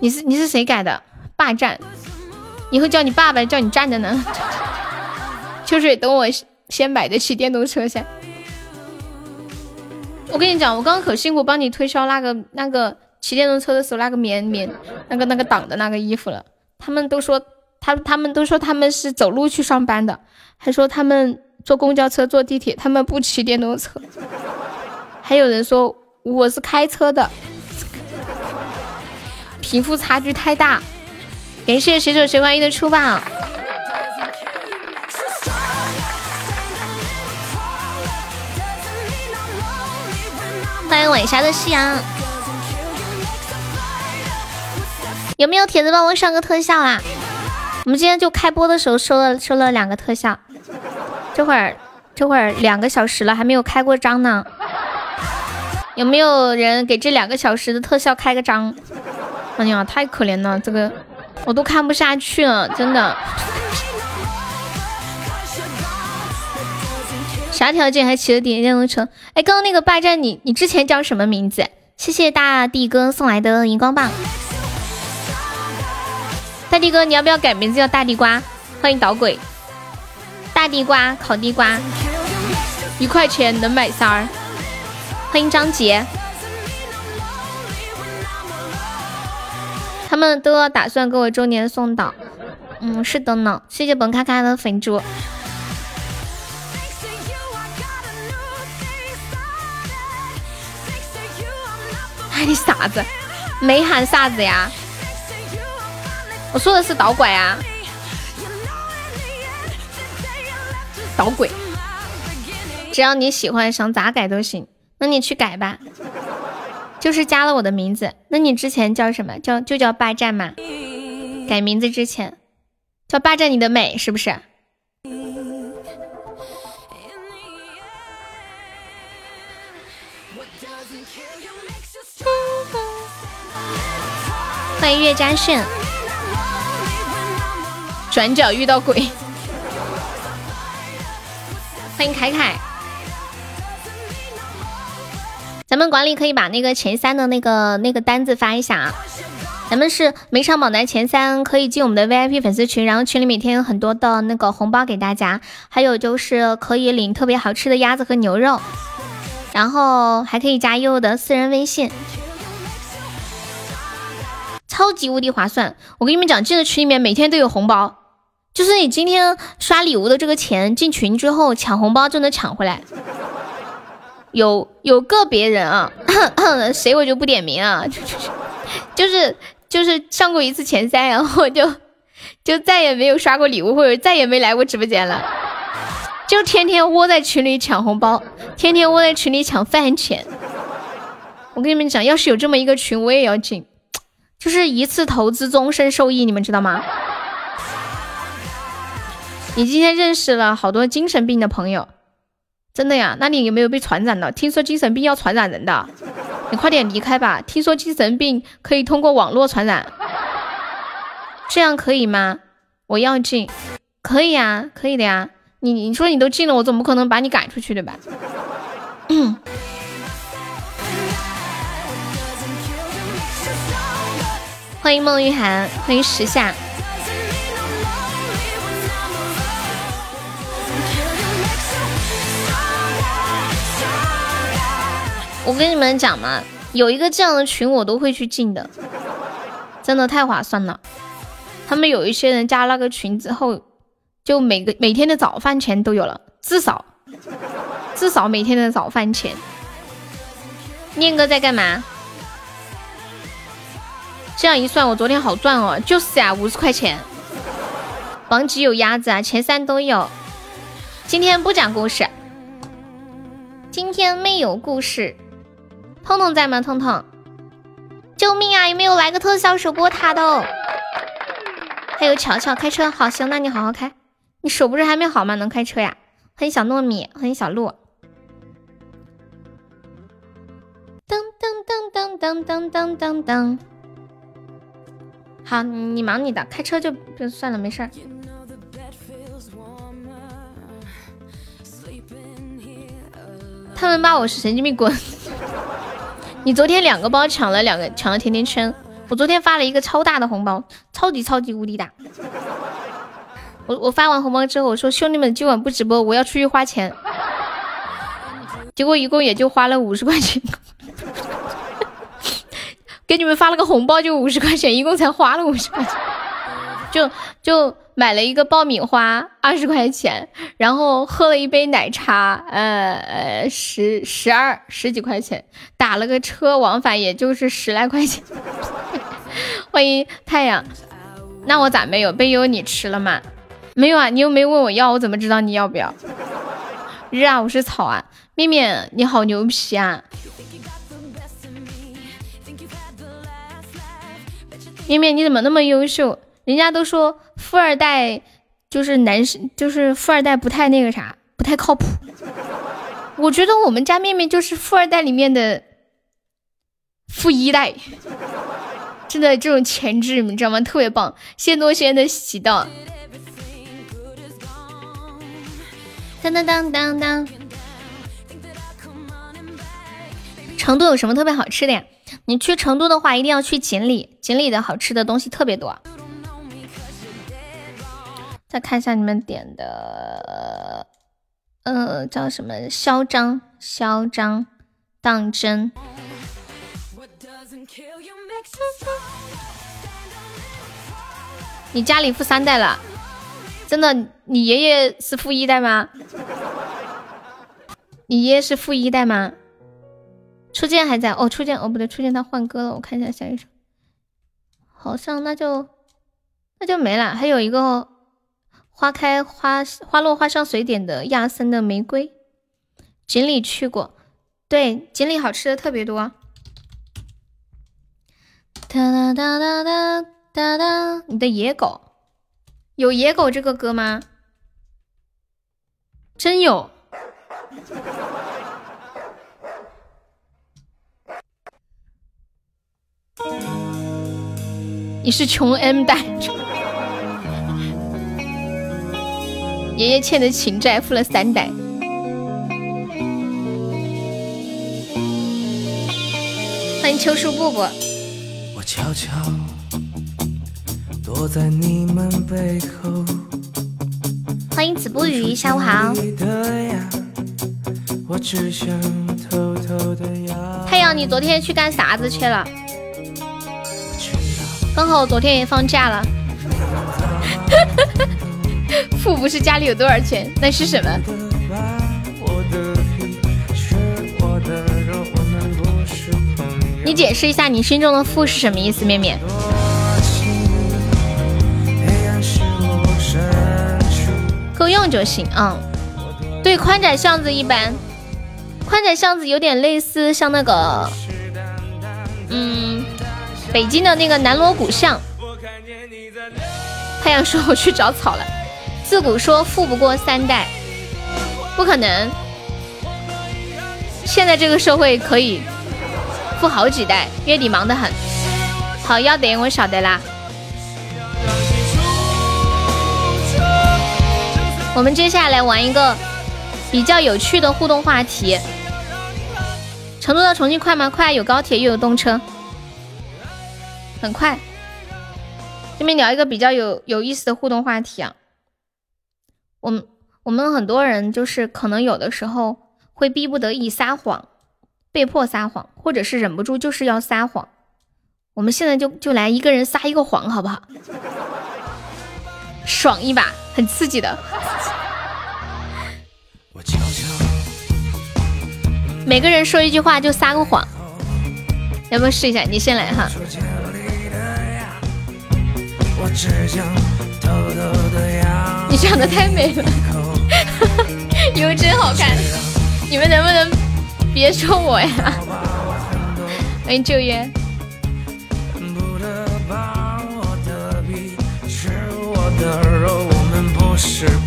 你是你是谁改的？霸占，以后叫你爸爸，叫你站着呢。秋水，等我先买得起电动车先。我跟你讲，我刚刚可辛苦帮你推销那个那个骑电动车的时候那个棉棉那个那个挡的那个衣服了。他们都说他他们都说他们是走路去上班的，还说他们坐公交车坐地铁，他们不骑电动车。还有人说我是开车的，贫富差距太大。感谢谁手谁欢迎的出榜。欢迎晚霞的夕阳。有没有铁子帮我上个特效啊？我们今天就开播的时候收了收了两个特效，这会儿这会儿两个小时了还没有开过张呢。有没有人给这两个小时的特效开个张？哎呀，太可怜了，这个我都看不下去了，真的。啥条件还骑了电电动车？哎，刚刚那个霸占，你你之前叫什么名字？谢谢大地哥送来的荧光棒。大地哥，你要不要改名字叫大地瓜？欢迎捣鬼。大地瓜，烤地瓜，一块钱能买仨儿。欢迎张杰。他们都要打算给我周年送岛。嗯，是的呢。谢谢本卡卡的粉猪。喊，你傻子，没喊啥子呀？我说的是导拐啊，导鬼。只要你喜欢，想咋改都行。那你去改吧，就是加了我的名字。那你之前叫什么？叫就叫霸占嘛。改名字之前叫霸占你的美，是不是？欢迎岳家炫，转角遇到鬼。欢迎凯凯，咱们管理可以把那个前三的那个那个单子发一下啊。咱们是每场榜单前三可以进我们的 VIP 粉丝群，然后群里每天有很多的那个红包给大家，还有就是可以领特别好吃的鸭子和牛肉，然后还可以加悠悠的私人微信。超级无敌划算！我跟你们讲，进了群里面每天都有红包，就是你今天刷礼物的这个钱进群之后抢红包就能抢回来。有有个别人啊，谁我就不点名啊，就是就是上过一次前三，然后就就再也没有刷过礼物，或者再也没来过直播间了，就天天窝在群里抢红包，天天窝在群里抢饭钱。我跟你们讲，要是有这么一个群，我也要进。就是一次投资终身受益，你们知道吗？你今天认识了好多精神病的朋友，真的呀？那你有没有被传染了？听说精神病要传染人的，你快点离开吧。听说精神病可以通过网络传染，这样可以吗？我要进，可以呀，可以的呀。你你说你都进了，我总不可能把你赶出去对吧？嗯欢迎孟玉涵，欢迎时下。我跟你们讲嘛，有一个这样的群，我都会去进的，真的太划算了。他们有一些人加那个群之后，就每个每天的早饭钱都有了，至少至少每天的早饭钱。念哥在干嘛？这样一算，我昨天好赚哦！就是呀，五十块钱。榜几有鸭子啊，前三都有。今天不讲故事，今天没有故事。痛痛在吗？痛痛，救命啊！有没有来个特效守波塔的？还有乔乔开车，好行，那你好好开。你手不是还没好吗？能开车呀？欢迎小糯米，欢迎小鹿。噔噔噔噔噔噔噔噔。好，你忙你的，开车就就算了，没事儿。他们骂我是神经病，滚！你昨天两个包抢了两个，抢了甜甜圈。我昨天发了一个超大的红包，超级超级无敌大。我我发完红包之后，我说兄弟们今晚不直播，我要出去花钱。结果一共也就花了五十块钱。给你们发了个红包，就五十块钱，一共才花了五十块钱，就就买了一个爆米花，二十块钱，然后喝了一杯奶茶，呃呃十十二十几块钱，打了个车往返，也就是十来块钱。欢迎太阳，那我咋没有？被优你吃了吗？没有啊，你又没问我要，我怎么知道你要不要？日啊，我是草啊，面面你好牛皮啊！面面你怎么那么优秀？人家都说富二代就是男生，就是富二代不太那个啥，不太靠谱。我觉得我们家面面就是富二代里面的富一代，真的这种潜质你知道吗？特别棒！谢谢多轩的喜到。当当当当当。成都有什么特别好吃的呀？你去成都的话，一定要去锦里，锦里的好吃的东西特别多。再看一下你们点的，呃，叫什么？嚣张，嚣张，当真。你家里富三代了？真的？你爷爷是富一代吗？你爷爷是富一代吗？初见还在哦，初见哦不对，初见他换歌了，我看一下下一首，好像那就那就没了。还有一个花开花花落花上随点的亚森的玫瑰，锦鲤去过，对，锦鲤好吃的特别多。哒哒哒哒哒哒哒，你的野狗有野狗这个歌吗？真有。你是穷 M 代，爷爷欠的情债付了三代。欢迎秋树布布。欢迎子不语，下午好。太阳，你昨天去干啥子去了？刚好我昨天也放假了。富不是家里有多少钱，那是什么？你解释一下你心中的富是什么意思，面面。够用就行啊。对，宽窄巷子一般，宽窄巷子有点类似像那个，嗯。北京的那个南锣鼓巷，太阳说我去找草了。自古说富不过三代，不可能。现在这个社会可以富好几代，月底忙得很。好，要得，我晓得啦。我们接下来玩一个比较有趣的互动话题。成都到重庆快吗？快，有高铁又有动车。很快，这边聊一个比较有有意思的互动话题啊。我们我们很多人就是可能有的时候会逼不得已撒谎，被迫撒谎，或者是忍不住就是要撒谎。我们现在就就来一个人撒一个谎，好不好？爽一把，很刺激的。每个人说一句话就撒个谎，要不要试一下？你先来哈。你长得太美了，你们真好看。你们能不能别说我呀？欢迎旧约。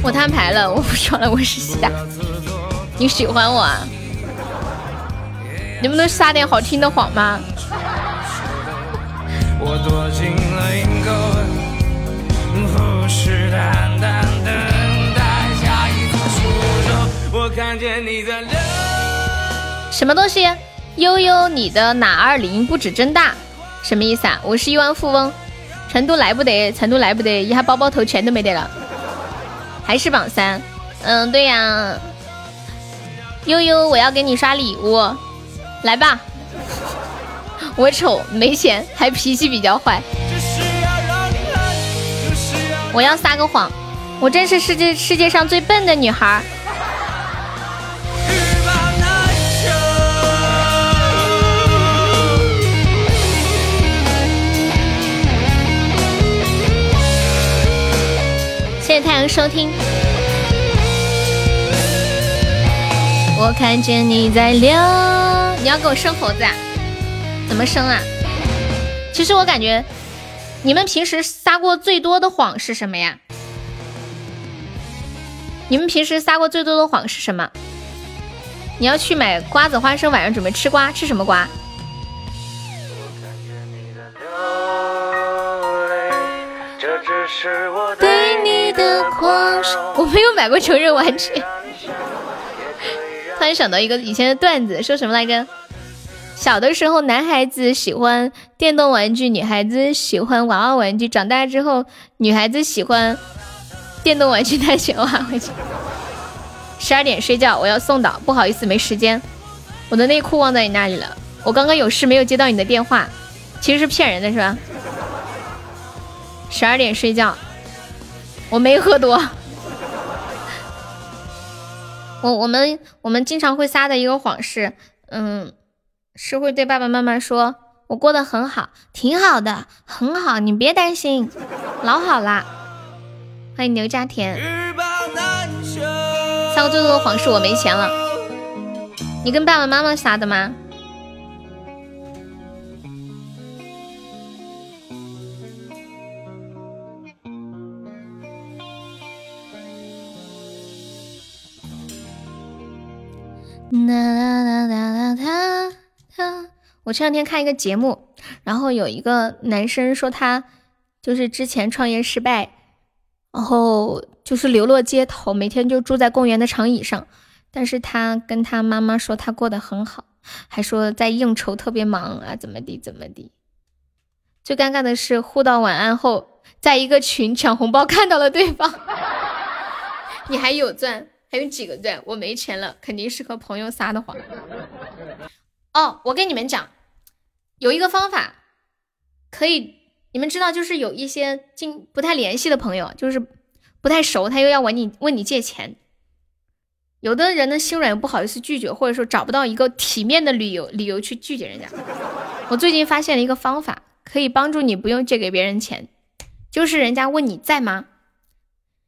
我摊牌了，我不说了，我是西大。你喜欢我啊？能不能撒点好听的谎吗？我躲等等等待下一座宿舍，我看见你的脸什么东西？悠悠，你的哪二零不止真大？什么意思啊？我是亿万富翁，成都来不得，成都来不得，一下包包头全都没得了，还是榜三。嗯，对呀。悠悠，我要给你刷礼物，来吧。我丑，没钱，还脾气比较坏。我要撒个谎，我真是世界世界上最笨的女孩。谢谢太阳收听。我看见你在流，你要给我生猴子啊？怎么生啊？其实我感觉。你们平时撒过最多的谎是什么呀？你们平时撒过最多的谎是什么？你要去买瓜子花生，晚上准备吃瓜，吃什么瓜？对你的狂我没有买过成人玩具。突然想到一个以前的段子，说什么来着？小的时候，男孩子喜欢电动玩具，女孩子喜欢娃娃玩具。长大之后，女孩子喜欢电动玩具，她喜欢娃娃玩具。十二点睡觉，我要送到，不好意思，没时间。我的内裤忘在你那里了。我刚刚有事没有接到你的电话，其实是骗人的，是吧？十二点睡觉，我没喝多。我我们我们经常会撒的一个谎是，嗯，是会对爸爸妈妈说，我过得很好，挺好的，很好，你别担心，老好啦。欢迎牛家田。撒过最多的谎是我没钱了，你跟爸爸妈妈撒的吗？哒哒哒哒哒哒！我前两天看一个节目，然后有一个男生说他就是之前创业失败，然后就是流落街头，每天就住在公园的长椅上。但是他跟他妈妈说他过得很好，还说在应酬特别忙啊，怎么地怎么地。最尴尬的是互道晚安后，在一个群抢红包看到了对方，你还有钻。还有几个钻？我没钱了，肯定是和朋友撒的谎。哦，我跟你们讲，有一个方法可以，你们知道，就是有一些经不太联系的朋友，就是不太熟，他又要问你问你借钱。有的人呢心软又不好意思拒绝，或者说找不到一个体面的理由理由去拒绝人家。我最近发现了一个方法，可以帮助你不用借给别人钱，就是人家问你在吗？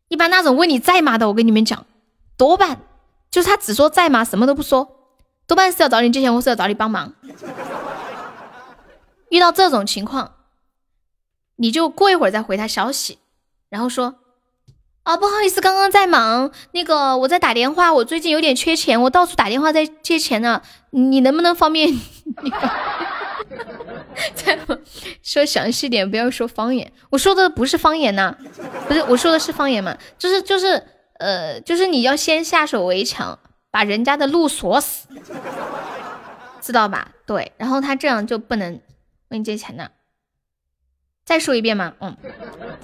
一般那种问你在吗的，我跟你们讲。多半就是他只说在吗，什么都不说，多半是要找你借钱，或是要找你帮忙。遇到这种情况，你就过一会儿再回他消息，然后说啊，不好意思，刚刚在忙，那个我在打电话，我最近有点缺钱，我到处打电话在借钱呢，你能不能方便？再说详细点，不要说方言，我说的不是方言呐，不是我说的是方言嘛，就是就是。呃，就是你要先下手为强，把人家的路锁死，知道吧？对，然后他这样就不能问你借钱呢。再说一遍嘛，嗯，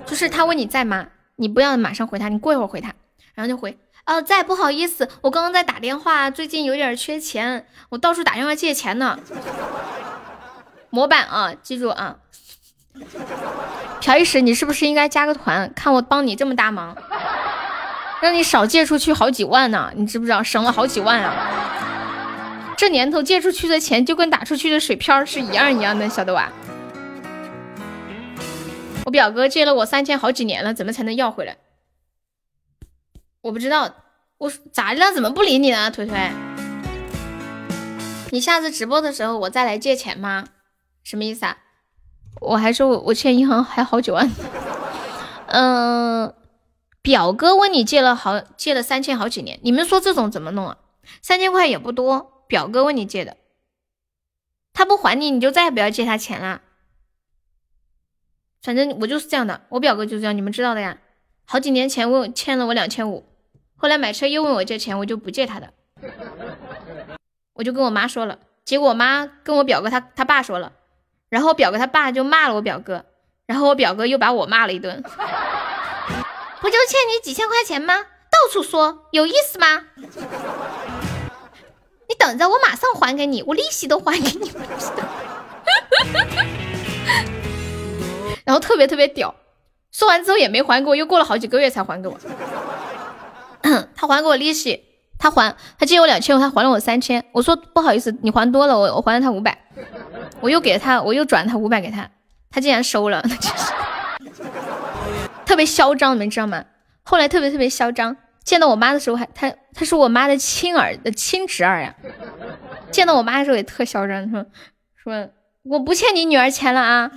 就是他问你在吗？你不要马上回他，你过一会儿回他，然后就回，哦，在，不好意思，我刚刚在打电话，最近有点缺钱，我到处打电话借钱呢。模板啊，记住啊，朴一石，你是不是应该加个团？看我帮你这么大忙。让你少借出去好几万呢，你知不知道？省了好几万啊！这年头借出去的钱就跟打出去的水漂是一样一样的，晓得吧？我表哥借了我三千好几年了，怎么才能要回来？我不知道，我咋了？怎么不理你呢，腿腿？你下次直播的时候我再来借钱吗？什么意思啊？我还说我我欠银行还好几万，嗯。表哥问你借了好借了三千好几年，你们说这种怎么弄啊？三千块也不多，表哥问你借的，他不还你，你就再也不要借他钱了。反正我就是这样的，我表哥就是这样，你们知道的呀。好几年前问欠了我两千五，后来买车又问我借钱，我就不借他的，我就跟我妈说了，结果我妈跟我表哥他他爸说了，然后表哥他爸就骂了我表哥，然后我表哥又把我骂了一顿。不就欠你几千块钱吗？到处说有意思吗？你等着，我马上还给你，我利息都还给你。然后特别特别屌，说完之后也没还给我，又过了好几个月才还给我。他还给我利息，他还他借我两千，他还了我三千。我说不好意思，你还多了，我我还了他五百，我又给他，我又转他五百给他，他竟然收了。特别嚣张，你们知道吗？后来特别特别嚣张，见到我妈的时候还他他是我妈的亲儿的亲侄儿呀。见到我妈的时候也特嚣张，说说我不欠你女儿钱了啊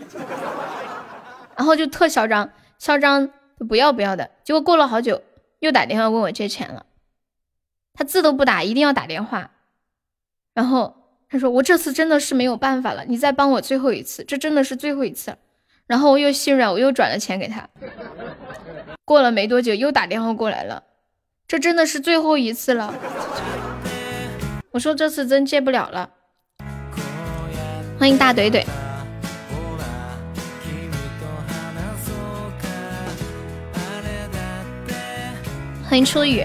然后就特嚣张，嚣张不要不要的。结果过了好久，又打电话问我借钱了。他字都不打，一定要打电话。然后他说：“我这次真的是没有办法了，你再帮我最后一次，这真的是最后一次。”然后我又心软，我又转了钱给他。过了没多久，又打电话过来了，这真的是最后一次了。我说这次真借不了了。欢迎大怼怼，欢迎初雨。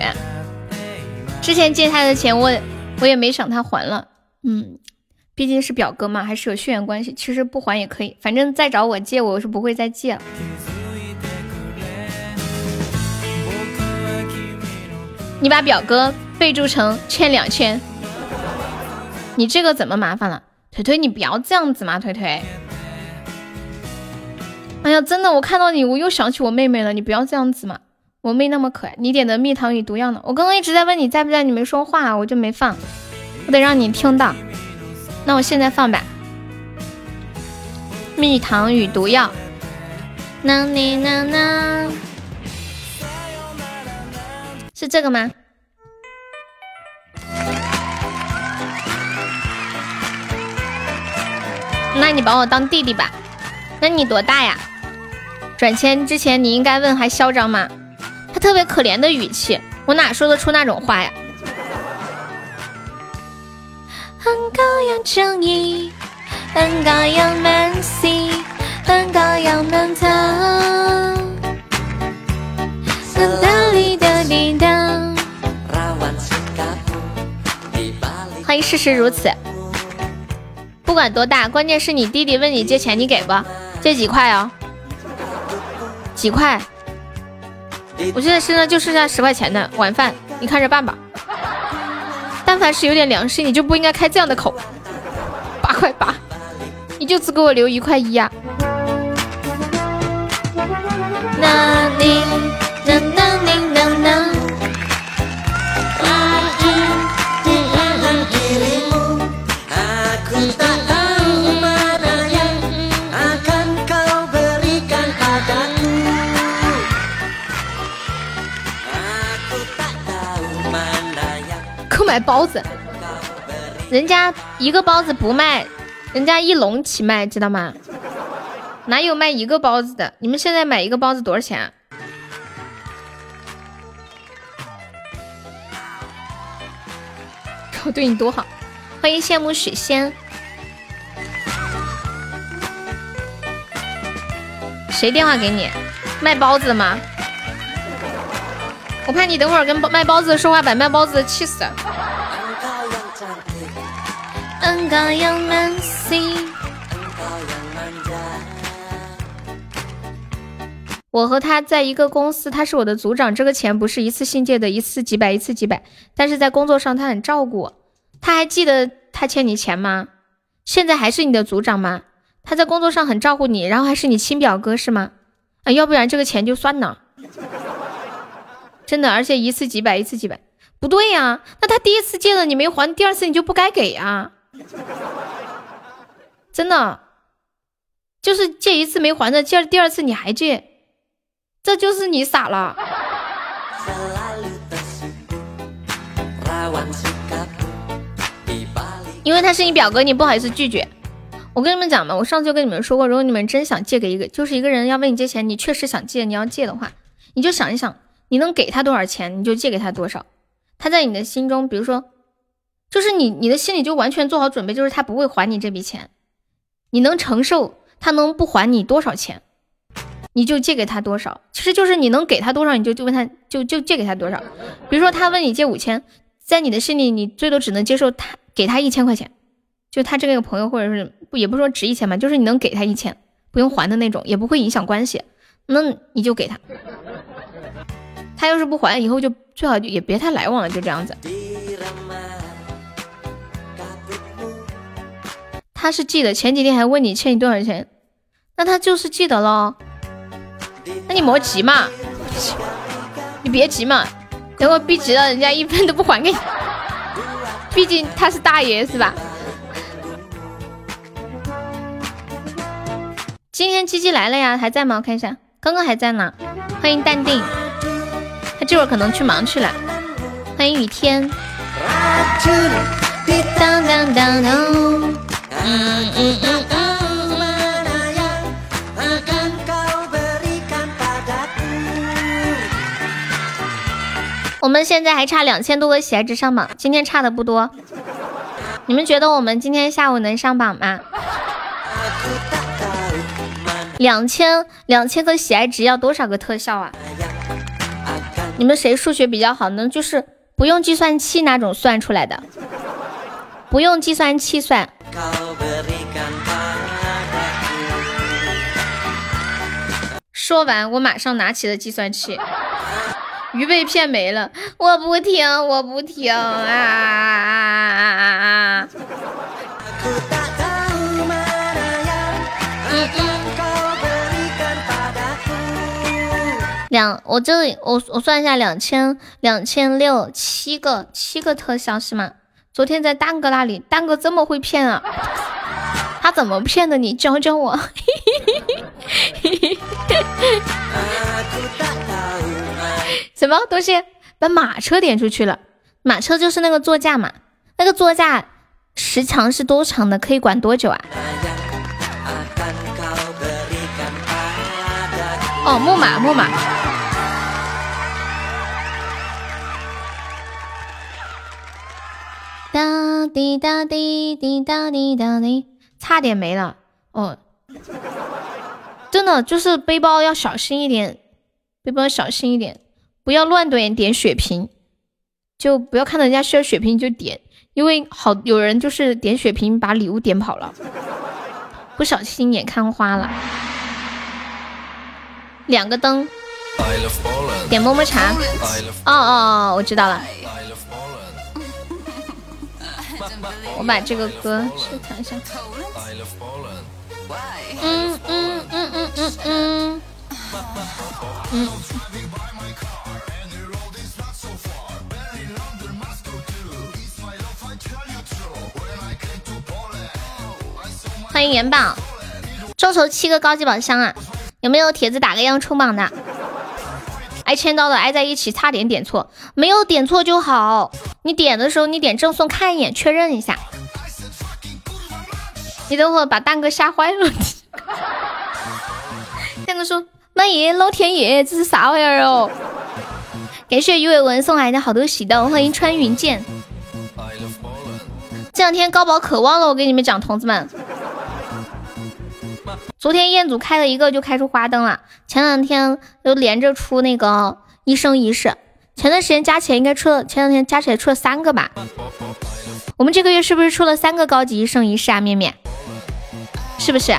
之前借他的钱，我我也没想他还了。嗯，毕竟是表哥嘛，还是有血缘关系。其实不还也可以，反正再找我借，我是不会再借了。你把表哥备注成欠两千，你这个怎么麻烦了？腿腿，你不要这样子嘛，腿腿。哎呀，真的，我看到你，我又想起我妹妹了。你不要这样子嘛，我妹那么可爱。你点的蜜糖与毒药呢？我刚刚一直在问你在不在，你没说话，我就没放。我得让你听到。那我现在放吧。蜜糖与毒药。呐你呐呐，是这个吗？那你把我当弟弟吧。那你多大呀？转签之前你应该问还嚣张吗？他特别可怜的语气，我哪说得出那种话呀？高扬正义，高扬慢心，高扬慢走。欢迎事实如此。不管多大，关键是你弟弟问你借钱，你给不？借几块啊？几块？我现在身上就剩下十块钱的晚饭，你看着办吧。但凡是有点良心，你就不应该开这样的口。八块八，你就只给我留一块一啊？那你，那那你，那买包子，人家一个包子不卖，人家一笼起卖，知道吗？哪有卖一个包子的？你们现在买一个包子多少钱啊？我对你多好，欢迎羡慕许仙。谁电话给你？卖包子的吗？我怕你等会儿跟卖包子说话，把卖包子的气死。我和他在一个公司，他是我的组长。这个钱不是一次性借的，一次几百，一次几百。但是在工作上他很照顾我。他还记得他欠你钱吗？现在还是你的组长吗？他在工作上很照顾你，然后还是你亲表哥是吗？啊，要不然这个钱就算了。真的，而且一次几百，一次几百，不对呀。那他第一次借了你没还，第二次你就不该给呀。真的，就是借一次没还的，借第二次你还借，这就是你傻了。因为他是你表哥，你不好意思拒绝。我跟你们讲嘛，我上次就跟你们说过，如果你们真想借给一个，就是一个人要问你借钱，你确实想借，你要借的话，你就想一想。你能给他多少钱，你就借给他多少。他在你的心中，比如说，就是你你的心里就完全做好准备，就是他不会还你这笔钱。你能承受他能不还你多少钱，你就借给他多少。其实就是你能给他多少，你就就问他就就借给他多少。比如说他问你借五千，在你的心里，你最多只能接受他给他一千块钱。就他这个朋友，或者是不也不说值一千吧，就是你能给他一千，不用还的那种，也不会影响关系，那你就给他。他要是不还，以后就最好就也别太来往了，就这样子。他是记得前几天还问你欠你多少钱，那他就是记得喽。那你莫急嘛，你别急嘛，等我逼急了，人家一分都不还给你。毕竟他是大爷是吧？今天鸡鸡来了呀，还在吗？我看一下，刚刚还在呢。欢迎淡定，他这会儿可能去忙去了。欢迎雨天。当当当当。我们现在还差两千多个喜爱值上榜，今天差的不多。你们觉得我们今天下午能上榜吗？两千两千个喜爱值要多少个特效啊？你们谁数学比较好呢？就是不用计算器那种算出来的，不用计算器算。说完，我马上拿起了计算器。鱼被骗没了，我不听，我不听啊！两，我这里我我算一下，两千两千六七个七个特效是吗？昨天在蛋哥那里，蛋哥这么会骗啊？他怎么骗的？你教教我。什么东西把马车点出去了？马车就是那个座驾嘛？那个座驾时长是多长的？可以管多久啊？哦，木马，木马。哒滴答滴滴哒滴答滴，差点没了。哦，真的就是背包要小心一点，背包小心一点。不要乱点点血瓶，就不要看到人家需要血瓶就点，因为好有人就是点血瓶把礼物点跑了，不小心眼看花了。两个灯，点么么茶。哦哦哦，我知道了。我把这个歌收藏一下。嗯嗯嗯嗯嗯。嗯。嗯。欢迎元宝，众筹七个高级宝箱啊！有没有帖子打个样冲榜的？挨千刀的挨在一起，差点点错，没有点错就好。你点的时候，你点赠送看一眼，确认一下。你等会把蛋哥吓坏了。蛋哥说：“妈耶，老天爷，这是啥玩意儿哦？”感谢鱼尾纹送来的好多喜豆，欢迎穿云箭。这两天高宝可旺了，我跟你们讲，同志们。昨天彦祖开了一个就开出花灯了，前两天又连着出那个一生一世，前段时间加起来应该出了，前两天加起来出了三个吧？我们这个月是不是出了三个高级一生一世啊？面面，是不是？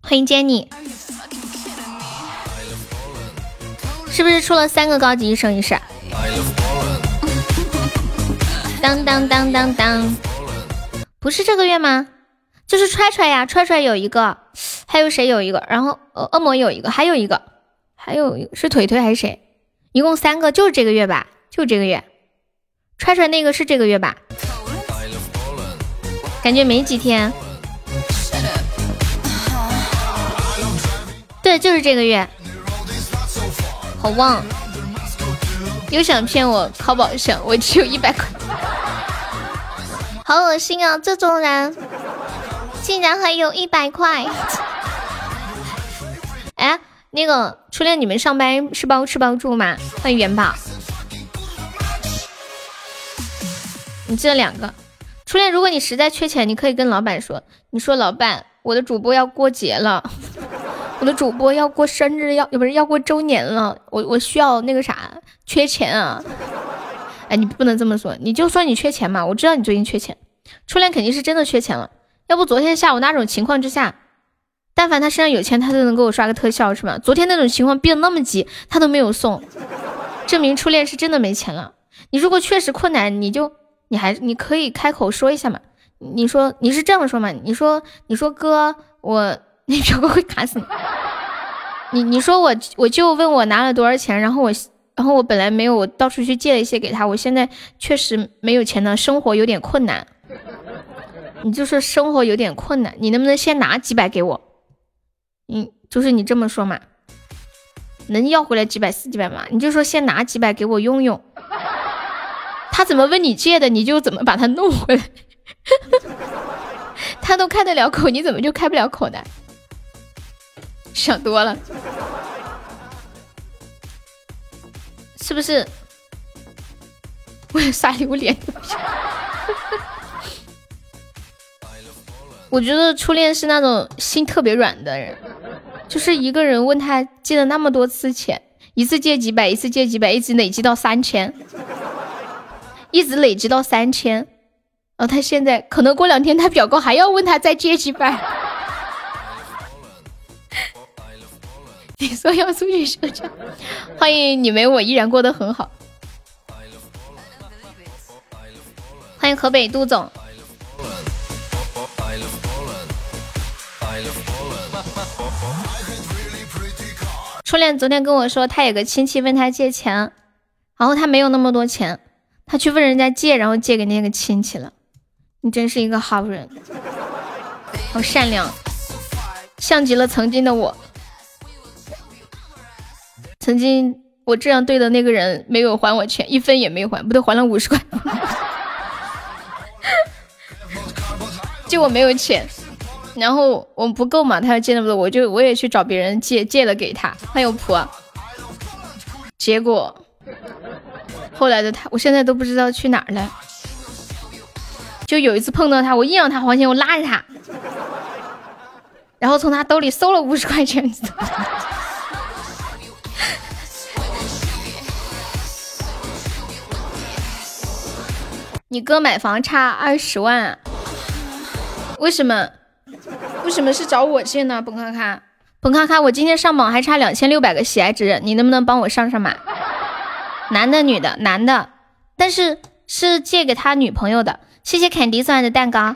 欢迎 Jenny，是不是出了三个高级一生一世？当当当当当。不是这个月吗？就是踹踹呀，踹踹有一个，还有谁有一个？然后呃，恶魔有一个，还有一个，还有是腿腿还是谁？一共三个，就是这个月吧？就这个月，踹踹那个是这个月吧？感觉没几天。对，就是这个月，好旺！又想骗我淘宝上，我只有一百块。好恶心啊！这种人竟然还有一百块！哎，那个初恋，你们上班是包吃包住吗？欢迎元宝。你记了两个。初恋，如果你实在缺钱，你可以跟老板说：“你说老板，我的主播要过节了，我的主播要过生日，要不是要过周年了，我我需要那个啥，缺钱啊。”哎，你不能这么说，你就说你缺钱嘛。我知道你最近缺钱，初恋肯定是真的缺钱了。要不昨天下午那种情况之下，但凡他身上有钱，他都能给我刷个特效，是吧？昨天那种情况逼得那么急，他都没有送，证明初恋是真的没钱了。你如果确实困难，你就你还你可以开口说一下嘛。你说你是这么说嘛？你说你说哥，我 你表哥会卡死你。你你说我我就问我拿了多少钱，然后我。然后我本来没有，我到处去借了一些给他。我现在确实没有钱了，生活有点困难。你就是生活有点困难，你能不能先拿几百给我？嗯，就是你这么说嘛，能要回来几百四几百吗？你就说先拿几百给我用用。他怎么问你借的，你就怎么把他弄回来。他都开得了口，你怎么就开不了口呢？想多了，是不是？我也刷榴莲。我觉得初恋是那种心特别软的人，就是一个人问他借了那么多次钱，一次借几百，一次借几百，一直累积到三千，一直累积到三千。然后他现在可能过两天他表哥还要问他再借几百。你说要出去社交，欢迎你没我依然过得很好。欢迎河北杜总。初恋昨天跟我说，他有个亲戚问他借钱，然后他没有那么多钱，他去问人家借，然后借给那个亲戚了。你真是一个好人，好善良，像极了曾经的我。曾经我这样对的那个人，没有还我钱，一分也没还，不对，还了五十块。就我没有钱。然后我不够嘛，他要借那么多，我就我也去找别人借，借了给他，他有谱。结果后来的他，我现在都不知道去哪儿了。就有一次碰到他，我硬要他还钱，我拉着他，然后从他兜里搜了五十块钱。你哥买房差二十万，为什么？为什么是找我借呢？彭卡卡，彭卡卡，我今天上榜还差两千六百个喜爱值，你能不能帮我上上马？男的女的？男的，但是是借给他女朋友的。谢谢坎迪送来的蛋糕。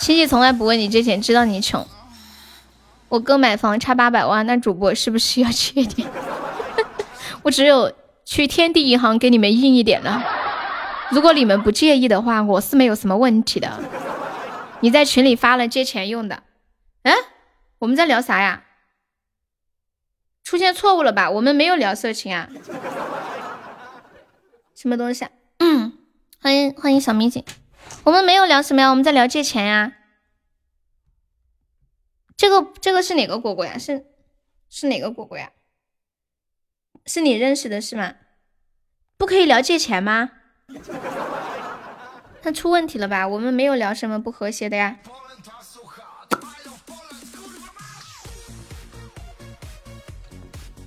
亲戚从来不问你借钱，知道你穷。我哥买房差八百万，那主播是不是要借点？我只有去天地银行给你们印一点了。如果你们不介意的话，我是没有什么问题的。你在群里发了借钱用的，嗯，我们在聊啥呀？出现错误了吧？我们没有聊色情啊。什么东西？啊？嗯，欢迎欢迎小民警，我们没有聊什么呀？我们在聊借钱呀。这个这个是哪个果果呀？是是哪个果果呀？是你认识的是吗？不可以聊借钱吗？他出问题了吧？我们没有聊什么不和谐的呀。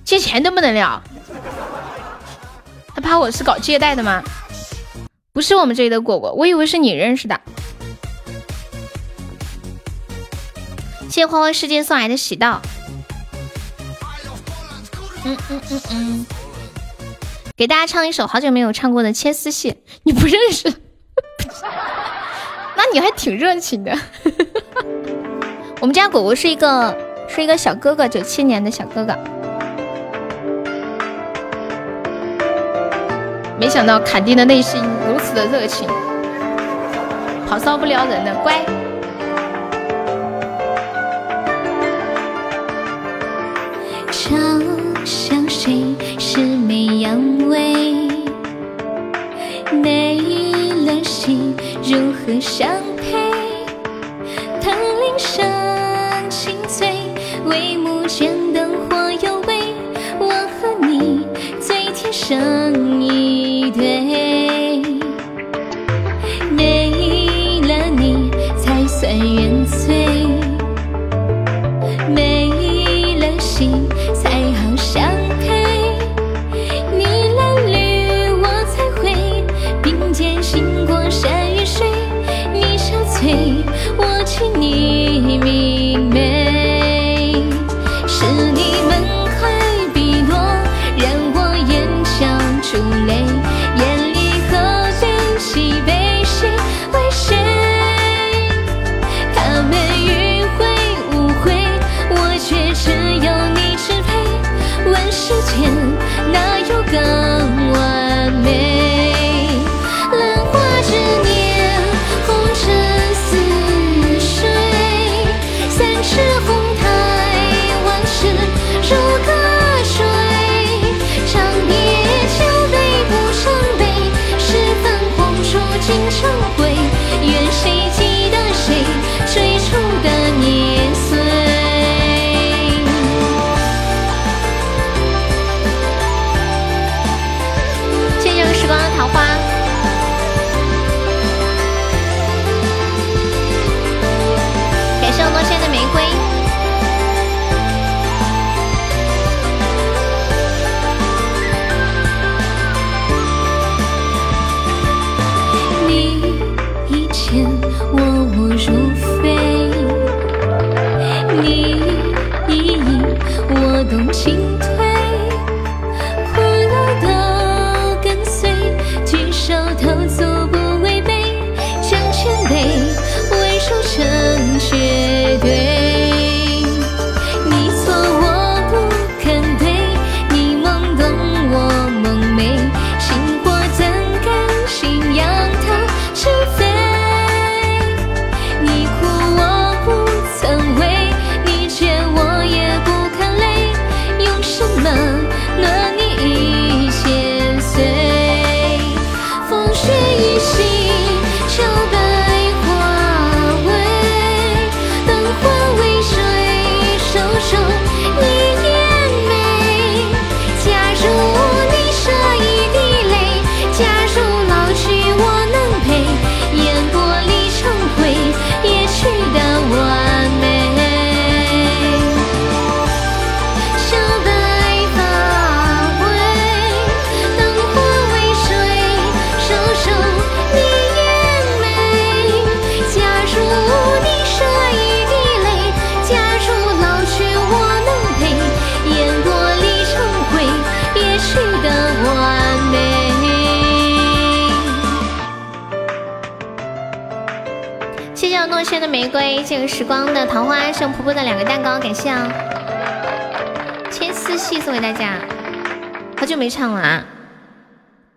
借钱都不能聊，他怕我是搞借贷的吗？不是我们这里的果果，我以为是你认识的。谢谢花花世界送来的喜到。嗯嗯嗯嗯。给大家唱一首好久没有唱过的《牵丝戏》，你不认识？那你还挺热情的。我们家果果是一个是一个小哥哥，九七年的小哥哥。没想到坎蒂的内心如此的热情，好骚不撩人的，乖。魑魅扬威，没了心如何相配？藤林生青翠，帷幕间灯火幽微，我和你最天生谢时光的桃花，谢婆婆的两个蛋糕，感谢啊！千丝戏送给大家，好久没唱了啊！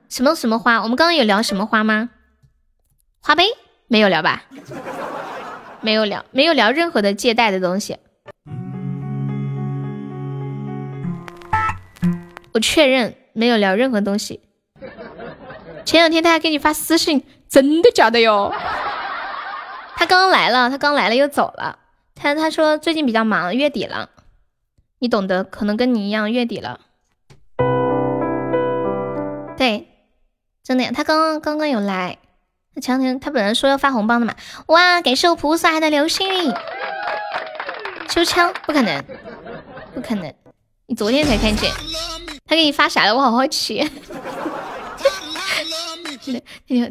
什么什么花？我们刚刚有聊什么花吗？花呗没有聊吧？没有聊，没有聊任何的借贷的东西。我确认没有聊任何东西。前两天他还给你发私信，真的假的哟？他刚刚来了，他刚来了又走了。他他说最近比较忙，月底了，你懂得，可能跟你一样，月底了。对，真的呀，他刚刚刚刚有来。他前两天他本来说要发红包的嘛。哇，感谢我菩萨的流星雨。秋枪，不可能，不可能，你昨天才看见。他给你发啥了？我好好奇。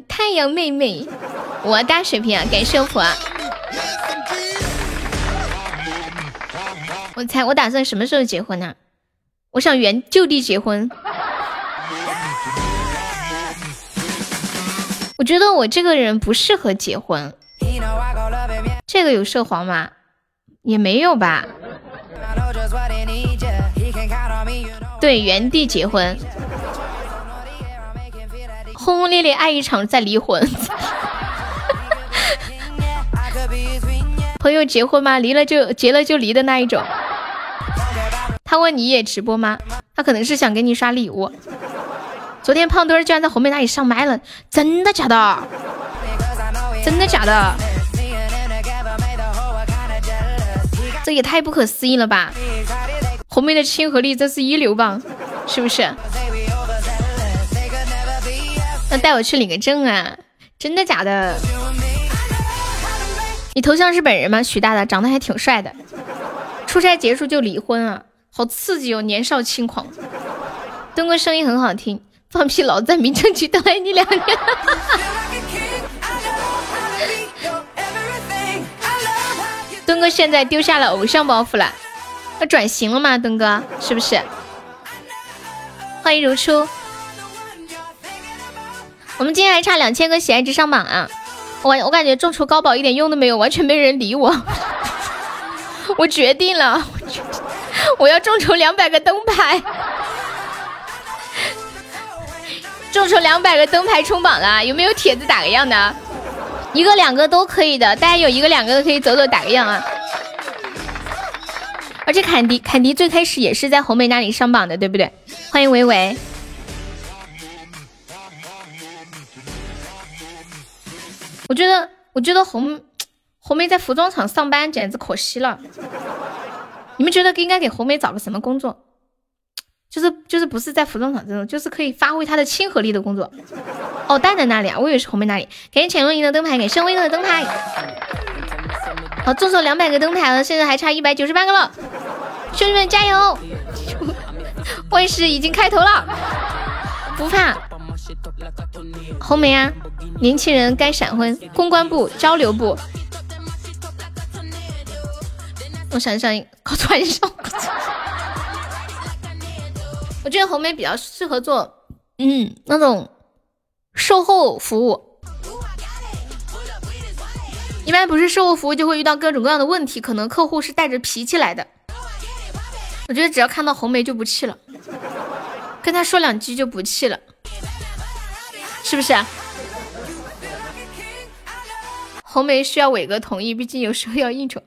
太阳妹妹，我大水平啊！感谢我！我猜我打算什么时候结婚呢？我想原就地结婚。我觉得我这个人不适合结婚。这个有涉黄吗？也没有吧。对，原地结婚。轰轰烈烈爱一场再离婚，朋友结婚吗？离了就结了就离的那一种。他问你也直播吗？他可能是想给你刷礼物。昨天胖墩儿居然在红梅那里上麦了，真的假的？真的假的？这也太不可思议了吧！红梅的亲和力真是一流吧？是不是？那带我去领个证啊！真的假的？你头像是本人吗？许大大长得还挺帅的。出差结束就离婚啊，好刺激哦！年少轻狂。东哥声音很好听，放屁！老子在民政局等了你两年。东哥现在丢下了偶像包袱了，要转型了吗？东哥是不是？欢迎如初。我们今天还差两千个喜爱值上榜啊！我我感觉众筹高宝一点用都没有，完全没人理我。我决定了，我要众筹两百个灯牌，众筹两百个灯牌冲榜了，有没有帖子打个样的？一个两个都可以的，大家有一个两个的可以走走打个样啊！而且坎迪坎迪最开始也是在红梅那里上榜的，对不对？欢迎维维。我觉得，我觉得红红梅在服装厂上班简直可惜了。你们觉得应该给红梅找个什么工作？就是就是不是在服装厂这种，就是可以发挥她的亲和力的工作。哦，蛋蛋那里啊，我以为是红梅那里。感谢浅若莹的灯牌，感谢威哥的灯牌。好，众筹两百个灯牌了，现在还差一百九十八个了，兄弟们加油！万事已经开头了，不怕。红梅啊，年轻人该闪婚，公关部、交流部。我想想，搞传销。我觉得红梅比较适合做，嗯，那种售后服务。一般不是售后服务就会遇到各种各样的问题，可能客户是带着脾气来的。我觉得只要看到红梅就不气了，跟他说两句就不气了。是不是？啊红梅需要伟哥同意，毕竟有时候要应酬。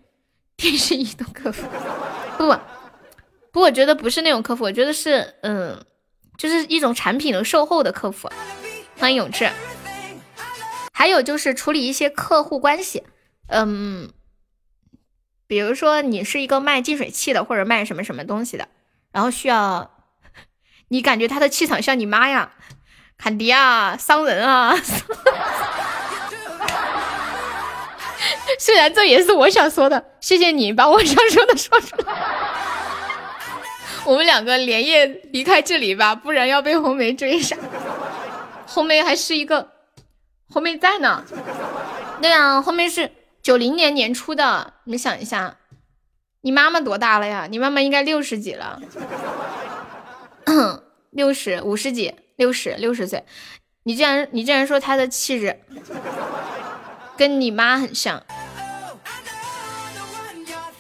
电视移动客服，不不，我觉得不是那种客服，我觉得是嗯，就是一种产品的售后的客服。欢迎永志。还有就是处理一些客户关系，嗯，比如说你是一个卖净水器的，或者卖什么什么东西的，然后需要你感觉他的气场像你妈呀。坎迪啊，伤人啊！虽然这也是我想说的，谢谢你把我想说的说出来。我们两个连夜离开这里吧，不然要被红梅追杀。红梅还是一个，红梅在呢。对啊，红梅是九零年年初的，你们想一下，你妈妈多大了呀？你妈妈应该六十几了，六十五十几。六十六十岁，你竟然你竟然说他的气质跟你妈很像，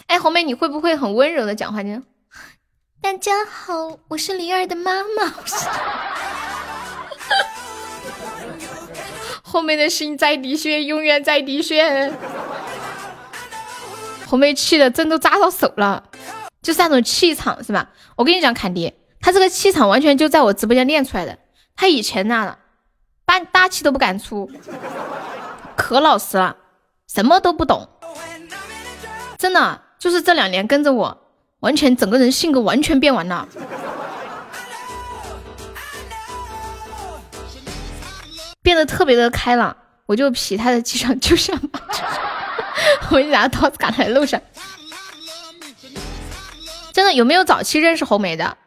哎，红梅，你会不会很温柔的讲话？呢大家好，我是灵儿的妈妈。后面的心在滴血，永远在滴血。红梅气的针都扎到手了，就是那种气场，是吧？我跟你讲，坎迪，他这个气场完全就在我直播间练出来的。他以前那大大气都不敢出，可老实了，什么都不懂，真的就是这两年跟着我。完全整个人性格完全变完了，变得特别的开朗。我就皮他的机场就像，我就拿刀子赶在路上。真的有没有早期认识红梅的？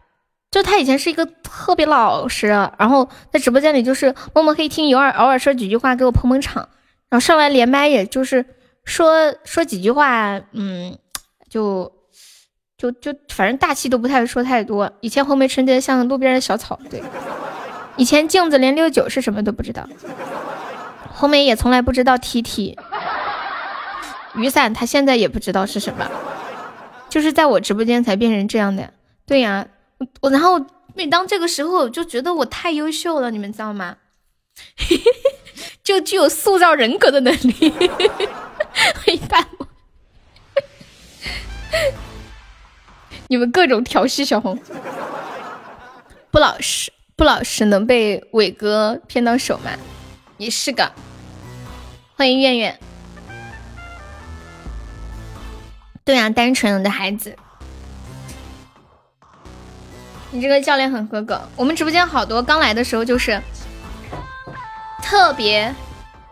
就他以前是一个特别老实，然后在直播间里就是默默黑听，偶尔偶尔说几句话给我捧捧场，然后上来连麦也就是说 说几句话，嗯，就。就就反正大气都不太说太多。以前红梅纯洁像路边的小草，对。以前镜子连六九是什么都不知道，红梅也从来不知道 T T。雨伞他现在也不知道是什么，就是在我直播间才变成这样的。对呀，我然后每当这个时候就觉得我太优秀了，你们知道吗？就具有塑造人格的能力。欢迎弹幕。你们各种调戏小红，不老实，不老实能被伟哥骗到手吗？你是个，欢迎苑苑。对啊，单纯的孩子。你这个教练很合格。我们直播间好多刚来的时候就是特别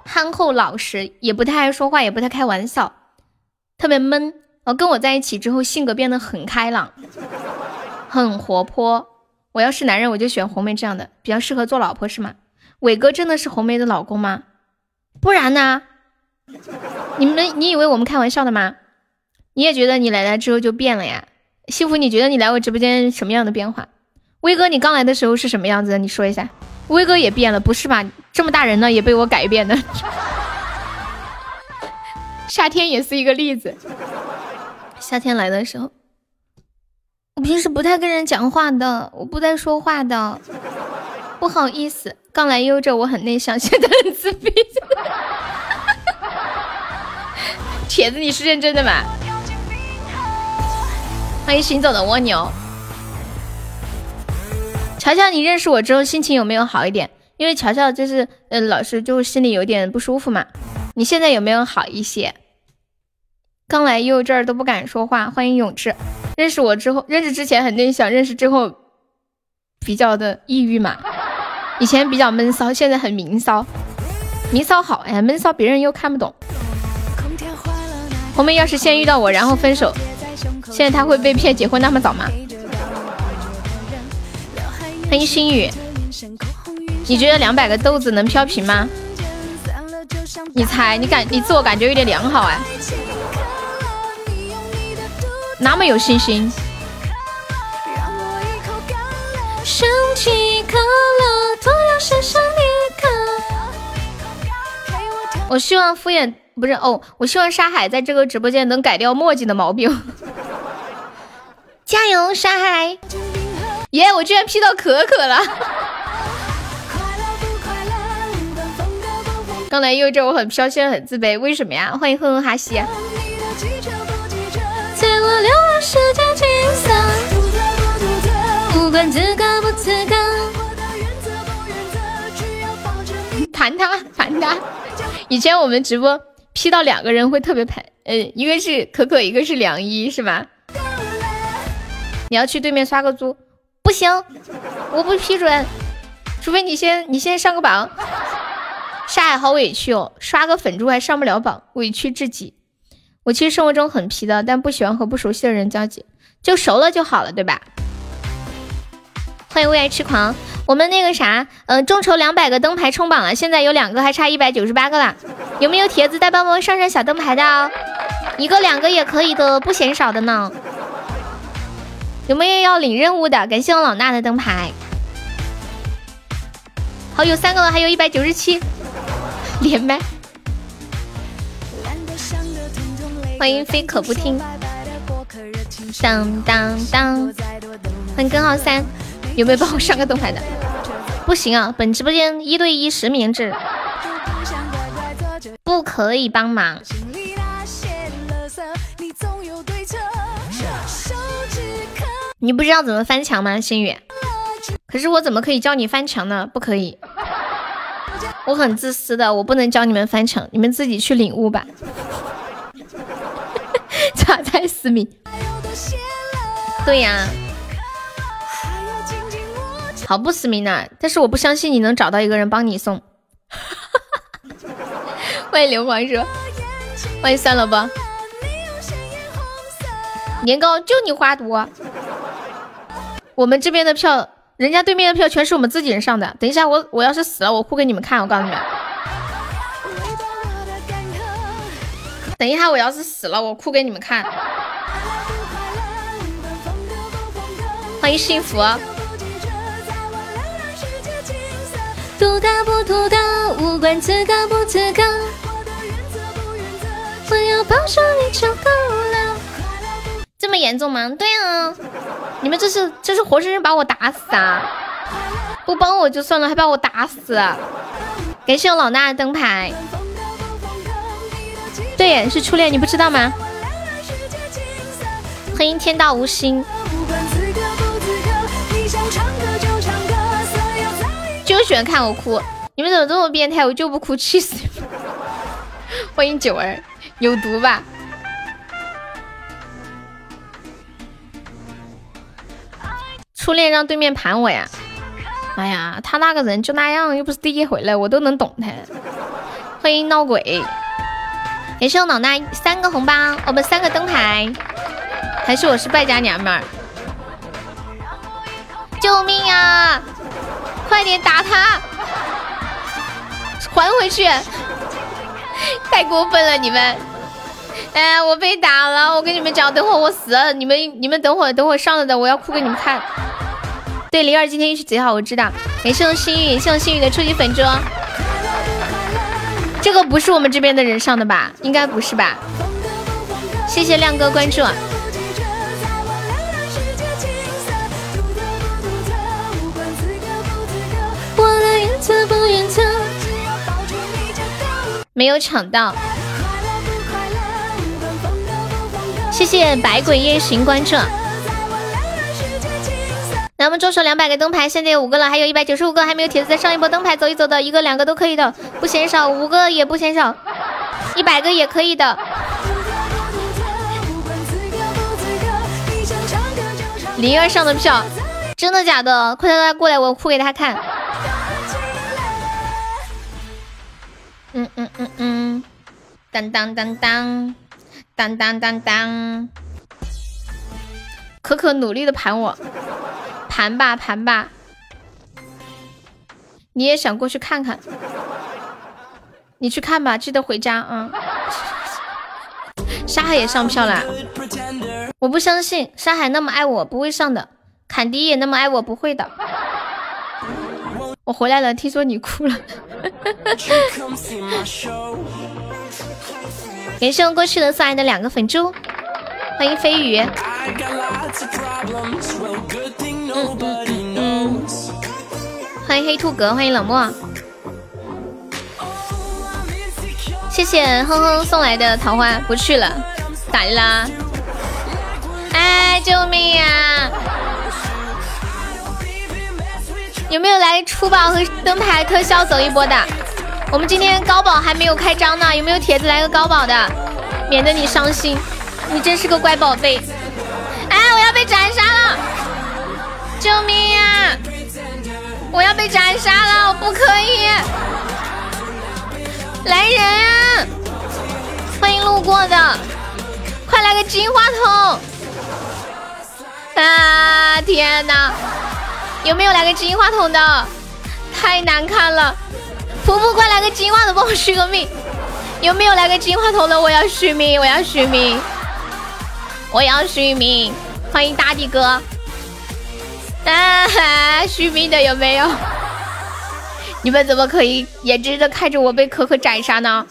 憨厚老实，也不太爱说话，也不太开玩笑，特别闷。然后跟我在一起之后，性格变得很开朗，很活泼。我要是男人，我就选红梅这样的，比较适合做老婆，是吗？伟哥真的是红梅的老公吗？不然呢？你们，你以为我们开玩笑的吗？你也觉得你来了之后就变了呀？幸福，你觉得你来我直播间什么样的变化？威哥，你刚来的时候是什么样子？你说一下。威哥也变了，不是吧？这么大人了也被我改变的。夏天也是一个例子。夏天来的时候，我平时不太跟人讲话的，我不太说话的，不好意思。刚来悠着，我很内向，现在很自闭。铁子，你是认真的吗？欢迎行走的蜗牛。乔乔，你认识我之后心情有没有好一点？因为乔乔就是呃，老是就心里有点不舒服嘛。你现在有没有好一些？刚来悠悠这儿都不敢说话，欢迎永志。认识我之后，认识之前很内向，认识之后比较的抑郁嘛。以前比较闷骚，现在很明骚。明骚好，哎呀，闷骚别人又看不懂。红梅要是先遇到我，然后分手，现在他会被骗结婚那么早吗？欢迎心雨，你觉得两百个豆子能飘屏吗？你猜，你感，你自我感觉有点良好哎。那么有信心。我希望敷衍不是哦，我希望沙海在这个直播间能改掉墨迹的毛病。加油，沙海！耶，我居然 P 到可可了。刚才又这我很飘，现在很自卑，为什么呀？欢迎哼哼哈西。盘 他盘他，以前我们直播 P 到两个人会特别排，嗯，一个是可可，一个是凉一，是吧？你要去对面刷个猪，不行，我不批准，除非你先你先上个榜。沙海好委屈哦，刷个粉猪还上不了榜，委屈至极。我其实生活中很皮的，但不喜欢和不熟悉的人交集，就熟了就好了，对吧？欢迎为爱痴狂，我们那个啥，嗯，众筹两百个灯牌冲榜了，现在有两个，还差一百九十八个了。有没有铁子再帮忙上上小灯牌的？一个两个也可以的，不嫌少的呢。有没有要领任务的？感谢我老衲的灯牌。好，有三个了，还有一百九十七，连麦。欢迎非可不听，当当当，欢迎根号三，有没有帮我上个灯牌的？不行啊，本直播间一对一实名制，不可以帮忙。你不知道怎么翻墙吗，心雨？可是我怎么可以教你翻墙呢？不可以，我很自私的，我不能教你们翻墙，你们自己去领悟吧。咋才死命？对呀。好不死命呢，但是我不相信你能找到一个人帮你送。欢迎刘皇说，欢迎算了吧。年糕就你花多。我们这边的票，人家对面的票全是我们自己人上的。等一下我我要是死了，我哭给你们看。我告诉你们，等一下我要是死了，我哭给你们看。欢迎幸福。图大不图大，无关自高不自高。我要抱上你就够了。这么严重吗？对啊，你们这是这是活生生把我打死啊！不帮我就算了，还把我打死。感谢我老衲的灯牌。对，是初恋，你不知道吗？欢迎天道无心。就喜欢看我哭，你们怎么这么变态？我就不哭，气死你！欢迎九儿，有毒吧？初恋让对面盘我呀？哎呀，他那个人就那样，又不是第一回了，我都能懂他。欢迎闹鬼，也是我老衲三个红包，我们三个灯牌，还是我是败家娘们儿？救命呀！快点打他，还回去！太过分了，你们！哎，我被打了，我跟你们讲，等会我死了，你们你们等会等会上了的，我要哭给你们看。对，灵儿今天运气贼好，我知道。感谢我幸运，谢我幸运的初级粉猪。这个不是我们这边的人上的吧？应该不是吧？谢谢亮哥关注。没有抢到，谢谢百鬼夜行关注。来，我们周手两百个灯牌，现在有五个了，还有一百九十五个还没有铁子，再上一波灯牌，走一走的，一个两个都可以的，不嫌少，五个也不嫌少，一百个也可以的。灵儿上的票，真的假的？快点过来，我哭给他看。嗯嗯嗯嗯，当当当当，当当当当，可可努力的盘我，盘吧盘吧，你也想过去看看？你去看吧，记得回家啊。沙海也上票了，我不相信沙海那么爱我不会上的，坎迪也那么爱我不会的。我回来了，听说你哭了。感谢我过去的送来的两个粉猪，欢迎飞鱼。欢迎黑兔哥，欢迎冷漠。谢谢哼哼送来的桃花，不去了，咋的啦？哎，救命呀！有没有来出宝和灯牌特效走一波的？我们今天高宝还没有开张呢，有没有铁子来个高宝的？免得你伤心，你真是个乖宝贝。哎，我要被斩杀了！救命呀！我要被斩杀了，我不可以！来人啊！欢迎路过的，快来个金话筒！啊，天哪！有没有来个金话筒的？太难看了！婆婆，快来个金话筒帮我续个命！有没有来个金话筒的？我要续命，我要续命，我要续命！欢迎大地哥！啊，续命的有没有？你们怎么可以眼睁睁看着我被可可斩杀呢？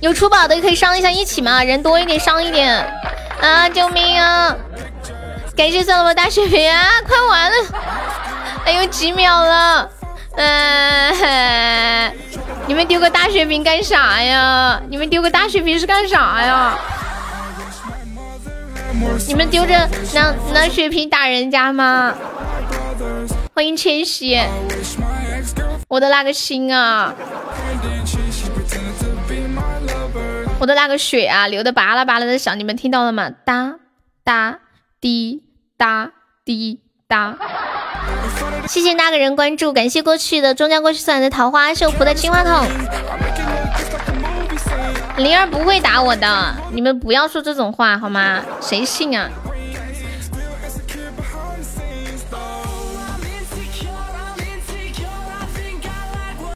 有出宝的可以上一下一起吗？人多一点上一点。啊！救命啊！感谢送我大血瓶啊！快完了，还有几秒了。嗯，你们丢个大血瓶干啥呀？你们丢个大血瓶是干啥呀？你们丢着拿拿血瓶打人家吗？欢迎千玺，我的那个心啊，我的那个血啊，流的巴拉巴拉的响，你们听到了吗？哒哒滴哒滴哒。谢谢那个人关注，感谢过去的终将过去送来的桃花，是我铺的金话筒。灵儿不会打我的，你们不要说这种话好吗？谁信啊？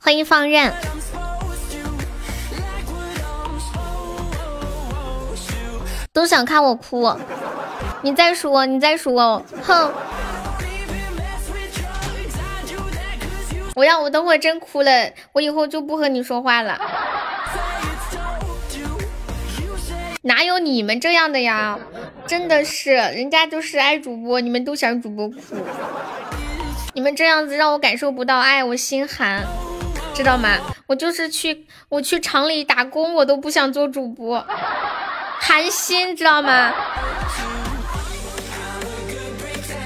欢迎放任，都想看我哭，你再说，你再说，哼！我要我等会真哭了，我以后就不和你说话了。哪有你们这样的呀？真的是，人家就是爱主播，你们都想主播哭，你们这样子让我感受不到爱，我心寒。知道吗？我就是去我去厂里打工，我都不想做主播，寒心，知道吗？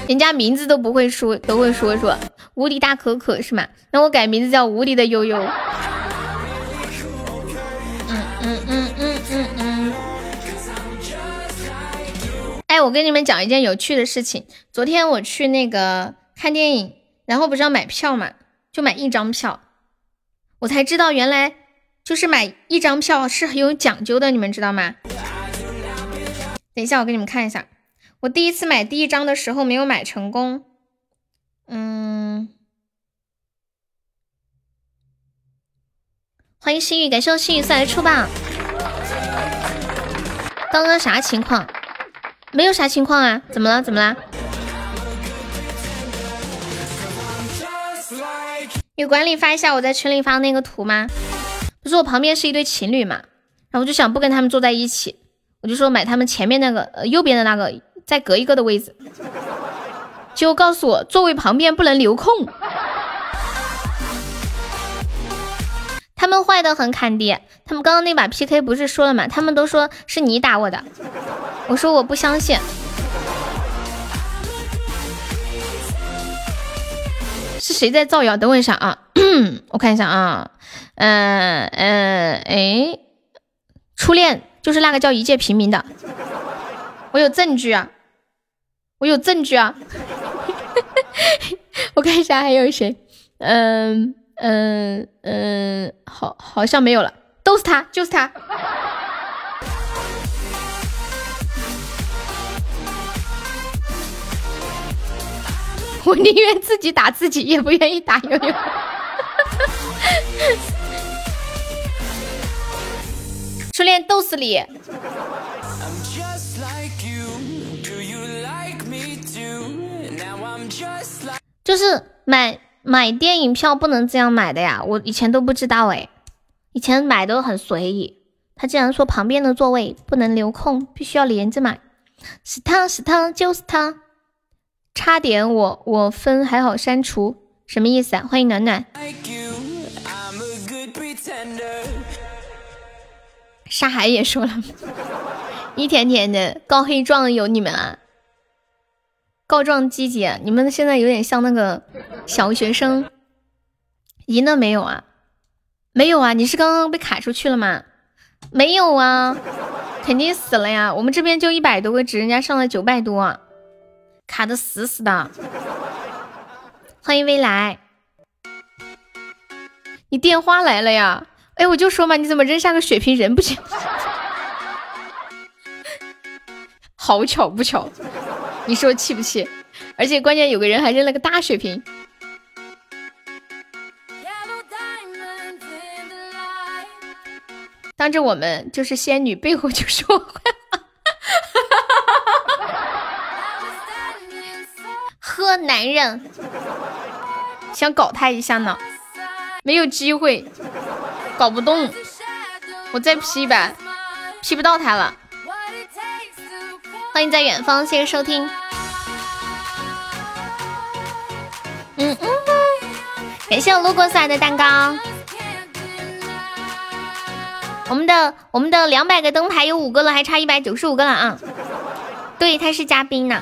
人家名字都不会说，都会说说无敌大可可是吗？那我改名字叫无敌的悠悠。嗯嗯嗯嗯嗯嗯。哎，我跟你们讲一件有趣的事情。昨天我去那个看电影，然后不是要买票嘛，就买一张票。我才知道，原来就是买一张票是很有讲究的，你们知道吗？等一下，我给你们看一下。我第一次买第一张的时候没有买成功。嗯，欢迎心雨，感谢我心雨送来的初棒。刚刚啥情况？没有啥情况啊？怎么了？怎么了？有管理发一下我在群里发的那个图吗？不是我旁边是一对情侣嘛，然后我就想不跟他们坐在一起，我就说买他们前面那个呃右边的那个再隔一个的位置，结果告诉我座位旁边不能留空。他们坏的很，坎迪，他们刚刚那把 PK 不是说了吗？他们都说是你打我的，我说我不相信。是谁在造谣？等我一下啊，我看一下啊，嗯嗯，哎，初恋就是那个叫一介平民的，我有证据啊，我有证据啊，我看一下还有谁，嗯嗯嗯，好，好像没有了，都是他，就是他。我宁愿自己打自己，也不愿意打悠悠。初恋逗死你！就是买买电影票不能这样买的呀，我以前都不知道哎，以前买都很随意。他竟然说旁边的座位不能留空，必须要连着买，是他是他就是他。差点我我分还好删除什么意思啊？欢迎暖暖，沙海也说了，一天天的告黑状有你们啊，告状积极，你们现在有点像那个小学生，赢了没有啊？没有啊？你是刚刚被卡出去了吗？没有啊，肯定死了呀！我们这边就一百多个值，人家上了九百多。卡的死死的，欢迎未来，你电话来了呀？哎，我就说嘛，你怎么扔下个血瓶人不行？好巧不巧，你说气不气？而且关键有个人还扔了个大血瓶，当着我们就是仙女，背后就说坏话。呵，男人想搞他一下呢，没有机会，搞不动，我再 P 吧，P 不到他了。欢迎在远方，谢谢收听。嗯嗯，感谢我路过送来的蛋糕。我们的我们的两百个灯牌有五个了，还差一百九十五个了啊！对，他是嘉宾呢，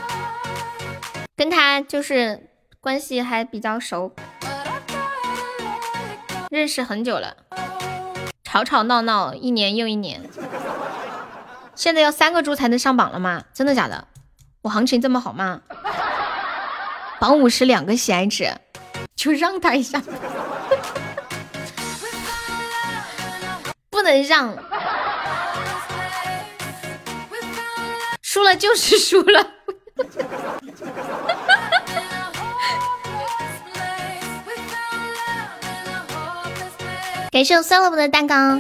跟他就是关系还比较熟，认识很久了，吵吵闹闹一年又一年。现在要三个猪才能上榜了吗？真的假的？我行情这么好吗？榜五十两个喜爱值，就让他一下。不能让，输了就是输了。感谢我 c e l 的蛋糕。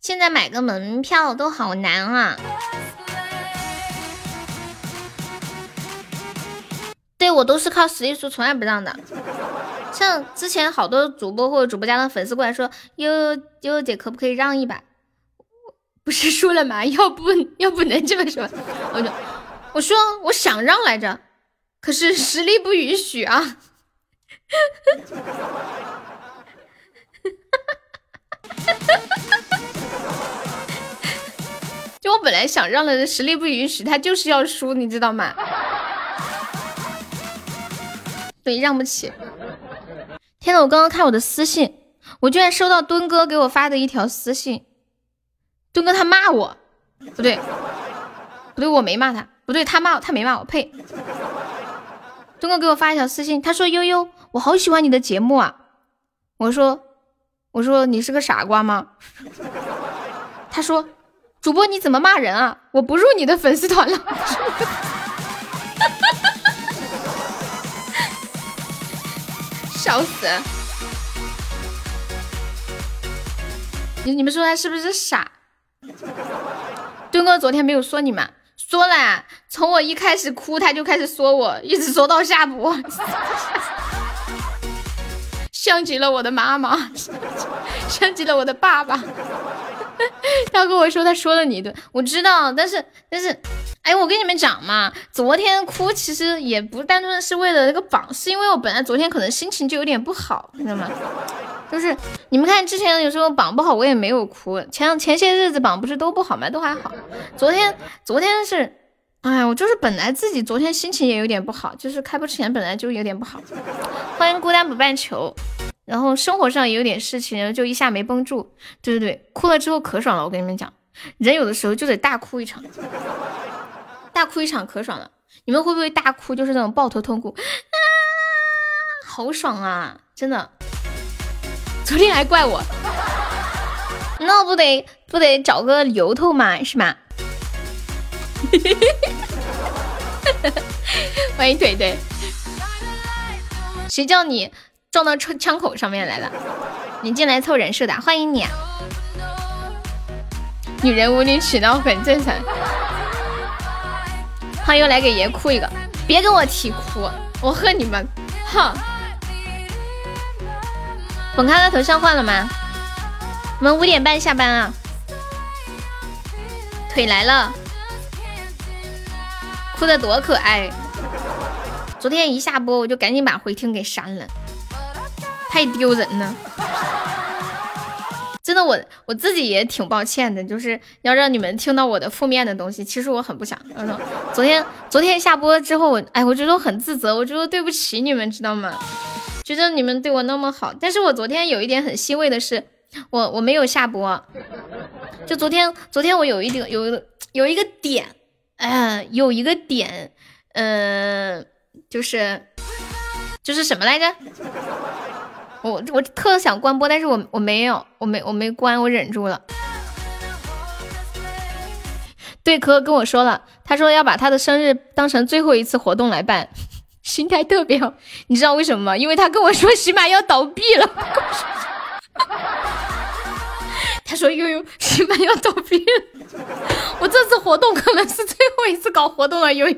现在买个门票都好难啊！对我都是靠实力输，从来不让的。像之前好多主播或者主播家的粉丝过来说：“悠悠悠悠姐，可不可以让一把？”不是输了吗？要不要不能这么说？我就我说我想让来着，可是实力不允许啊！就我本来想让来的，实力不允许，他就是要输，你知道吗？对，让不起。天呐，我刚刚看我的私信，我居然收到墩哥给我发的一条私信。墩哥他骂我，不对，不对，我没骂他，不对，他骂我他没骂我，呸！墩哥给我发一条私信，他说悠悠，我好喜欢你的节目啊。我说，我说你是个傻瓜吗？他说，主播你怎么骂人啊？我不入你的粉丝团了。笑死！你你们说他是不是傻？墩哥昨天没有说你们，说了，从我一开始哭他就开始说我，一直说到下播，像极了我的妈妈，像极了我的爸爸。他跟我说他说了你一顿，我知道，但是但是。哎，我跟你们讲嘛，昨天哭其实也不单纯是为了那个榜，是因为我本来昨天可能心情就有点不好，你知道吗？就是你们看之前有时候榜不好，我也没有哭。前前些日子榜不是都不好吗？都还好。昨天昨天是，哎，我就是本来自己昨天心情也有点不好，就是开播之前本来就有点不好。欢迎孤单不半球，然后生活上也有点事情，然后就一下没绷住。对对对，哭了之后可爽了。我跟你们讲，人有的时候就得大哭一场。大哭一场可爽了，你们会不会大哭？就是那种抱头痛哭，啊，好爽啊！真的，昨天还怪我，那不得不得找个由头嘛，是吗？欢迎腿腿，谁叫你撞到枪枪口上面来了？你进来凑人数的，欢迎你。女人无理取闹很正常。欢迎来给爷哭一个，别跟我提哭，我恨你们，哼！本咖的头像换了吗？我们五点半下班啊，腿来了，哭的多可爱！昨天一下播我就赶紧把回听给删了，太丢人了。真的，我我自己也挺抱歉的，就是要让你们听到我的负面的东西。其实我很不想。昨天昨天下播之后，我哎，我觉得很自责，我觉得对不起你们，知道吗？觉得你们对我那么好，但是我昨天有一点很欣慰的是，我我没有下播。就昨天昨天我有一点有有一个点，嗯，有一个点，嗯，就是就是什么来着？我我特想关播，但是我我没有，我没我没关，我忍住了。对，可可跟我说了，他说要把他的生日当成最后一次活动来办，心态特别好。你知道为什么吗？因为他跟我说喜马要倒闭了。他说悠悠，喜马要倒闭了，我这次活动可能是最后一次搞活动了，悠悠。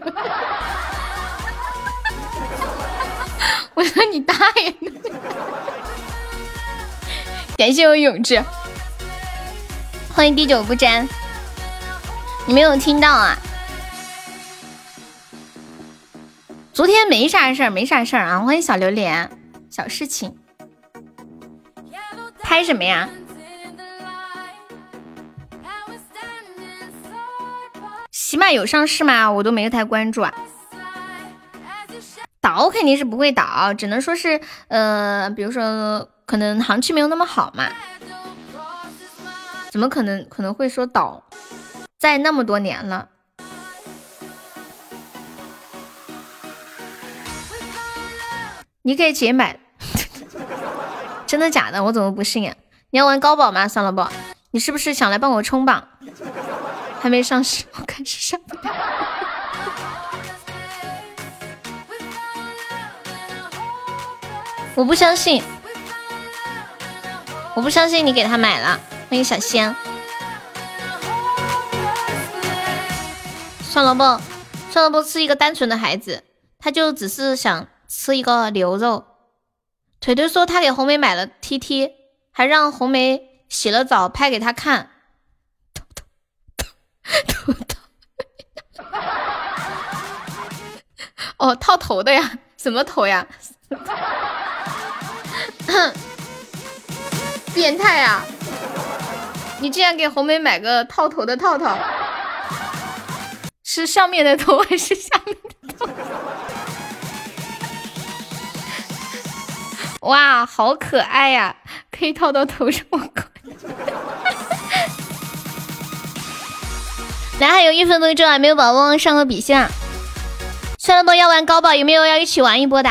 我说你大爷！感谢我永志，欢迎滴酒不沾。你没有听到啊？昨天没啥事儿，没啥事儿啊。欢迎小榴莲，小事情。拍什么呀？喜马有上市吗？我都没太关注啊。倒肯定是不会倒，只能说是呃，比如说可能行情没有那么好嘛。怎么可能可能会说倒？在那么多年了，你可以直接买。真的假的？我怎么不信啊？你要玩高宝吗？算了不，你是不是想来帮我冲榜？还没上市，我看是上不了。我不相信，我不相信你给他买了。欢迎小仙。算了不，算了不，是一个单纯的孩子，他就只是想吃一个牛肉。腿腿说他给红梅买了 T T，还让红梅洗了澡拍给他看。哦，套头的呀？什么头呀？变态啊！你竟然给红梅买个套头的套套？是上面的头还是下面的头？哇，好可爱呀！可以套到头上，我靠！来，还有一分多钟还没有宝宝上个比心啊！算了波要玩高宝，有没有要一起玩一波的？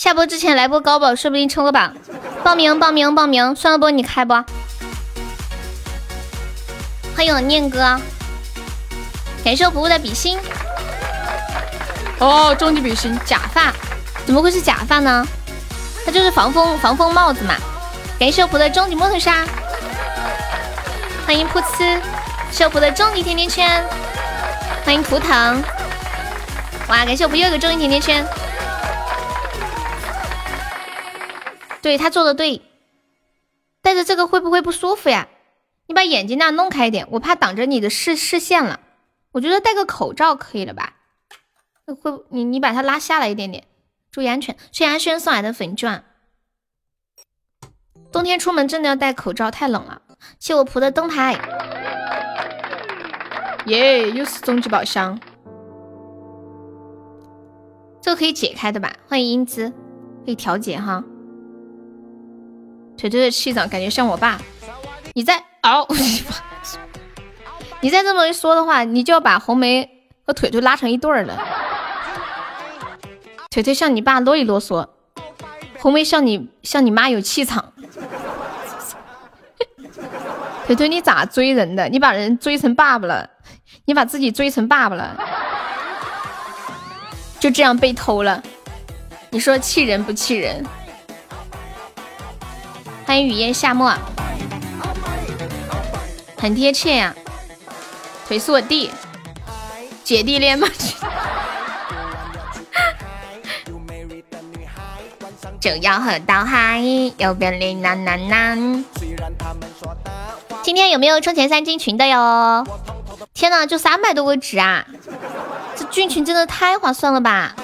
下播之前来波高宝，说不定冲个榜。报名报名报名！算了波你开不？欢迎我念哥。感谢我婆婆的比心。哦，终极比心，假发，怎么会是假发呢？它就是防风防风帽子嘛。感谢我婆的终极摩托沙，欢迎噗呲，谢我婆的终极甜甜圈，欢迎图腾。哇，感谢我婆又一个终极甜甜圈。对他做的对，戴着这个会不会不舒服呀？你把眼睛那弄开一点，我怕挡着你的视视线了。我觉得戴个口罩可以了吧？会你你把它拉下来一点点，注意安全。谢安轩送来的粉钻。冬天出门真的要戴口罩，太冷了。谢我仆的灯牌。耶，又是终极宝箱。这个可以解开的吧？欢迎英姿，可以调节哈。腿腿的气场感觉像我爸。你再嗷？你再这么一说的话，你就要把红梅和腿腿拉成一对儿了。腿腿像你爸啰里啰嗦，红梅像你像你妈有气场。腿腿你咋追人的？你把人追成爸爸了，你把自己追成爸爸了，就这样被偷了。你说气人不气人？欢迎雨夜夏末，很贴切呀。腿是我弟，姐弟恋吗？就要和到海，右边的男男男。今天有没有充钱三进群的哟？天哪，就三百多个值啊！这进群真的太划算了吧！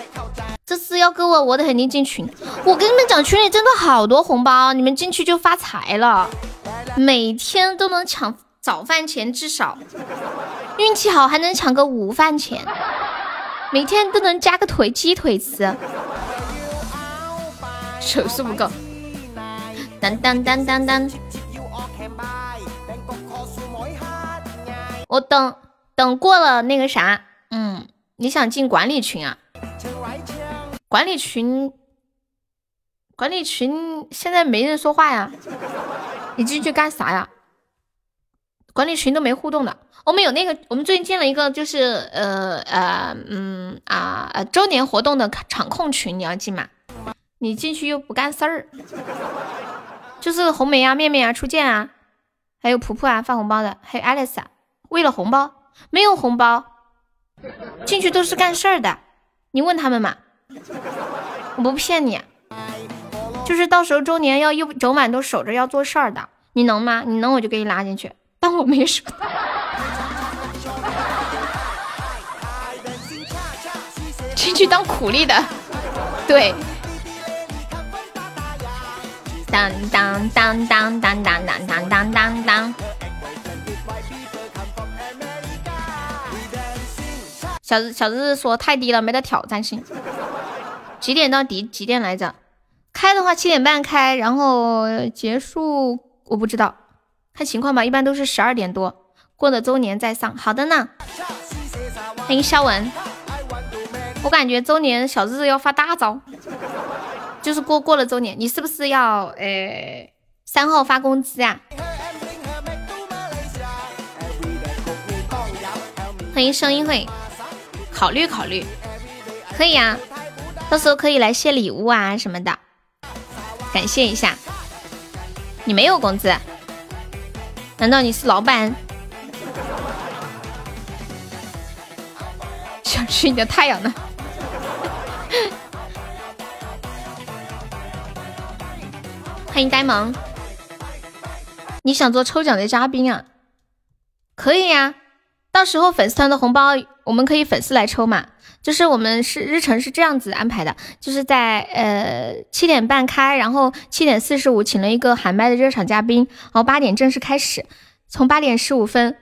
这次要跟我，我得肯定进群。我跟你们讲，群里真的好多红包，你们进去就发财了，每天都能抢。早饭钱至少，运气好还能抢个午饭钱，每天都能加个腿鸡腿吃，手速不够。当当当当当，我等等过了那个啥，嗯，你想进管理群啊？管理群，管理群现在没人说话呀，你进去干啥呀？管理群都没互动的，我们有那个，我们最近建了一个，就是呃呃嗯啊周年活动的场控群，你要进吗？你进去又不干事儿，就是红梅啊、面面啊、初见啊，还有婆婆啊发红包的，还有 Alice 啊，为了红包没有红包，进去都是干事儿的，你问他们嘛，我不骗你，就是到时候周年要一整晚都守着要做事儿的，你能吗？你能我就给你拉进去，当我没说。进去当苦力的，对。当当当当当当当当当当。小日小日子说太低了，没得挑战性。几点到几几点来着？开的话七点半开，然后结束我不知道，看情况吧。一般都是十二点多，过了周年再上。好的呢。欢迎肖文。我感觉周年小日子要发大招，就是过过了周年，你是不是要呃三号发工资啊？欢迎声音会。考虑考虑，可以啊，到时候可以来谢礼物啊什么的，感谢一下。你没有工资？难道你是老板？想吃你的太阳呢？欢迎呆萌，你想做抽奖的嘉宾啊？可以呀。到时候粉丝团的红包，我们可以粉丝来抽嘛？就是我们是日程是这样子安排的，就是在呃七点半开，然后七点四十五请了一个喊麦的热场嘉宾，然后八点正式开始，从八点十五分，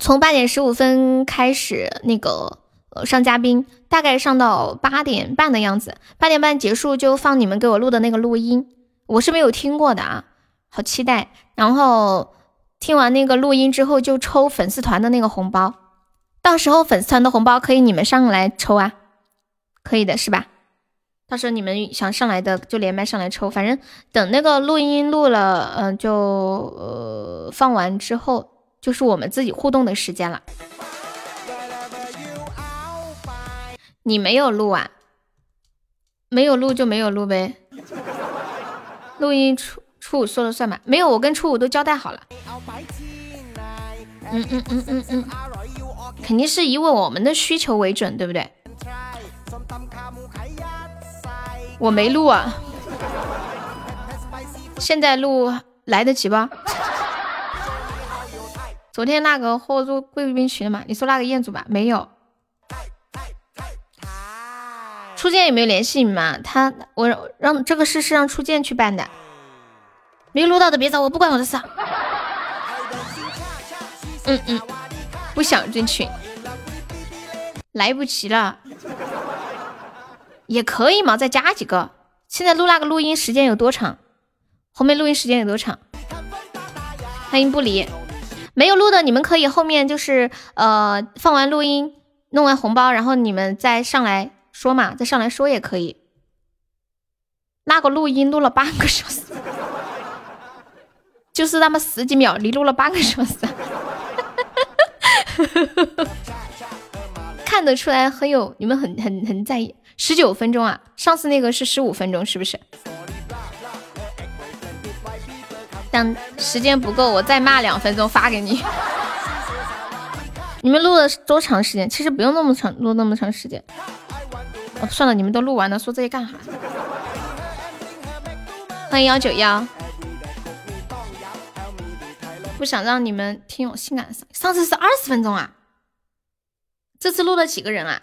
从八点十五分开始那个呃上嘉宾，大概上到八点半的样子，八点半结束就放你们给我录的那个录音，我是没有听过的啊，好期待，然后。听完那个录音之后，就抽粉丝团的那个红包，到时候粉丝团的红包可以你们上来抽啊，可以的是吧？到时候你们想上来的就连麦上来抽，反正等那个录音录了，嗯，就呃放完之后，就是我们自己互动的时间了。你没有录啊？没有录就没有录呗，录音出。初五说了算吧，没有，我跟初五都交代好了。嗯嗯嗯嗯嗯，肯定是以我们的需求为准，对不对？我没录啊，现在录来得及吧？昨天那个货入贵宾群了吗？你说那个彦祖吧？没有。初见有没有联系你们？他我让这个事是让初见去办的。没录到的别找我，不关我的事。嗯嗯，不想进群，来不及了。也可以嘛，再加几个。现在录那个录音时间有多长？后面录音时间有多长？欢迎不离。没有录的，你们可以后面就是呃放完录音，弄完红包，然后你们再上来说嘛，再上来说也可以。那个录音录了半个小时。就是那么十几秒，你录了半个小时，看得出来很有，你们很很很在意。十九分钟啊，上次那个是十五分钟，是不是？等时间不够，我再骂两分钟发给你。你们录了多长时间？其实不用那么长，录那么长时间。哦，算了，你们都录完了，说这些干啥？欢迎幺九幺。不想让你们听我性感的声。上次是二十分钟啊，这次录了几个人啊？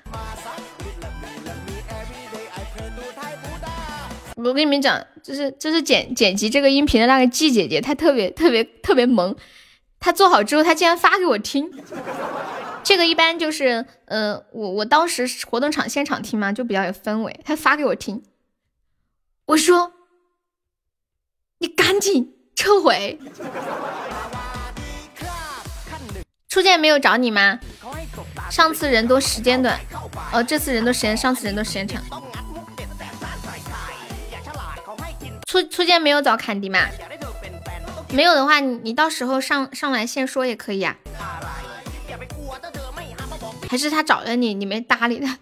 我跟你们讲，就是就是剪剪辑这个音频的那个季姐姐，她特别特别特别萌。她做好之后，她竟然发给我听。这个一般就是，呃，我我当时活动场现场听嘛，就比较有氛围。她发给我听，我说：“你赶紧撤回。”初见没有找你吗？上次人多时间短，哦，这次人多时间，上次人多时间长。初初见没有找坎迪吗？没有的话，你你到时候上上来先说也可以啊。还是他找了你，你没搭理他？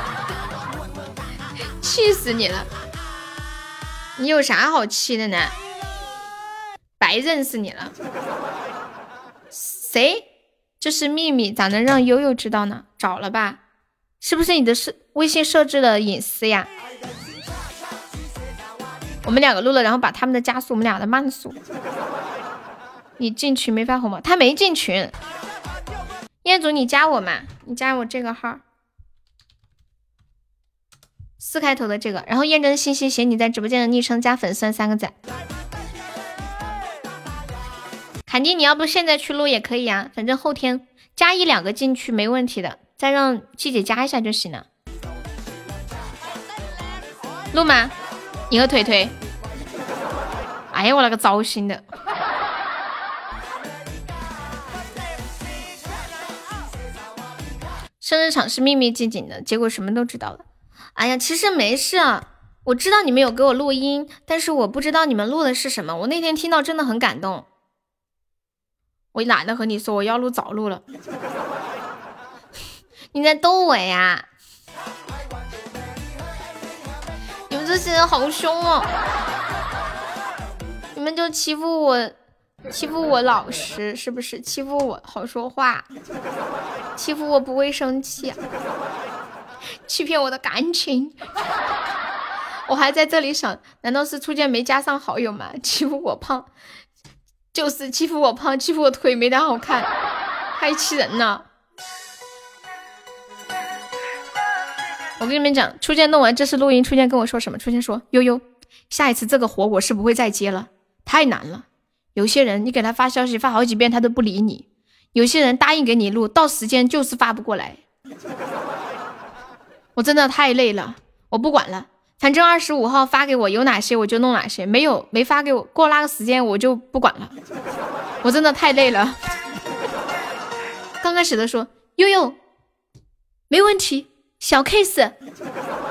气死你了！你有啥好气的呢？白认识你了。谁？这是秘密，咋能让悠悠知道呢？找了吧？是不是你的设微信设置的隐私呀？我们两个录了，然后把他们的加速，我们俩的慢速。你进群没发红包？他没进群。彦祖，你加我嘛？你加我这个号，四开头的这个，然后验证信息写你在直播间的昵称加粉丝三个字。坎迪，你要不现在去录也可以啊，反正后天加一两个进去没问题的，再让季姐加一下就行了。录吗？你和腿腿？哎呀，我那个糟心的！生日场是秘密进行的，结果什么都知道了。哎呀，其实没事，我知道你们有给我录音，但是我不知道你们录的是什么。我那天听到真的很感动。我懒得和你说，我要录早录了。你在逗我呀？你们这些人好凶哦！你们就欺负我，欺负我老实是不是？欺负我好说话，欺负我不会生气，欺骗我的感情。我还在这里想，难道是初见没加上好友吗？欺负我胖。就是欺负我胖，欺负我腿没得好看，太气人了！我跟你们讲，初见弄完这次录音，初见跟我说什么？初见说：“悠悠，下一次这个活我是不会再接了，太难了。有些人你给他发消息发好几遍他都不理你，有些人答应给你录，到时间就是发不过来。我真的太累了，我不管了。”反正二十五号发给我有哪些我就弄哪些，没有没发给我过那个时间我就不管了。我真的太累了。刚开始的说悠悠，没问题，小 case，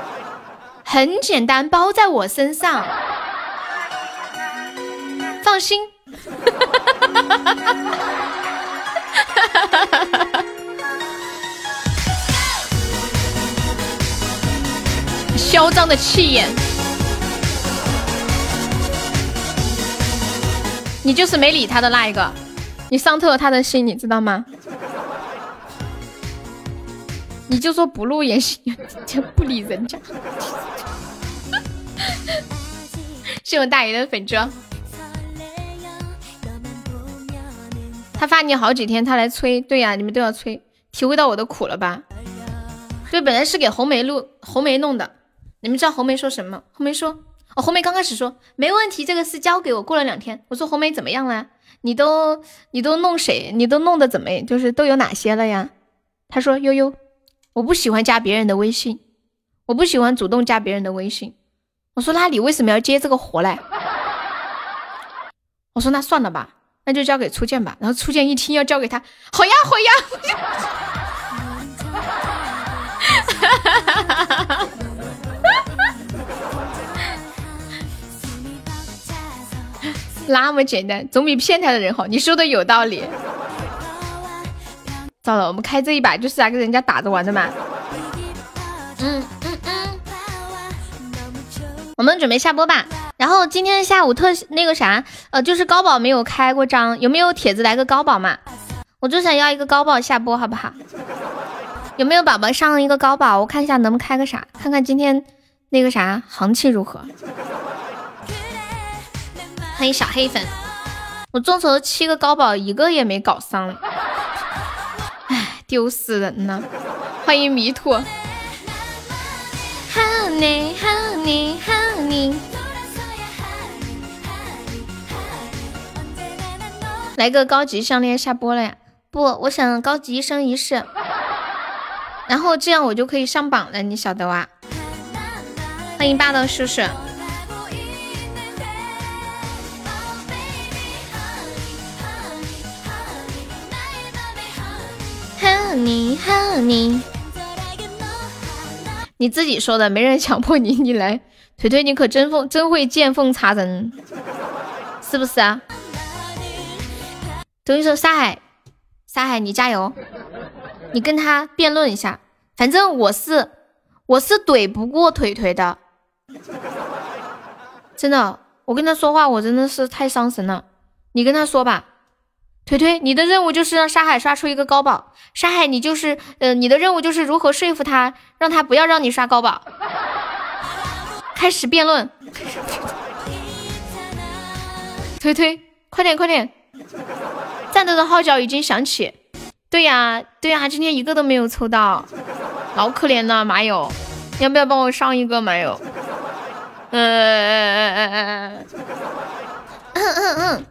很简单，包在我身上，放心。哈哈哈哈哈哈嚣张的气焰，你就是没理他的那一个，你伤透了他的心，你知道吗？你就说不录也行，就不理人家。谢我大爷的粉妆，他发你好几天，他来催，对呀，你们都要催，体会到我的苦了吧？对，本来是给红梅录，红梅弄的。你们知道红梅说什么？红梅说：“哦，红梅刚开始说没问题，这个事交给我。过了两天，我说红梅怎么样了？你都你都弄谁？你都弄的怎么？就是都有哪些了呀？”他说：“悠悠，我不喜欢加别人的微信，我不喜欢主动加别人的微信。”我说：“那你为什么要接这个活嘞？” 我说：“那算了吧，那就交给初见吧。”然后初见一听要交给他，好呀好呀。那么简单，总比骗他的人好。你说的有道理。糟了，我们开这一把就是来跟人家打着玩的嘛。嗯嗯嗯。我们准备下播吧。然后今天下午特那个啥，呃，就是高宝没有开过张，有没有帖子来个高宝嘛？我就想要一个高宝下播，好不好？有没有宝宝上一个高宝？我看一下能不能开个啥，看看今天那个啥行情如何。欢迎小黑粉，我众筹七个高宝，一个也没搞上，唉，丢死人了！欢迎迷途，Honey Honey Honey，来个高级项链下播了呀？不，我想高级一生一世，然后这样我就可以上榜了，你晓得哇？欢迎霸道叔叔。你和，你，你自己说的，没人强迫你，你来，腿腿，你可真凤真会见缝插针，是不是啊？等于说沙海，沙海，你加油，你跟他辩论一下，反正我是我是怼不过腿腿的，真的，我跟他说话，我真的是太伤神了，你跟他说吧。推推，你的任务就是让沙海刷出一个高宝。沙海，你就是，呃，你的任务就是如何说服他，让他不要让你刷高宝。开始辩论。推推，快点快点！战斗的号角已经响起，对呀，对呀，今天一个都没有抽到，老可怜了，马友，要不要帮我上一个马友？呃，嗯嗯嗯，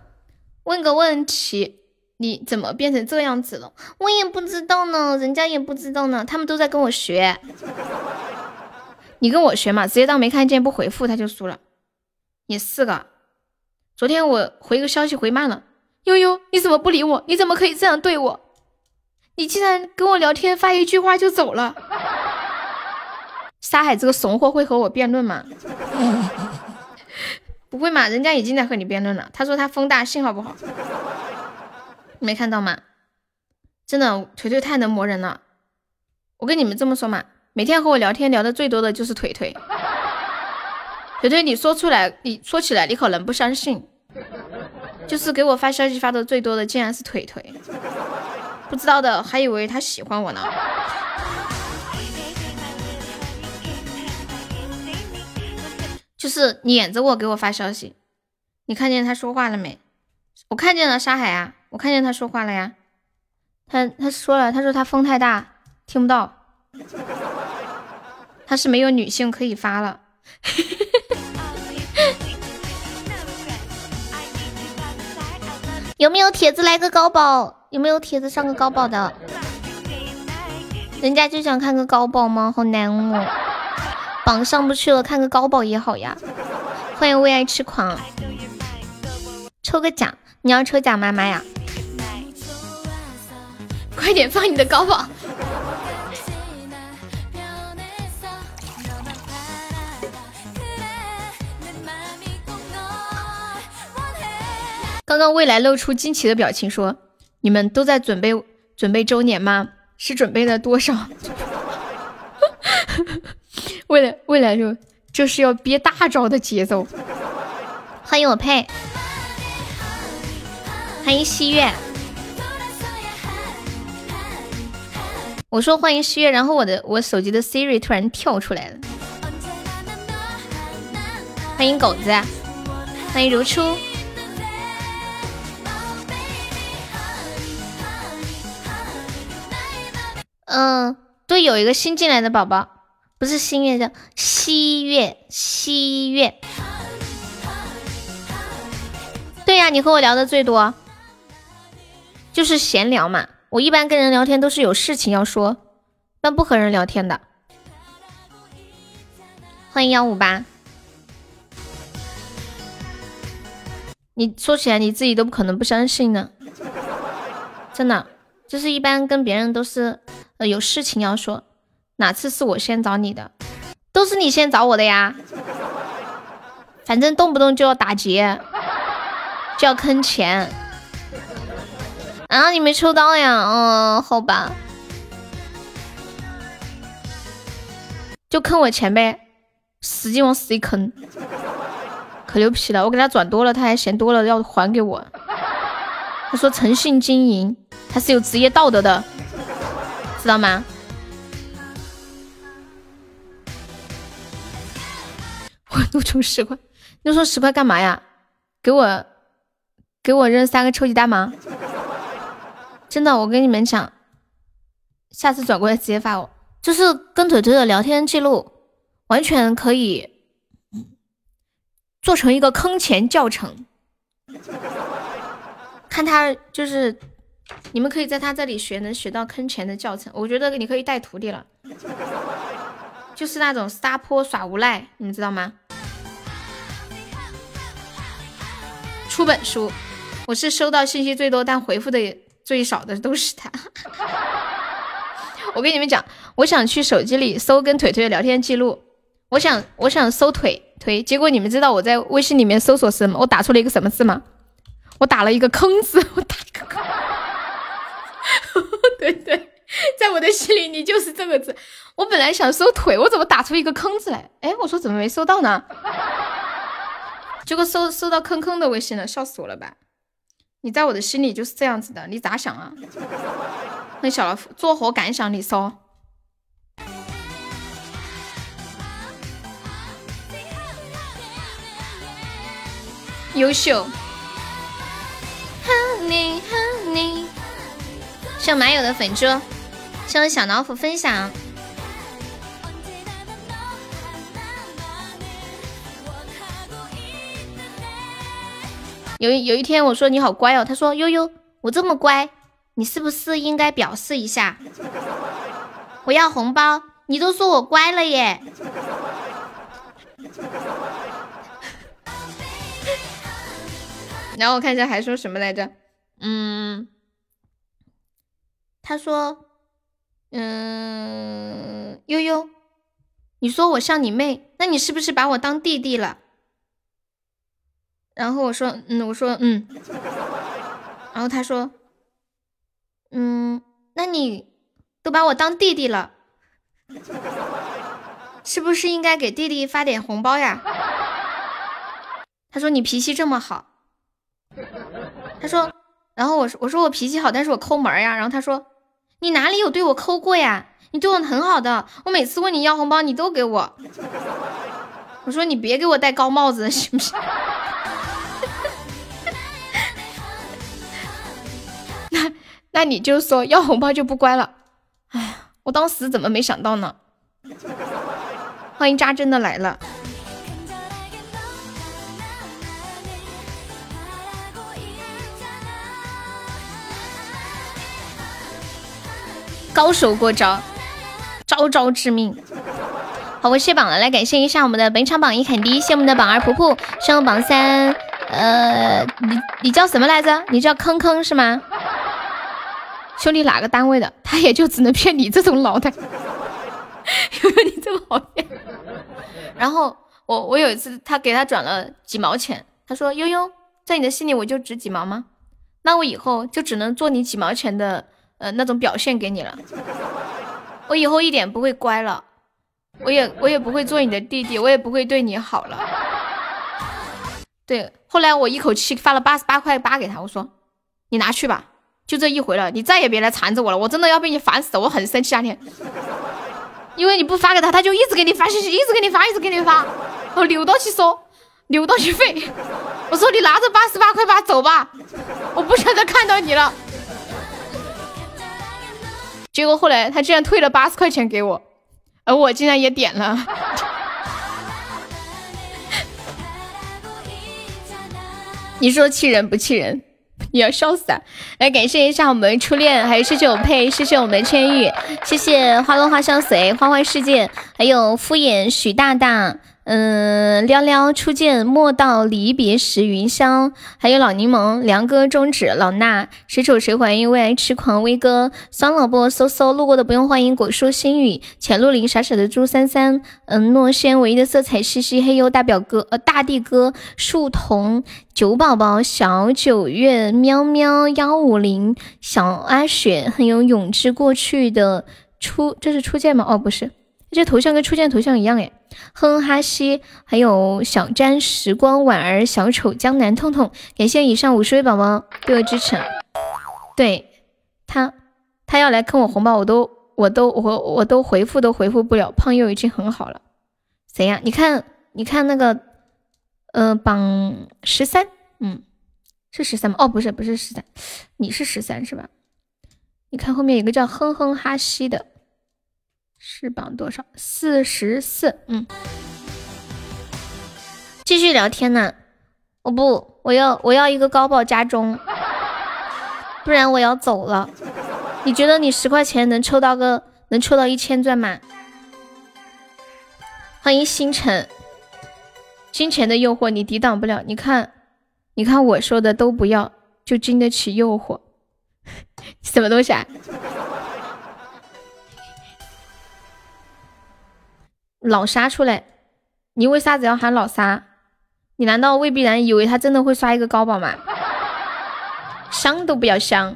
问个问题，你怎么变成这样子了？我也不知道呢，人家也不知道呢，他们都在跟我学。你跟我学嘛，直接当没看见不回复他就输了。也是个，昨天我回个消息回慢了，悠悠你怎么不理我？你怎么可以这样对我？你竟然跟我聊天发一句话就走了，沙海这个怂货会和我辩论吗？不会嘛，人家已经在和你辩论了。他说他风大，信号不好，没看到吗？真的，腿腿太能磨人了。我跟你们这么说嘛，每天和我聊天聊的最多的就是腿腿。腿腿，你说出来，你说起来，你可能不相信，就是给我发消息发的最多的，竟然是腿腿。不知道的还以为他喜欢我呢。就是撵着我给我发消息，你看见他说话了没？我看见了，沙海啊，我看见他说话了呀。他他说了，他说他风太大，听不到。他是没有女性可以发了。有没有铁子来个高保？有没有铁子上个高保的？人家就想看个高保吗？好难哦，榜上不去了，看个高保也好呀。欢迎为爱痴狂，抽个奖，你要抽奖吗，妈呀？快点放你的高仿。刚刚未来露出惊奇的表情说。你们都在准备准备周年吗？是准备了多少？未来未来就这是要憋大招的节奏。欢迎我佩，欢迎西月。我说欢迎西月，然后我的我手机的 Siri 突然跳出来了。欢迎狗子，欢迎如初。嗯，对，有一个新进来的宝宝，不是新月，叫西月，西月。对呀，你和我聊的最多，就是闲聊嘛。我一般跟人聊天都是有事情要说，但不和人聊天的。欢迎幺五八，你说起来你自己都不可能不相信呢，真的，就是一般跟别人都是。呃，有事情要说，哪次是我先找你的？都是你先找我的呀。反正动不动就要打劫，就要坑钱。啊，你没抽到呀？嗯，好吧，就坑我钱呗，使劲往死里坑，可牛皮了！我给他转多了，他还嫌多了要还给我。他说诚信经营，他是有职业道德的。知道吗？我怒充十块，怒充十块干嘛呀？给我给我扔三个抽级蛋吗？真的，我跟你们讲，下次转过来直接发我，就是跟腿腿的聊天记录，完全可以做成一个坑钱教程，看他就是。你们可以在他这里学，能学到坑钱的教程。我觉得你可以带徒弟了，就是那种撒泼耍无赖，你们知道吗？出本书，我是收到信息最多但回复的最少的都是他。我跟你们讲，我想去手机里搜跟腿腿的聊天记录，我想我想搜腿腿，结果你们知道我在微信里面搜索什么？我打出了一个什么字吗？我打了一个坑字，我打一个坑。对对，在我的心里你就是这个字。我本来想搜腿，我怎么打出一个坑字来？哎，我说怎么没搜到呢？结果搜搜到坑坑的微信了，笑死我了吧？你在我的心里就是这样子的，你咋想啊？那小老虎作何感想？你说。优秀。谢马友的粉猪，谢小老虎分享。有有一天我说你好乖哦，他说悠悠我这么乖，你是不是应该表示一下？我要红包，你都说我乖了耶。然后我看一下还说什么来着？嗯，他说，嗯，悠悠，你说我像你妹，那你是不是把我当弟弟了？然后我说，嗯，我说，嗯。然后他说，嗯，那你都把我当弟弟了，是不是应该给弟弟发点红包呀？他说你脾气这么好。他说，然后我说我说我脾气好，但是我抠门呀。然后他说，你哪里有对我抠过呀？你对我很好的，我每次问你要红包，你都给我。我说你别给我戴高帽子，行不行？那你就说要红包就不乖了。哎呀，我当时怎么没想到呢？欢迎扎针的来了。高手过招，招招致命。好，我卸榜了，来感谢一下我们的本场榜一坎迪，谢我们的榜二婆婆，上榜三。呃，你你叫什么来着？你叫坑坑是吗？兄弟哪个单位的？他也就只能骗你这种脑袋，有没有你这么好骗？然后我我有一次他给他转了几毛钱，他说悠悠，在你的心里我就值几毛吗？那我以后就只能做你几毛钱的。呃，那种表现给你了，我以后一点不会乖了，我也我也不会做你的弟弟，我也不会对你好了。对，后来我一口气发了八十八块八给他，我说你拿去吧，就这一回了，你再也别来缠着我了，我真的要被你烦死了，我很生气那天，因为你不发给他，他就一直给你发信息，一直给你发，一直给你发，我扭到去说，扭到去废，我说你拿着八十八块八走吧，我不想再看到你了。结果后来他竟然退了八十块钱给我，而我竟然也点了。你说气人不气人？你要笑死啊！来感谢一下我们初恋，还有谢谢我佩，谢谢我们千玉，谢谢花落花相随，花花世界，还有敷衍许大大。嗯，撩撩初见，莫道离别时，云霄，还有老柠檬，梁哥终止，老衲。谁丑谁怀孕，为爱痴狂，威哥，酸萝卜，搜搜，路过的不用欢迎，果蔬心语，浅露林，傻傻的朱三三，嗯，诺轩，唯一的色彩，西西，嘿呦大表哥，呃，大地哥，树童，九宝宝，小九月，喵喵，幺五零，小阿雪，很有永志过去的初，这是初见吗？哦，不是。这头像跟初见头像一样哎，哼哈西，还有小詹时光婉儿小丑江南痛痛，感谢以上五十位宝宝对我支持。对他，他要来坑我红包，我都我都我我都回复都回复不了。胖友已经很好了，谁呀？你看你看那个，呃，榜十三，嗯，是十三吗？哦，不是不是十三，你是十三是吧？你看后面有个叫哼哼哈西的。是榜多少？四十四。嗯，继续聊天呢。我不，我要我要一个高保加钟，不然我要走了。你觉得你十块钱能抽到个能抽到一千钻吗？欢迎星辰。金钱的诱惑你抵挡不了。你看，你看我说的都不要，就经得起诱惑。什么东西啊？老沙出来，你为啥子要喊老沙？你难道未必然以为他真的会刷一个高保吗？想都不要想！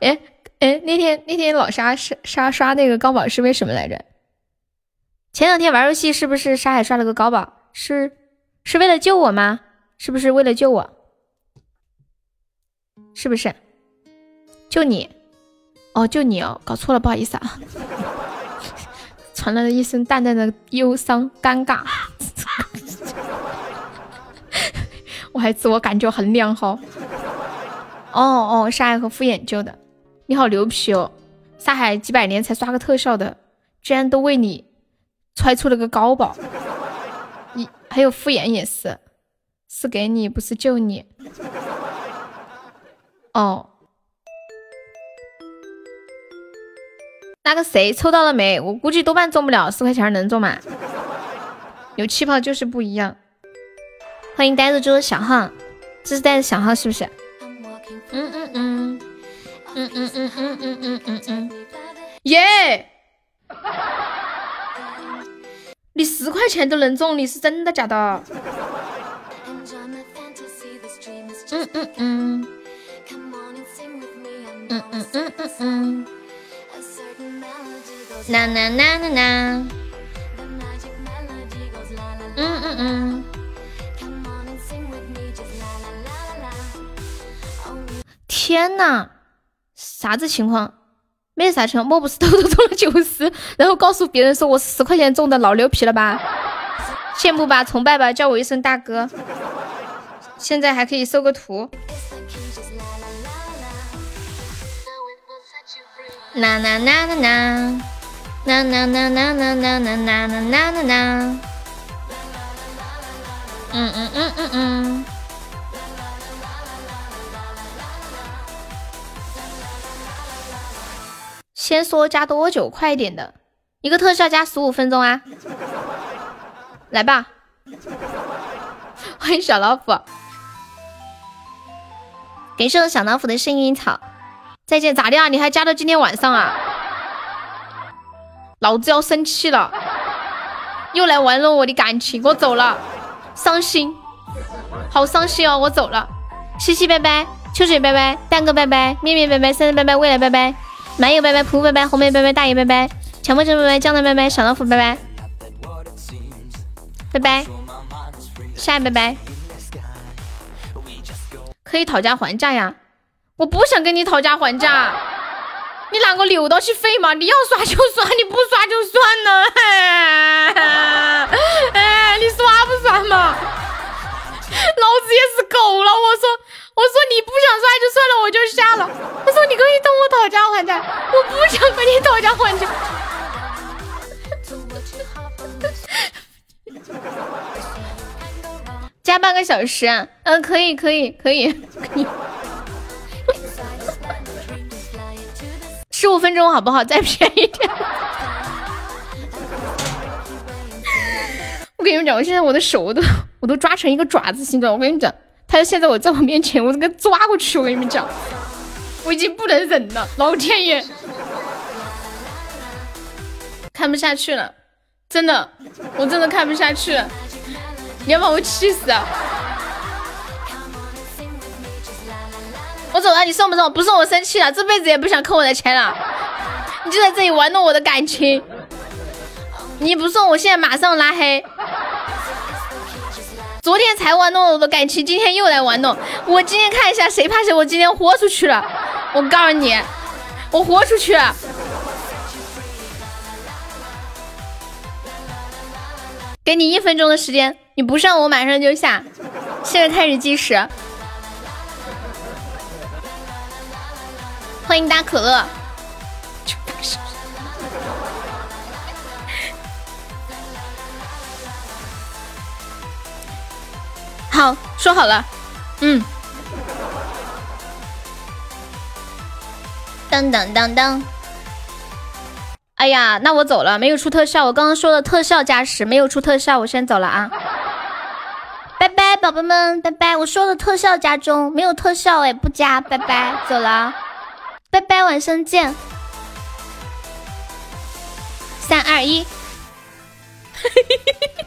哎哎，那天那天老沙刷刷刷那个高保是为什么来着？前两天玩游戏是不是沙海刷了个高保？是是为了救我吗？是不是为了救我？是不是？救你？哦，就你哦，搞错了，不好意思啊，传来了一声淡淡的忧伤、尴尬。我还自我感觉很良好。哦哦，沙海和敷衍救的，你好牛皮哦！沙海几百年才刷个特效的，居然都为你揣出了个高保。你还有敷衍也是，是给你不是救你。哦，那个谁抽到了没？我估计多半中不了，四块钱能中吗？有气泡就是不一样。欢迎呆子猪的小号，这是呆子小号是不是？嗯嗯嗯嗯嗯嗯嗯嗯嗯嗯，耶！你十块钱都能中，你是真的假的？嗯嗯嗯。嗯嗯嗯嗯嗯。啦啦啦啦啦。嗯嗯嗯。天呐，啥子情况？没啥情况，莫不是偷偷中了九十，然后告诉别人说我是十块钱中的，老牛皮了吧？羡慕吧，崇拜吧，叫我一声大哥。现在还可以收个图。啦啦啦啦啦，啦啦啦啦啦啦啦啦啦啦啦。嗯嗯嗯嗯嗯。先说加多久？快一点的，一个特效加十五分钟啊！来吧，欢迎小老虎，感谢小老虎的幸运草。再见，咋的啊？你还加到今天晚上啊？老子要生气了，又来玩弄我的感情，我走了，伤心，好伤心哦，我走了。西西拜拜，秋水拜拜，蛋哥拜拜，面面拜拜，三三拜拜，未来拜拜。满友拜拜，噗拜拜，红梅拜拜，大爷拜拜，强迫症拜拜，江南拜拜，小老虎拜拜，拜拜，下拜拜，可以讨价还价呀！我不想跟你讨价还价，你拿个六刀去飞嘛！你要刷就刷，你不刷就算了。哎，你刷不刷嘛？老子也是够了，我说。我说你不想刷就算了，我就下了。我说你可以跟我讨价还价，我不想跟你讨价还价。加半个小时，啊嗯，可以，可以，可以，可以。十五分钟好不好？再便宜点。我跟你们讲，我现在我的手我都我都抓成一个爪子形状。我跟你讲。他现在我在我面前，我这个抓过去，我跟你们讲，我已经不能忍了，老天爷，看不下去了，真的，我真的看不下去了，你要把我气死啊！我走了，你送不送？不送我生气了，这辈子也不想扣我的钱了。你就在这里玩弄我的感情，你不送，我现在马上拉黑。昨天才玩弄我的感情，今天又来玩弄我。今天看一下谁怕谁，我今天豁出去了。我告诉你，我豁出去了。给你一分钟的时间，你不上我马上就下。现在开始计时。欢迎大可乐。好，说好了，嗯。当当当当。哎呀，那我走了，没有出特效。我刚刚说的特效加十没有出特效，我先走了啊。拜拜，宝宝们，拜拜。我说的特效加中，没有特效哎，不加，拜拜，走了。拜拜，晚上见。三二一。